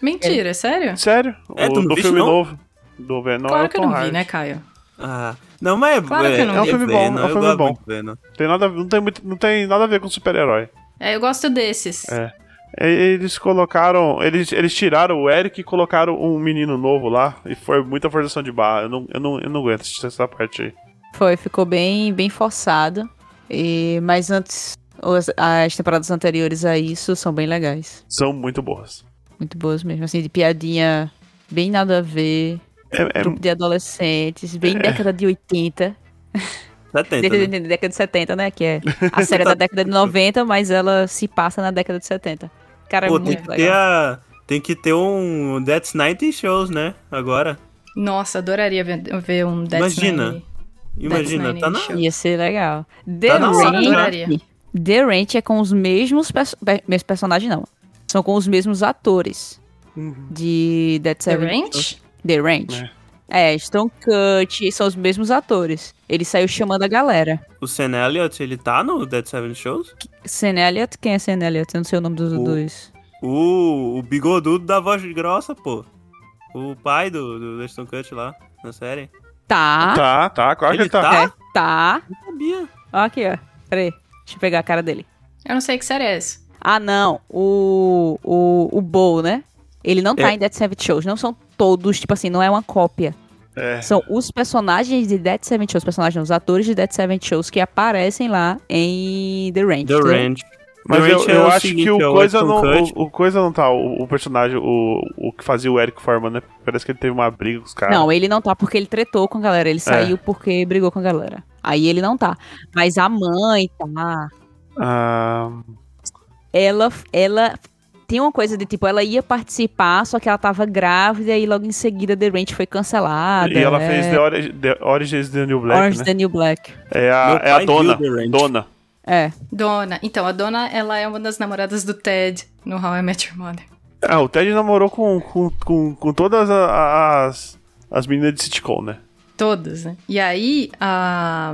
Mentira, é sério? Sério? É, o, não do filme não? novo. Do Venom é claro o que eu não vi, né, Caio? Ah. Não, mas é, Claro que eu não vi. É um filme bom, Venom, é um filme bom. do Venom. Tem nada, não, tem muito, não tem nada a ver com super-herói. É, eu gosto desses. É. Eles colocaram. Eles, eles tiraram o Eric e colocaram um menino novo lá. E foi muita forçação de barra. Eu não, eu não, eu não aguento assistir essa parte aí. Foi, ficou bem, bem forçado. E, mas antes, os- as temporadas anteriores a isso são bem legais. São muito boas. Muito boas mesmo, assim, de piadinha bem nada a ver. É, é- Grupo de adolescentes, bem década de 80. 70, Década, né? de- década de 70, né? Que é a série da década de 90, mas ela se passa na década de 70. Cara, é Pô, tem muito que, legal. ter a, tem que ter um That's 90 Shows, né? Agora. Nossa, adoraria ver, ver um That's Imagina. 90. Imagina, That's tá na... 90 Show. Ia ser legal. The Tá hora, adoraria. Ranch. The Ranch é com os mesmos, pe- mesmos personagens, não. São com os mesmos atores de Dead The Seven. Ranch? The Ranch. É, Stone Cut, são os mesmos atores. Ele saiu chamando a galera. O Sam Elliott, ele tá no Dead Seven Shows? Sam Elliott, quem é Sam Elliott? Eu não sei o nome dos O- dois. O, o bigodudo da voz grossa, pô. O pai do, do Aston Cut lá, na série. Tá, Tá, tá, claro que Ele ele tá. é, tá. Não sabia. Ó, aqui, ó. Peraí, deixa eu pegar a cara dele. Eu não sei que série é essa. Ah, não. O, o, o Bo, né? Ele não tá É. em Dead Seven Shows. Não são todos, tipo assim, não é uma cópia. É. São os personagens de Dead Seven Shows, personagens, os atores de Dead Seven Shows que aparecem lá em The Ranch. The entendeu? Ranch. Mas eu, é eu acho seguinte, que é o o coisa não. O, o coisa não tá. O, o personagem, o, o que fazia o Eric Forman, né? Parece que ele teve uma briga com os caras. Não, ele não tá porque ele tretou com a galera. Ele saiu porque brigou com a galera. Aí ele não tá. Mas a mãe tá. Ah, Ela, ela tem uma coisa de tipo, ela ia participar, só que ela tava grávida e logo em seguida The Ranch foi cancelada. e ela é... fez The, Ori- The Origins of the New Black, Orange né? the New Black. É a, é a dona. Dona. É. Dona. Então, a Dona, ela é uma das namoradas do Ted no How I Met Your Mother. Ah, o Ted namorou com, com, com, com todas as, as meninas de sitcom, né? Todas, né? E aí, a.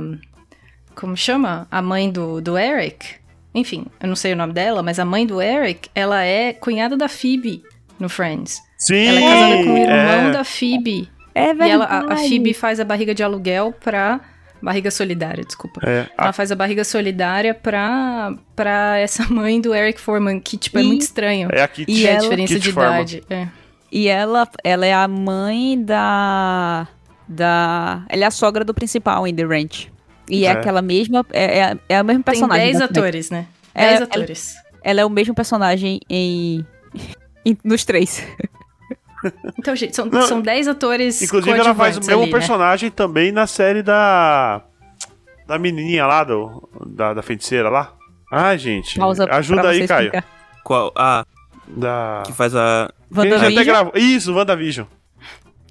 Como chama? A mãe do, do Eric. Enfim, eu não sei o nome dela, mas a mãe do Eric, ela é cunhada da Phoebe no Friends. Sim! Ela é casada com o irmão é. da Phoebe. É E verdade. ela, a, a Phoebe faz a barriga de aluguel pra. Barriga solidária, desculpa. É, Ela a- faz a barriga solidária pra, pra essa mãe do Eric Foreman, que, tipo, é E- muito estranho. é a Kit. E é a ela- diferença Kit de Foreman. idade. É. E ela, ela é a mãe da. da. Ela é a sogra do principal em The Ranch. E é, É. aquela mesma. É, é, é a mesma Tem personagem. 10 da- atores, né? É, 10 ela- atores. Ela é o mesmo personagem em. em- nos três. Então, gente, são, Não, são 10 atores Inclusive, ela faz o mesmo ali, né? personagem também na série da. Da menininha lá, do, da, da feiticeira lá. Ai, gente. Pausa Ajuda aí, Caio. explicar. Qual? Ah, Da. que faz a... Já até WandaVision. gravou. Isso, WandaVision.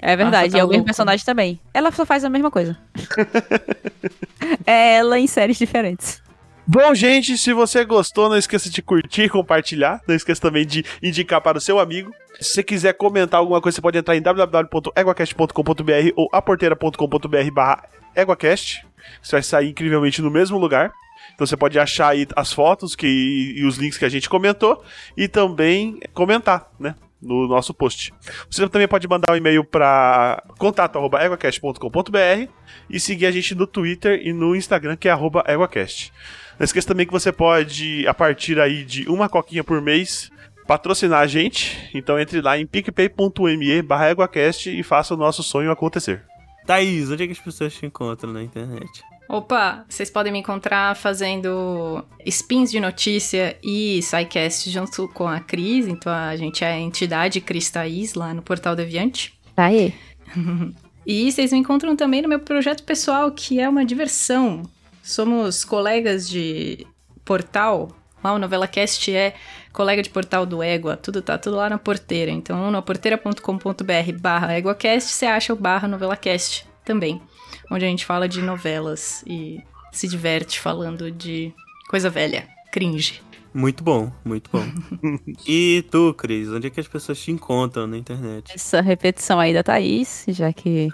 É verdade, Ah, tá é o mesmo louco. personagem também. Ela só faz a mesma coisa. é ela em séries diferentes. Bom, gente, se você gostou, não esqueça de curtir e compartilhar. Não esqueça também de indicar para o seu amigo. Se você quiser comentar alguma coisa, você pode entrar em www.eguacast.com.br ou aporteira.com.br barra eguacast. Você vai sair incrivelmente no mesmo lugar. Então você pode achar aí as fotos que, e os links que a gente comentou e também comentar, né? No nosso post. Você também pode mandar um e-mail para contato.eguacast.com.br e seguir a gente no Twitter e no Instagram, que é EguaCast. Não esqueça também que você pode, a partir aí de uma coquinha por mês, patrocinar a gente. Então entre lá em picpay.me barra EguaCast e faça o nosso sonho acontecer. Thaís, onde é que as pessoas te encontram na internet? Opa, vocês podem me encontrar fazendo spins de notícia e SciCast junto com a Cris. Então a gente é a entidade Cris Thaís lá no Portal Deviante. Tá aí. E vocês me encontram também no meu projeto pessoal, que é uma diversão. Somos colegas de portal. Lá o NovelaCast é colega de portal do Égua. Tudo tá tudo lá na porteira. Então, no porteira.com.br barra EguaCast, você acha o barra NovelaCast também. Onde a gente fala de novelas e se diverte falando de coisa velha, cringe. Muito bom, muito bom. e tu, Cris, onde é que as pessoas te encontram na internet? Essa repetição aí da Thaís, já que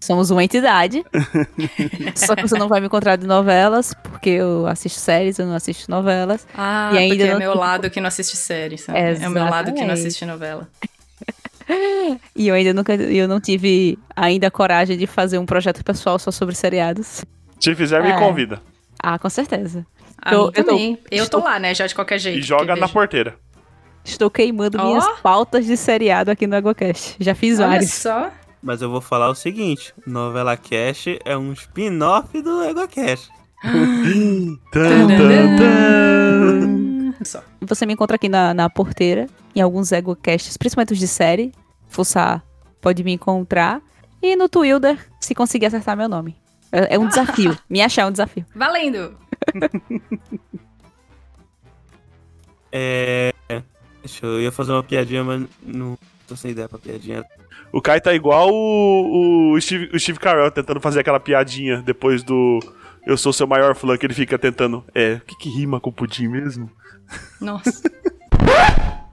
somos uma entidade. Só que você não vai me encontrar de novelas, porque eu assisto séries, eu não assisto novelas. Ah, E ainda porque é não- meu lado que não assiste série, sabe? É o meu lado que não assiste novela. E eu ainda nunca, eu não tive ainda a coragem de fazer um projeto pessoal só sobre seriados. Se fizer, me É. convida. Ah, com certeza. A Eu- eu tô- também. Eu, estou- tô lá, né? Já de qualquer jeito. E joga na porteira. Estou queimando Ó. minhas pautas de seriado aqui no EgoCast. Já fiz Olha vários. só. Mas eu vou falar o seguinte: Novela Cash é um spin-off do. Só. Você me encontra aqui na, na porteira, em alguns EgoCasts, principalmente os de série. Fuçar, pode me encontrar. E no Twitter, se conseguir acertar meu nome. É, é um desafio. me achar é um desafio. Valendo! É. Deixa eu, eu ia fazer uma piadinha, mas não tô sem ideia pra piadinha. O Kai tá igual o, o, Steve, o Steve Carell tentando fazer aquela piadinha depois do Eu sou seu maior fã, que ele fica tentando. É, o que, que rima com pudim mesmo? Nossa.